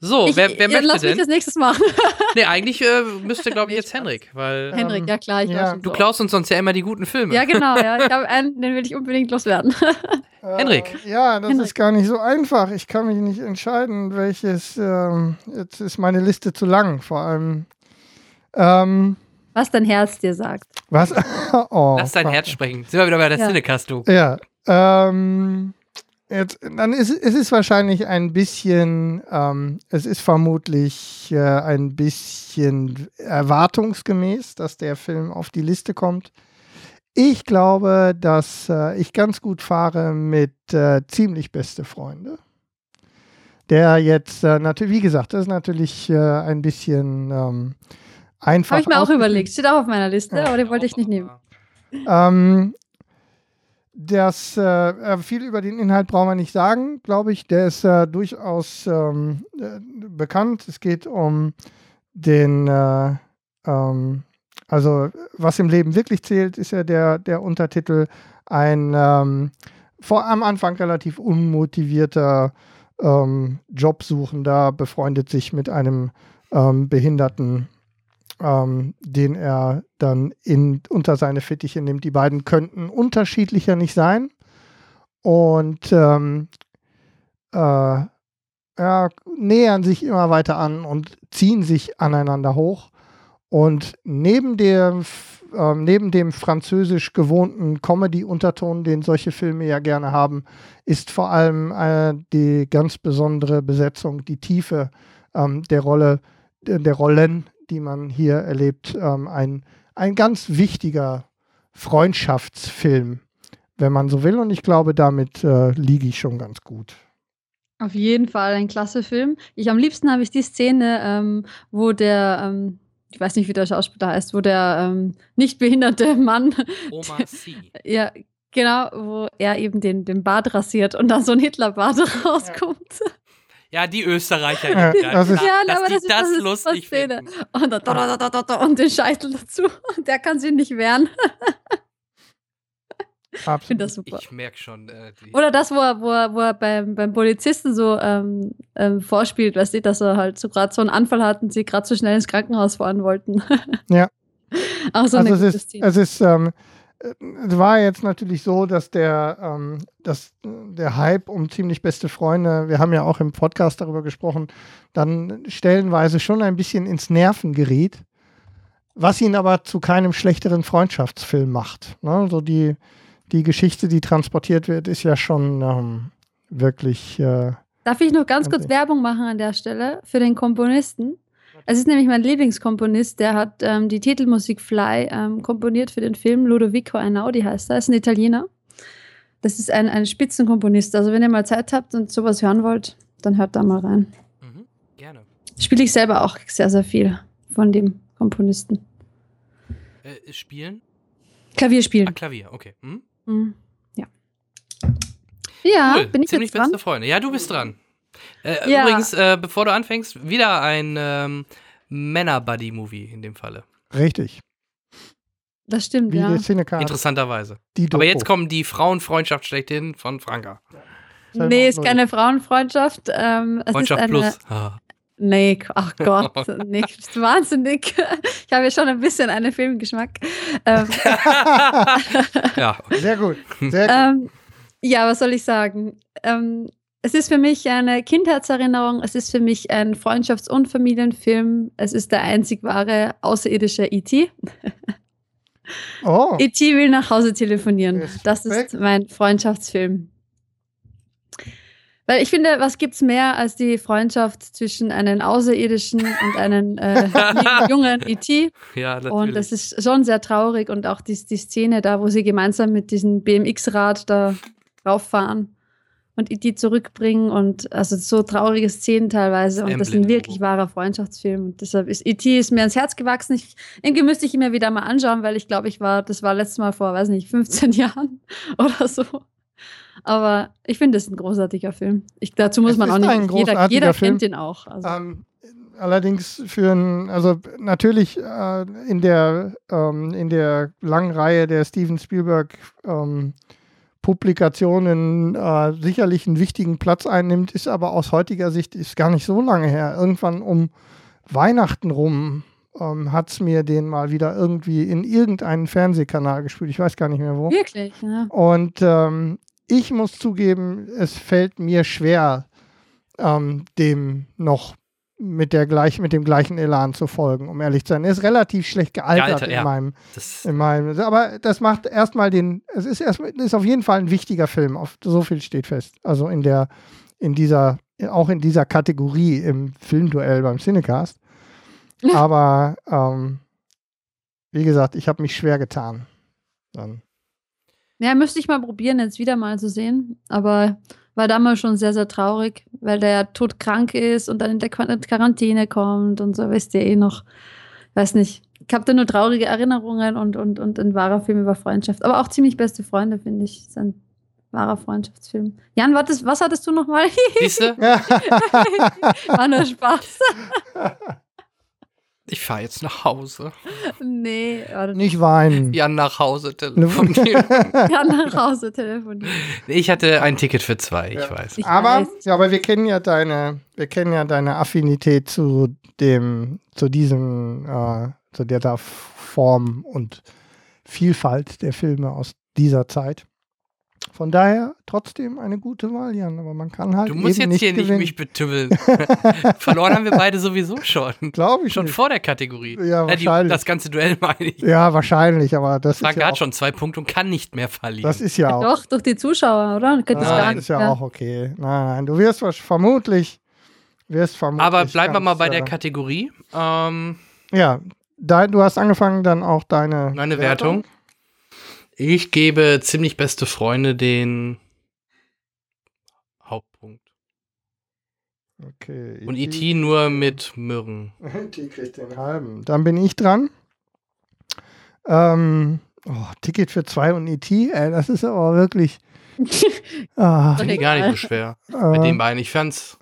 So, ich, wer, wer ja, möchte lass mich denn? das nächstes machen. [laughs] Nee, eigentlich äh, müsste, glaube ich, jetzt Henrik, weil Henrik, ja klar, ich ja. weiß du klaust uns sonst ja immer die guten Filme. Ja, genau, ja. [laughs] Ich habe einen, den will ich unbedingt loswerden. [laughs] Henrik. Äh, ja, das Henrik. ist gar nicht so einfach. Ich kann mich nicht entscheiden, welches. Ähm, jetzt ist meine Liste zu lang, vor allem. Ähm, Was dein Herz dir sagt. was? [laughs] oh, Lass dein. Herz sprechen. Sind wir wieder bei der Ja. Cinecast, du. Ja. Ähm, jetzt, dann ist es ist wahrscheinlich ein bisschen, ähm, es ist vermutlich äh, ein bisschen erwartungsgemäß, dass der Film auf die Liste kommt. Ich glaube, dass äh, ich ganz gut fahre mit äh, ziemlich beste Freunde. Der jetzt äh, natürlich, wie gesagt, das ist natürlich äh, ein bisschen ähm, einfach. Habe ich mir auch überlegt. Steht auch auf meiner Liste, Ja. aber den wollte ich nicht nehmen. Ähm, das, äh, äh, viel über den Inhalt brauchen wir nicht sagen, glaube ich. Der ist äh, durchaus ähm, äh, bekannt. Es geht um den, äh, ähm, also was im Leben wirklich zählt, ist ja der, der Untertitel. Ein ähm, vor am Anfang relativ unmotivierter ähm, Jobsuchender befreundet sich mit einem ähm, Behinderten ähm, den er dann in, unter seine Fittiche nimmt. Die beiden könnten unterschiedlicher nicht sein. und ähm, äh, ja, nähern sich immer weiter an und ziehen sich aneinander hoch. Und neben dem, äh, neben dem französisch gewohnten Comedy-Unterton, den solche Filme ja gerne haben, ist vor allem äh, die ganz besondere Besetzung, die Tiefe ähm, der Rolle, der, der, Rollen, die man hier erlebt, ähm, ein, ein ganz wichtiger Freundschaftsfilm, wenn man so will. Und ich glaube, damit äh, liege ich schon ganz gut. Auf jeden Fall ein klasse Film. Ich am liebsten habe ich die Szene, ähm, wo der, ähm, ich weiß nicht, wie der Schauspieler heißt, wo der ähm, nicht behinderte Mann, [laughs] Oma C. ja, genau, wo er eben den, den Bart rasiert und dann so ein Hitlerbart [laughs] rauskommt. Ja, die Österreicher. Ja, die das ist- Ja, dass aber die das ist- das, ist lustig Szene. finden. Und, da, da, da, da, da, und den Scheitel dazu. Und der kann sich nicht wehren. Ich finde Absolut. das super. Ich merke schon. Äh, die, Oder das, wo er, wo er, wo er beim, beim Polizisten so ähm, ähm, vorspielt, weißt du, dass er halt so gerade so einen Anfall hat und sie gerade so schnell ins Krankenhaus fahren wollten. Ja. [laughs] Auch so eine also gute es ist, Szene. es ist, ähm, äh, war jetzt natürlich so, dass der, ähm, dass äh, der Hype um ziemlich beste Freunde, wir haben ja auch im Podcast darüber gesprochen, dann stellenweise schon ein bisschen ins Nerven geriet, was ihn aber zu keinem schlechteren Freundschaftsfilm macht. Ne? So die, die Geschichte, die transportiert wird, ist ja schon ähm, wirklich. Äh, Darf ich noch ganz kurz. Werbung machen an der Stelle für den Komponisten? Es ist nämlich mein Lieblingskomponist, der hat ähm, die Titelmusik Fly ähm, komponiert für den Film Ludovico Einaudi heißt er, ist ein Italiener. Das ist ein, ein Spitzenkomponist. Also wenn ihr mal Zeit habt und sowas hören wollt, dann hört da mal rein. mhm, gerne. Spiele ich selber auch sehr, sehr viel von dem Komponisten. Äh, spielen? Klavier Ah, spielen. Klavier, okay. Hm? Mhm. Ja. Ja, cool. bin ich Ziemlich jetzt dran? beste Freunde. Ja, du bist dran. Äh, Ja. Übrigens, äh, bevor du anfängst, wieder ein ähm, Männer-Buddy-Movie in dem Falle. richtig. Das stimmt, Wie ja. Interessanterweise. Die Aber jetzt kommt die Frauenfreundschaft schlechthin von Franka. Selber Nee, ist keine Frauenfreundschaft. Ähm, es Freundschaft ist eine, plus. Ah. Nee, ach Gott, [laughs] du wahnsinnig. Ich habe ja schon ein bisschen einen Filmgeschmack. Ähm, [laughs] Ja, Sehr gut. Sehr gut. ähm, ja, was soll ich sagen? Ähm, es ist für mich eine Kindheitserinnerung, es ist für mich ein Freundschafts- und Familienfilm. Es ist der einzig wahre außerirdische E.T. oh. E.T. will nach Hause telefonieren. Respekt. Das ist mein Freundschaftsfilm. Weil ich finde, was gibt's mehr als die Freundschaft zwischen einem Außerirdischen und einem äh, [laughs] jungen E.T.? ja, natürlich. Und das ist schon sehr traurig und auch die, die Szene da, wo sie gemeinsam mit diesem BMX-Rad da rauffahren und die zurückbringen und also so traurige Szenen teilweise und das ist ein wirklich wahrer Freundschaftsfilm und deshalb ist E.T. ist mir ans Herz gewachsen. Ich, irgendwie müsste ich ihn mir wieder mal anschauen, weil ich glaube, ich war, das war letztes Mal vor, weiß nicht, 15 [laughs] Jahren oder so. Aber ich finde, es ist ein großartiger Film. Ich, dazu muss Es man auch nicht. Jeder, jeder kennt ihn auch. Also. Ähm, allerdings für ein, also natürlich äh, in der ähm, in der langen Reihe der Steven Spielberg ähm, Publikationen äh, sicherlich einen wichtigen Platz einnimmt, ist aber aus heutiger Sicht ist gar nicht so lange her. Irgendwann um Weihnachten rum ähm, hat es mir den mal wieder irgendwie in irgendeinen Fernsehkanal gespielt. Ich weiß gar nicht mehr wo. Wirklich, ja. Und ähm, ich muss zugeben, es fällt mir schwer, ähm, dem noch mit, der gleich, mit dem gleichen Elan zu folgen, um ehrlich zu sein. Er ist relativ schlecht gealtert Gealtert, in, ja. meinem, das, in meinem. Aber das macht erstmal den. Es ist erstmal ist auf jeden Fall ein wichtiger Film. Auf, so viel steht fest. Also in der, in dieser, auch in dieser Kategorie im Filmduell beim Cinecast. [laughs] Aber ähm, wie gesagt, ich habe mich schwer getan. Dann. Ja, müsste ich mal probieren, jetzt wieder mal zu sehen. Aber war damals schon sehr, sehr traurig, weil der ja todkrank ist und dann in der Quar- Quarantäne kommt und so, wisst ihr eh noch. Weiß nicht. Ich habe da nur traurige Erinnerungen und, und, und ein wahrer Film über Freundschaft. Aber auch ziemlich beste Freunde, finde ich. Ist ein wahrer Freundschaftsfilm. Jan, was, was hattest du nochmal? siehst du? [laughs] War nur Spaß. [laughs] Ich fahre jetzt nach Hause. nee. Nicht weinen. Jan nach Hause telefonieren. [laughs] Ja, nach Hause telefonieren. ich hatte ein Ticket für zwei, ich weiß. Ich aber, weiß. ja, aber wir kennen ja deine, wir kennen ja deine Affinität zu dem, zu diesem, äh, zu der da Form und Vielfalt der Filme aus dieser Zeit. Von daher trotzdem eine gute Wahl, Jan. Aber man kann halt Du musst eben jetzt hier gewinnen. nicht mich betümmeln. [laughs] Verloren haben wir beide sowieso schon. Glaube ich Schon nicht. vor der Kategorie. Ja, Äh, die, wahrscheinlich. das ganze Duell meine ich. Ja, wahrscheinlich, aber das ist Frank ja hat auch, schon zwei Punkte und kann nicht mehr verlieren. das ist ja auch, Doch, durch die Zuschauer, oder? Nein, gar das nicht. ist ja, auch okay. Nein, nein, du wirst vermutlich, wirst vermutlich. Aber bleiben wir mal bei der äh, Kategorie. Ähm, Ja, da, du hast angefangen, dann auch deine. meine Wertung. Ich gebe ziemlich beste Freunde den Hauptpunkt. Okay. Und E.T. nur mit Mürren. [laughs] Die kriegt den halben. Dann bin ich dran. Ähm, oh, Ticket für zwei und E.T., ey, das ist aber wirklich. [laughs] ah, Finde ich gar nicht so schwer. Äh, den beiden. Ich fand's.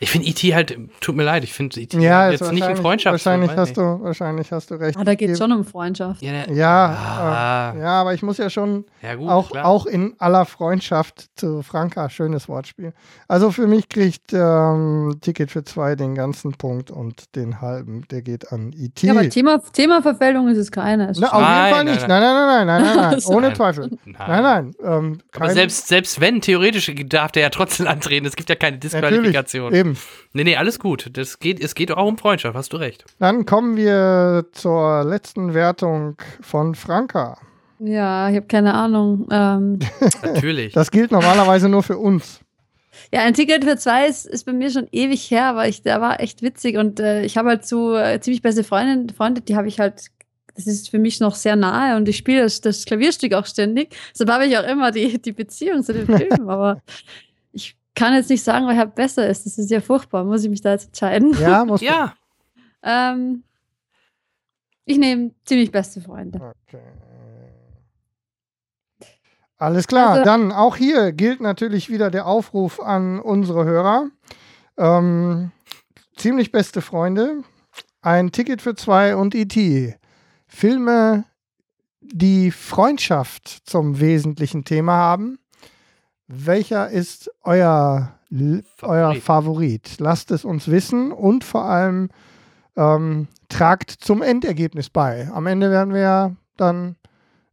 Ich finde E.T. halt, tut mir leid, ich finde E.T. ja, ist jetzt nicht wahrscheinlich- Freundschaftsfilm. Wahrscheinlich hast, nicht. du, wahrscheinlich hast du recht. Ah, da geht es schon um Freundschaft. Ja, der- Ja, Ah. äh, ja, aber ich muss ja schon ja gut, auch, klar. auch in aller Freundschaft zu Franka, schönes Wortspiel. Also für mich kriegt ähm, Ticket für zwei den ganzen Punkt und den halben, der geht an E.T. Ja, aber Thema, Themaverfälschung ist es keine. Ist Na, auf jeden Nein, Fall nein, nicht. Nein, nein, nein, nein, nein, nein, nein. [laughs] ohne. Zweifel. Nein. Nein, nein. Ähm, Aber selbst, selbst wenn, theoretisch darf der ja trotzdem antreten. Es gibt ja keine natürlich, Disqualifikation. Eben. Nee, nee, alles gut. Das geht, es geht auch um Freundschaft, hast du recht. Dann kommen wir zur letzten Wertung von Franka. Ja, ich habe keine Ahnung. Ähm, [laughs] Natürlich. Das gilt normalerweise nur für uns. ja, ein Ticket für zwei ist, ist bei mir schon ewig her, aber ich, der war echt witzig und äh, ich habe halt so äh, ziemlich beste Freundin, Freunde, die habe ich halt, das ist für mich noch sehr nahe und ich spiele das, das Klavierstück auch ständig. Deshalb habe ich auch immer die, die Beziehung zu den Filmen, aber [laughs] ich kann jetzt nicht sagen, wer besser ist. Das ist ja furchtbar. Muss ich mich da jetzt entscheiden? Ja, muss [laughs] ja, Ähm, ich nehme ziemlich beste Freunde. Okay. Alles klar, Also- dann auch hier gilt natürlich wieder der Aufruf an unsere Hörer. Ähm, ziemlich beste Freunde, ein Ticket für zwei und E.T. Filme, die Freundschaft zum wesentlichen Thema haben. Welcher ist euer, L- euer Favorit. Favorit? Lasst es uns wissen und vor allem ähm, tragt zum Endergebnis bei. Am Ende werden wir ja dann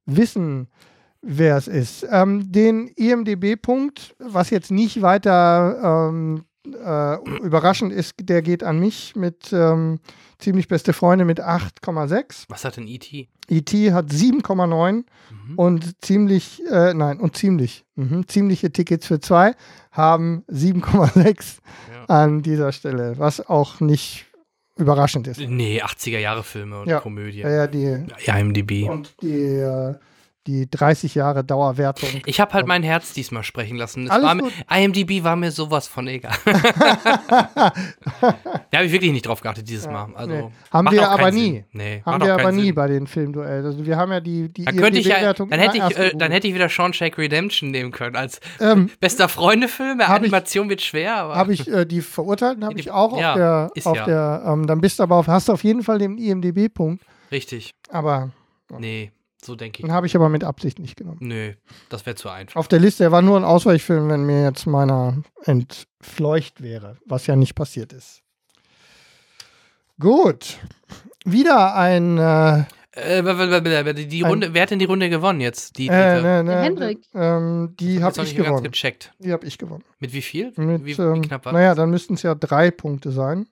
wissen, wer es ist. Ähm, den IMDB-Punkt, was jetzt nicht weiter ähm, äh, überraschend ist, der geht an mich mit ähm, ziemlich beste Freunde mit 8,6. was hat denn E.T.? E.T. hat 7,9 Mhm. und ziemlich, äh, nein, und ziemlich, mhm, ziemliche Tickets für zwei haben 7,6 Ja. an dieser Stelle, was auch nicht überraschend ist. Nee, 80er Jahre Filme und Ja. Komödie. Ja, ja, die, Ja, IMDb. und die, äh, die 30 Jahre Dauerwertung. Ich habe halt mein Herz diesmal sprechen lassen. War mir. IMDb war mir sowas von egal. [laughs] da habe ich wirklich nicht drauf geachtet dieses Mal. Also, nee. Haben wir aber Sinn. nie. Nee, Haben wir aber keinen nie Sinn. bei den Filmduellen. Also wir haben ja die, die Dann könnte ich ja, dann hätte ich, äh, dann hätte ich wieder Shawshank Redemption nehmen können als Ähm, [laughs] bester Freunde-Film. Hab ich- Animation wird schwer, habe ich äh, die Verurteilten habe ich auch ja, auf der, auf ja. der ähm, dann bist du aber auf, hast du auf jeden Fall den IMDB-Punkt, richtig. aber Nee, so denke ich. den habe ich aber mit Absicht nicht genommen. Nö, das wäre zu einfach. Auf der Liste, er war nur ein Ausweichfilm, wenn mir jetzt meiner entfleucht wäre, was ja nicht passiert ist. Gut. Wieder ein äh, Äh, die Ein- Runde, wer hat denn die Runde gewonnen jetzt? Die, äh, ne, ne, Hendrik. Ähm, die Hab habe ich gewonnen. gecheckt. Die habe ich gewonnen. Mit wie viel? Mit, wie, wie ähm, knapp war naja, das? dann müssten es ja drei Punkte sein.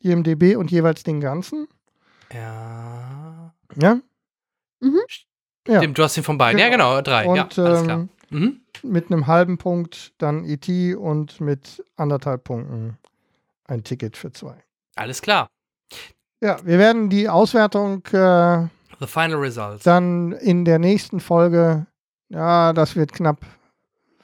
IMDB und jeweils den ganzen. Ja. Ja? Ja. Hast ihn von beiden. Ja, Genau. genau, drei. Und ja, alles klar. ähm, Mhm. mit einem halben Punkt dann ET und mit anderthalb Punkten ein Ticket für zwei. Alles klar. Ja, wir werden die Auswertung äh, The final results. dann in der nächsten Folge, ja, das wird knapp,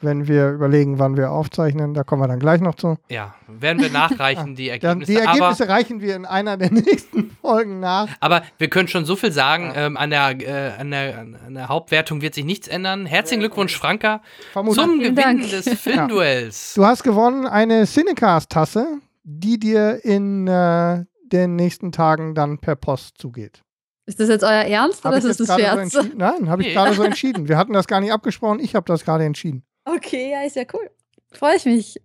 wenn wir überlegen, wann wir aufzeichnen. Da kommen wir dann gleich noch zu. Ja, werden wir [laughs] nachreichen, die Dann, Ergebnisse. die Ergebnisse aber, reichen wir in einer der [laughs] nächsten Folgen nach. aber wir können schon so viel sagen, ähm, an, der, äh, an, der, an der Hauptwertung wird sich nichts ändern. Herzlichen Glückwunsch, Franka, Vermutlich. zum Gewinn Dank. des [laughs] Filmduells. Du hast gewonnen eine Cinecast-Tasse, die dir in äh, den nächsten Tagen dann per Post zugeht. Ist das jetzt euer Ernst Hab oder ich ist das so Scherz? entschieden? Nein, habe ich Nee. gerade so entschieden. Wir hatten das gar nicht abgesprochen. Ich habe das gerade entschieden. Okay, ja, ist ja cool. Freue ich mich.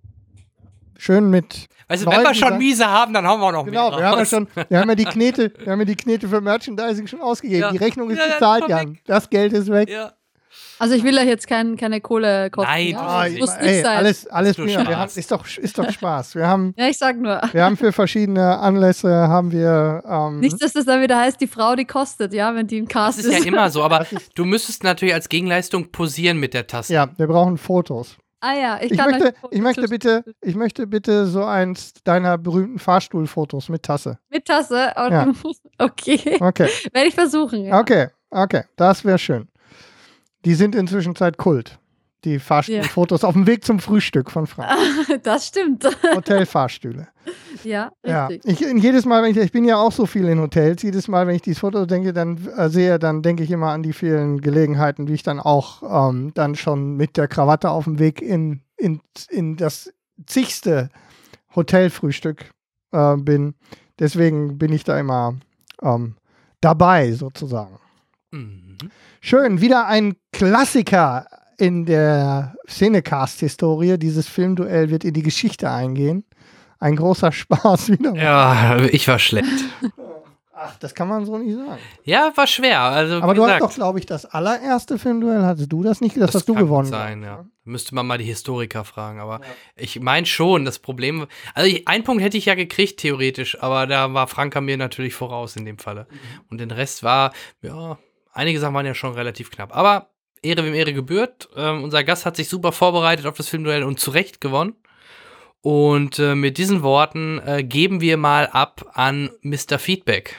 Schön mit. Du, wenn wir schon miese haben, dann haben wir auch noch Genau, mehr wir haben ja schon, wir haben ja die [laughs] Knete, wir haben ja die Knete für Merchandising schon ausgegeben. Ja. Die Rechnung ist Ja, ja, bezahlt, Jan. Das Geld ist weg. Ja. Also ich will euch jetzt kein, keine Kohle kosten. Nein, ja? Das muss ey, nicht sein. alles, alles prima. Wir haben, ist, doch, ist doch Spaß. Wir haben, Ja, ich sag nur. wir haben für verschiedene Anlässe haben wir ähm, Nicht, dass das dann wieder heißt, die Frau, die kostet, ja, wenn die im Das Cast ist ja immer so, aber Das ist- du müsstest natürlich als Gegenleistung posieren mit der Tasse. ja, wir brauchen Fotos. Ah ja, ich, Ich kann möchte, ich möchte bitte, ich möchte bitte so eins deiner berühmten Fahrstuhlfotos mit Tasse. Mit Tasse. Und Ja. [laughs] Okay. Okay, Werde ich versuchen. Ja. okay, okay, das wäre schön. Die sind inzwischen Zeit Kult. Die Fahrstuhlfotos auf dem Weg zum Frühstück von Frank. [laughs] Das stimmt. Hotelfahrstühle. ja, Ja, richtig. ich, in jedes Mal, wenn ich, ich bin ja auch so viel in Hotels, jedes Mal, wenn ich dieses Foto denke, dann äh, sehe, dann denke ich immer an die vielen Gelegenheiten, wie ich dann auch ähm, dann schon mit der Krawatte auf dem Weg in, in, in das zigste Hotelfrühstück äh, bin. Deswegen bin ich da immer ähm, dabei, sozusagen. Mhm. Schön, wieder ein Klassiker in der Szenecast-Historie. Dieses Filmduell wird in die Geschichte eingehen. Ein großer [laughs] Spaß wieder. Ja, ich war schlecht. Ach, das kann man so nicht sagen. Ja, war schwer. Also, Aber du gesagt, hast doch, glaube ich, das allererste Filmduell. Hattest du das nicht? Das, hast du gewonnen. sein, ja. Müsste man mal die Historiker fragen. Aber ich meine schon, das Problem. Also, ich, einen Punkt hätte ich ja gekriegt, theoretisch. Aber da war Franka mir natürlich voraus in dem Falle. Mhm. Und den Rest war, ja, einige Sachen waren ja schon relativ knapp. Aber Ehre wem Ehre gebührt. Ähm, unser Gast hat sich super vorbereitet auf das Filmduell und zu Recht gewonnen. Und äh, mit diesen Worten äh, geben wir mal ab an Mr. Feedback.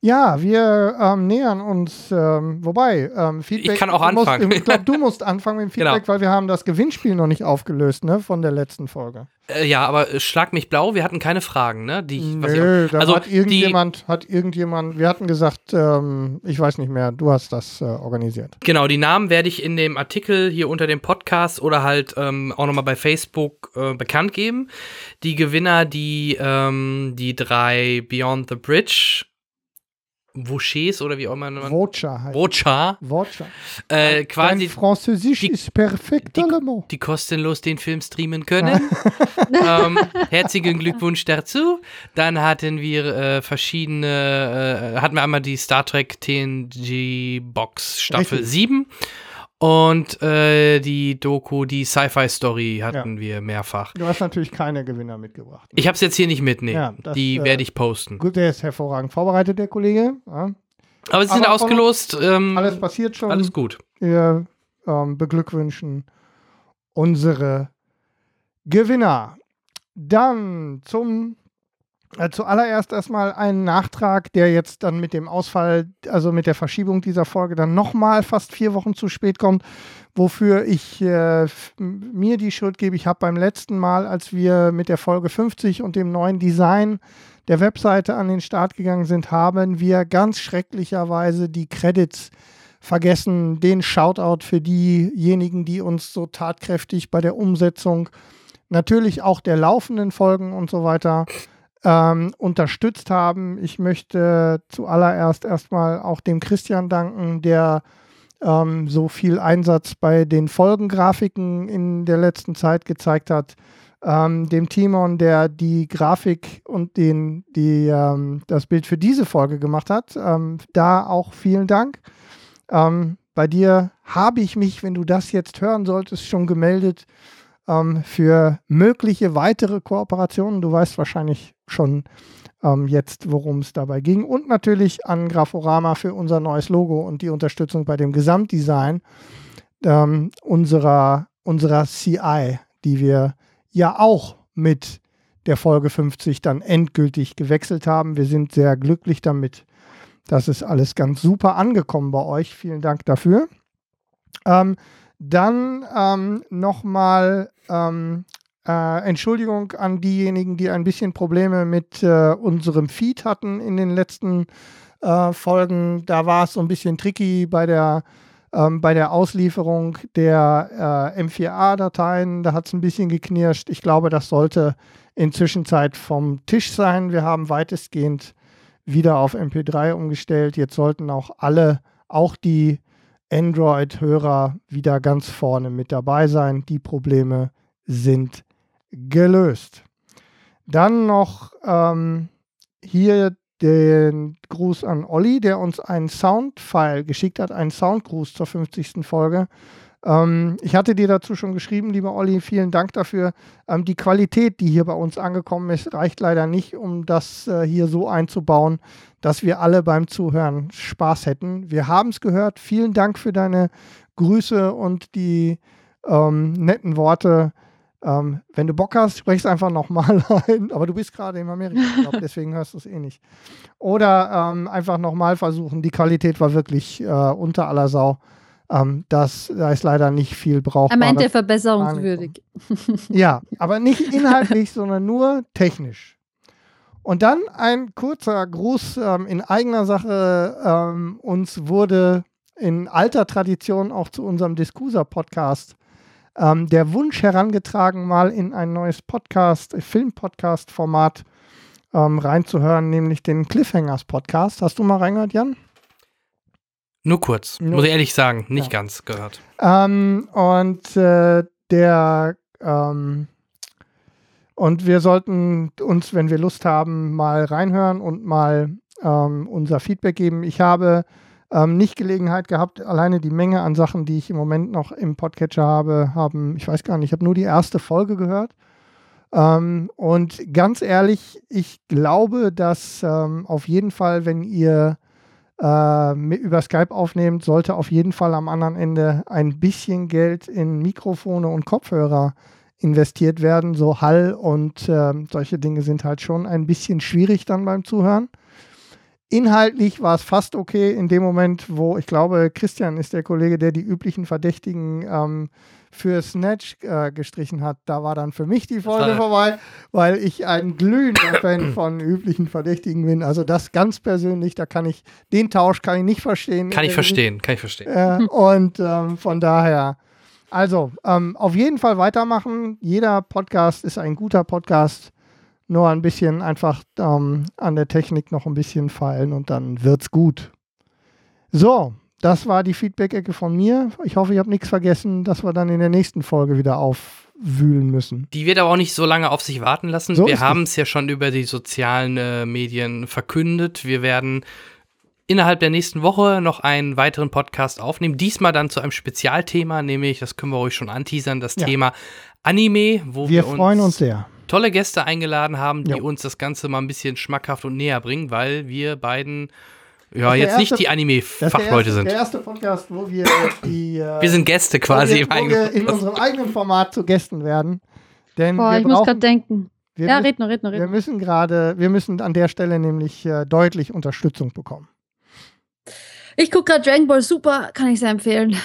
Ja, wir ähm, nähern uns, ähm, wobei, ähm, Feedback. Ich kann auch du musst- anfangen. ich glaube, du [laughs] musst anfangen mit dem Feedback, Genau. weil wir haben das Gewinnspiel noch nicht aufgelöst, ne, von der letzten Folge. Äh, ja, aber äh, schlag mich blau, wir hatten keine Fragen, ne? Die, ich- ich Nö, da also hat die, irgendjemand, hat irgendjemand, wir hatten gesagt, ähm, ich weiß nicht mehr, du hast das äh, organisiert. genau, die Namen werde ich in dem Artikel hier unter dem Podcast oder halt ähm, auch nochmal bei Facebook äh, bekannt geben. Die Gewinner, die, ähm, die drei Beyond the Bridge, Vouchers oder wie auch immer man. Vocha heißt Vocha, Vocha. äh, Dein quasi Französisch die- ist perfekt, die- allemand. die kostenlos den Film streamen können. [laughs] ähm, herzlichen Glückwunsch dazu. Dann hatten wir äh, verschiedene, äh, hatten wir einmal die Star Trek TNG Box Staffel Richtig. 7 und äh, die Doku, die Sci-Fi Story hatten wir mehrfach. Du hast natürlich keine Gewinner mitgebracht. Ich habe es jetzt hier nicht mit, nee. Ja, das, die äh, werde ich posten. Gut, der ist hervorragend vorbereitet, der Kollege. Ja. Aber sie sind aber ausgelost. Ähm, Alles passiert schon. alles gut. Wir ähm, beglückwünschen unsere Gewinner. Dann zum zuallererst erstmal einen Nachtrag, der jetzt dann mit dem Ausfall, also mit der Verschiebung dieser Folge dann nochmal fast vier Wochen zu spät kommt, wofür ich äh, mir die Schuld gebe. Ich habe beim letzten Mal, als wir mit der Folge 50 und dem neuen Design der Webseite an den Start gegangen sind, haben wir ganz schrecklicherweise die Credits vergessen. Den Shoutout für diejenigen, die uns so tatkräftig bei der Umsetzung natürlich auch der laufenden Folgen und so weiter ähm, unterstützt haben. Ich möchte zuallererst erstmal auch dem Christian danken, der ähm, so viel Einsatz bei den Folgengrafiken in der letzten Zeit gezeigt hat. Ähm, dem Timon, der die Grafik und den, die, ähm, das Bild für diese Folge gemacht hat. Ähm, da auch vielen Dank. Ähm, bei dir habe ich mich, wenn du das jetzt hören solltest, schon gemeldet ähm, für mögliche weitere Kooperationen. Du weißt wahrscheinlich schon ähm, jetzt, worum es dabei ging. Und natürlich an Graforama für unser neues Logo und die Unterstützung bei dem Gesamtdesign ähm, unserer, unserer CI, die wir ja auch mit der Folge 50 dann endgültig gewechselt haben. Wir sind sehr glücklich damit. Das ist alles ganz super angekommen bei euch. Vielen Dank dafür. Ähm, dann ähm, nochmal ähm, äh, Entschuldigung an diejenigen, die ein bisschen Probleme mit äh, unserem Feed hatten in den letzten äh, Folgen. Da war es so ein bisschen tricky bei der, ähm, bei der Auslieferung der äh, M4A-Dateien. Da hat es ein bisschen geknirscht. Ich glaube, das sollte inzwischen Zeit vom Tisch sein. Wir haben weitestgehend wieder auf MP3 umgestellt. Jetzt sollten auch alle, auch die Android-Hörer wieder ganz vorne mit dabei sein. Die Probleme sind gelöst. Dann noch ähm, hier den Gruß an Olli, der uns einen Soundfile geschickt hat, einen Soundgruß zur 50. Folge. Ähm, ich hatte dir dazu schon geschrieben, lieber Olli, vielen Dank dafür. Ähm, die Qualität, die hier bei uns angekommen ist, reicht leider nicht, um das äh, hier so einzubauen, dass wir alle beim Zuhören Spaß hätten. Wir haben es gehört. Vielen Dank für deine Grüße und die ähm, netten Worte. Ähm, wenn du Bock hast, sprich es einfach nochmal [laughs] ein. Aber du bist gerade in Amerika, glaub, deswegen hörst du es eh nicht. Oder ähm, einfach nochmal versuchen. Die Qualität war wirklich äh, unter aller Sau. Ähm, das, da ist leider nicht viel brauchbar. Er meinte verbesserungswürdig. Ja, aber nicht [laughs] inhaltlich, sondern nur technisch. Und dann ein kurzer Gruß ähm, in eigener Sache. Ähm, uns wurde in alter Tradition auch zu unserem Discusa-Podcast ähm, der Wunsch herangetragen, mal in ein neues Podcast, Film-Podcast-Format ähm, reinzuhören, nämlich den Cliffhangers-Podcast. Hast du mal reingehört, Jan? Nur kurz, Nur- muss ich ehrlich sagen, nicht Ja. ganz gehört. Ähm, und äh, der ähm, und wir sollten uns, wenn wir Lust haben, mal reinhören und mal ähm, unser Feedback geben. Ich habe ähm, nicht Gelegenheit gehabt, alleine die Menge an Sachen, die ich im Moment noch im Podcatcher habe, haben, ich weiß gar nicht, ich habe nur die erste Folge gehört. Ähm, und ganz ehrlich, ich glaube, dass ähm, auf jeden Fall, wenn ihr äh, über Skype aufnehmt, sollte auf jeden Fall am anderen Ende ein bisschen Geld in Mikrofone und Kopfhörer investiert werden. So Hall und ähm, solche Dinge sind halt schon ein bisschen schwierig dann beim Zuhören. Inhaltlich war es fast okay in dem Moment, wo ich glaube, Christian ist der Kollege, der die üblichen Verdächtigen ähm, für Snatch äh, gestrichen hat. Da war dann für mich die Folge vorbei, weil ich ein glühender [coughs] Fan von üblichen Verdächtigen bin. Also das ganz persönlich, da kann ich, den Tausch kann ich nicht verstehen. Kann ich verstehen, kann ich verstehen. äh, und ähm, von daher, also ähm, auf jeden Fall weitermachen. Jeder Podcast ist ein guter Podcast. Nur ein bisschen einfach ähm, an der Technik noch ein bisschen feilen und dann wird's gut. So, das war die Feedback-Ecke von mir. Ich hoffe, ich habe nichts vergessen, dass wir dann in der nächsten Folge wieder aufwühlen müssen. Die wird aber auch nicht so lange auf sich warten lassen. So wir haben es ja schon über die sozialen äh, Medien verkündet. Wir werden innerhalb der nächsten Woche noch einen weiteren Podcast aufnehmen. Diesmal dann zu einem Spezialthema, nämlich, das können wir euch schon anteasern, das Ja. Thema Anime, wo Wir wir, freuen uns sehr. Tolle Gäste eingeladen haben, die Jo. uns das Ganze mal ein bisschen schmackhaft und näher bringen, weil wir beiden ja jetzt nicht erste- die ist der Anime-Fachleute sind. der erste Podcast, wo wir die. Äh, Wir sind Gäste wo quasi wir, im wo wir in unserem eigenen Format zu Gästen werden. Denn Boah, wir ich muss brauchen, gerade denken. wir Ja, müssen- red noch, red noch, red Wir müssen gerade, wir müssen an der Stelle nämlich äh, deutlich Unterstützung bekommen. Ich gucke gerade Dragon Ball Super, kann ich sehr empfehlen.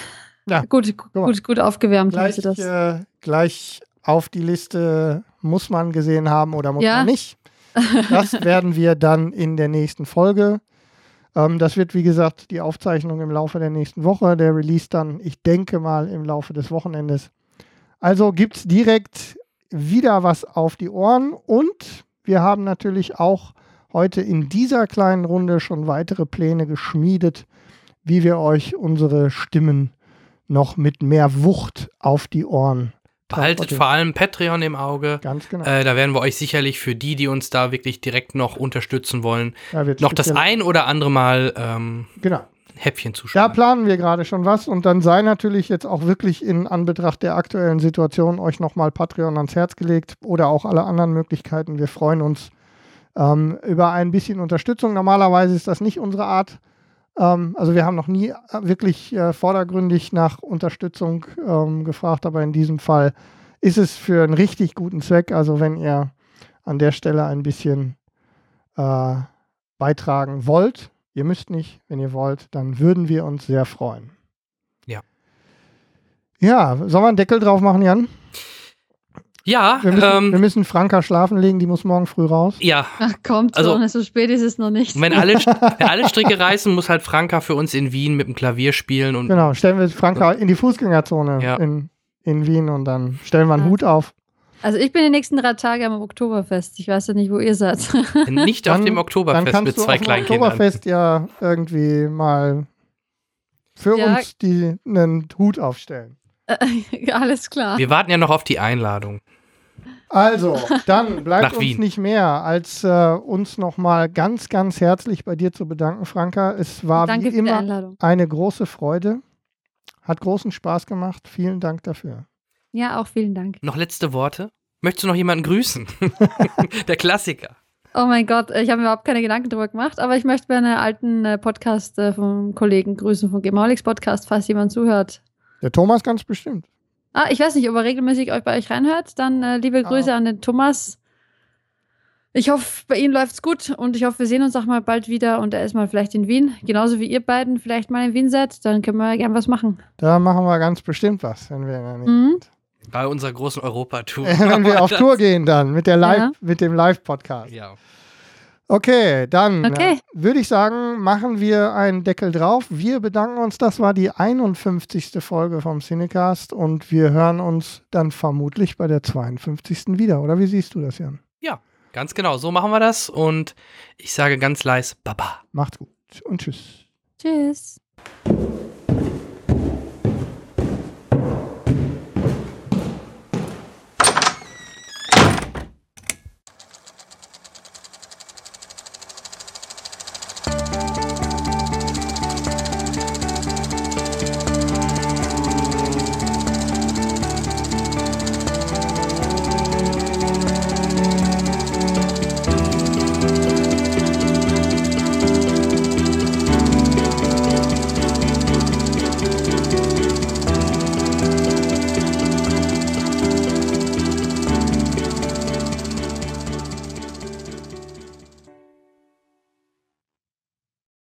Ja, Gut, gut, gut aufgewärmt haben Gleich, sie das. äh, gleich auf die Liste muss man gesehen haben oder muss Ja. man nicht. Das [laughs] werden wir dann in der nächsten Folge. Ähm, das wird, wie gesagt, die Aufzeichnung im Laufe der nächsten Woche. Der Release dann, ich denke mal, im Laufe des Wochenendes. Also gibt es direkt wieder was auf die Ohren und wir haben natürlich auch heute in dieser kleinen Runde schon weitere Pläne geschmiedet, wie wir euch unsere Stimmen noch mit mehr Wucht auf die Ohren Behaltet transportieren. vor allem Patreon im Auge. Ganz genau. Äh, da werden wir euch sicherlich für die, die uns da wirklich direkt noch unterstützen wollen, Da noch das ein oder andere Mal ähm, Genau. Häppchen Da zuschreiben. planen wir gerade schon was und dann sei natürlich jetzt auch wirklich in Anbetracht der aktuellen Situation euch nochmal Patreon ans Herz gelegt oder auch alle anderen Möglichkeiten. Wir freuen uns ähm, über ein bisschen Unterstützung. Normalerweise ist das nicht unsere Art. Ähm, also wir haben noch nie äh, wirklich äh, vordergründig nach Unterstützung ähm, gefragt, aber in diesem Fall ist es für einen richtig guten Zweck. Also wenn ihr an der Stelle ein bisschen äh, beitragen wollt, ihr müsst nicht, wenn ihr wollt, dann würden wir uns sehr freuen. Ja. Ja, sollen wir einen Deckel drauf machen, Jan? Ja, Wir müssen, wir ähm, müssen Franka schlafen legen, die muss morgen früh raus. ja. Ach, kommt Also- schon, so spät ist es noch nicht. Wenn alle, [laughs] wenn alle Stricke reißen, muss halt Franka für uns in Wien mit dem Klavier spielen und Genau, stellen wir Franka in die Fußgängerzone Ja. in, in Wien und dann stellen wir einen Ja. Hut auf. Also ich bin die nächsten drei Tage am Oktoberfest. Ich weiß ja nicht, wo ihr seid. [laughs] nicht auf Dann- dem Dann Oktoberfest kannst mit du zwei auf dem kleinen Kindern. Oktoberfest ja irgendwie mal für Ja. uns die, einen Hut aufstellen. [laughs] Alles klar. Wir warten ja noch auf die Einladung. Also, dann bleibt uns Wien. nicht mehr, als äh, uns nochmal ganz, ganz herzlich bei dir zu bedanken, Franka. Es war Danke wie immer eine große Freude. Hat großen Spaß gemacht. Vielen Dank dafür. Ja, auch vielen Dank. Noch letzte Worte? Möchtest du noch jemanden grüßen? [laughs] Der Klassiker. Oh mein Gott, ich habe mir überhaupt keine Gedanken darüber gemacht, aber ich möchte meine alten äh, Podcast äh, vom Kollegen grüßen, vom Gemauliks Podcast, falls jemand zuhört. Der Thomas ganz bestimmt. Ah, ich weiß nicht, ob er regelmäßig euch bei euch reinhört. Dann äh, liebe Grüße an den Thomas. Ich hoffe, bei Ihnen läuft's gut und ich hoffe, wir sehen uns auch mal bald wieder und er ist mal vielleicht in Wien. Genauso wie ihr beiden vielleicht mal in Wien seid, dann können wir gern was machen. Da machen wir ganz bestimmt was, wenn wir, in der Nähe Mhm. sind. Bei unserer großen Europatour. [laughs] wenn wir auf [laughs] Tour gehen dann mit, der Live, Ja. mit dem Live-Podcast. Ja. Okay, dann Okay. äh, würde ich sagen, machen wir einen Deckel drauf. Wir bedanken uns. Das war die 51. Folge vom Cinecast und wir hören uns dann vermutlich bei der 52. wieder. Oder wie siehst du das, Jan? ja, ganz genau. So machen wir das. Und ich sage ganz leise Baba. Macht's gut und tschüss. Tschüss.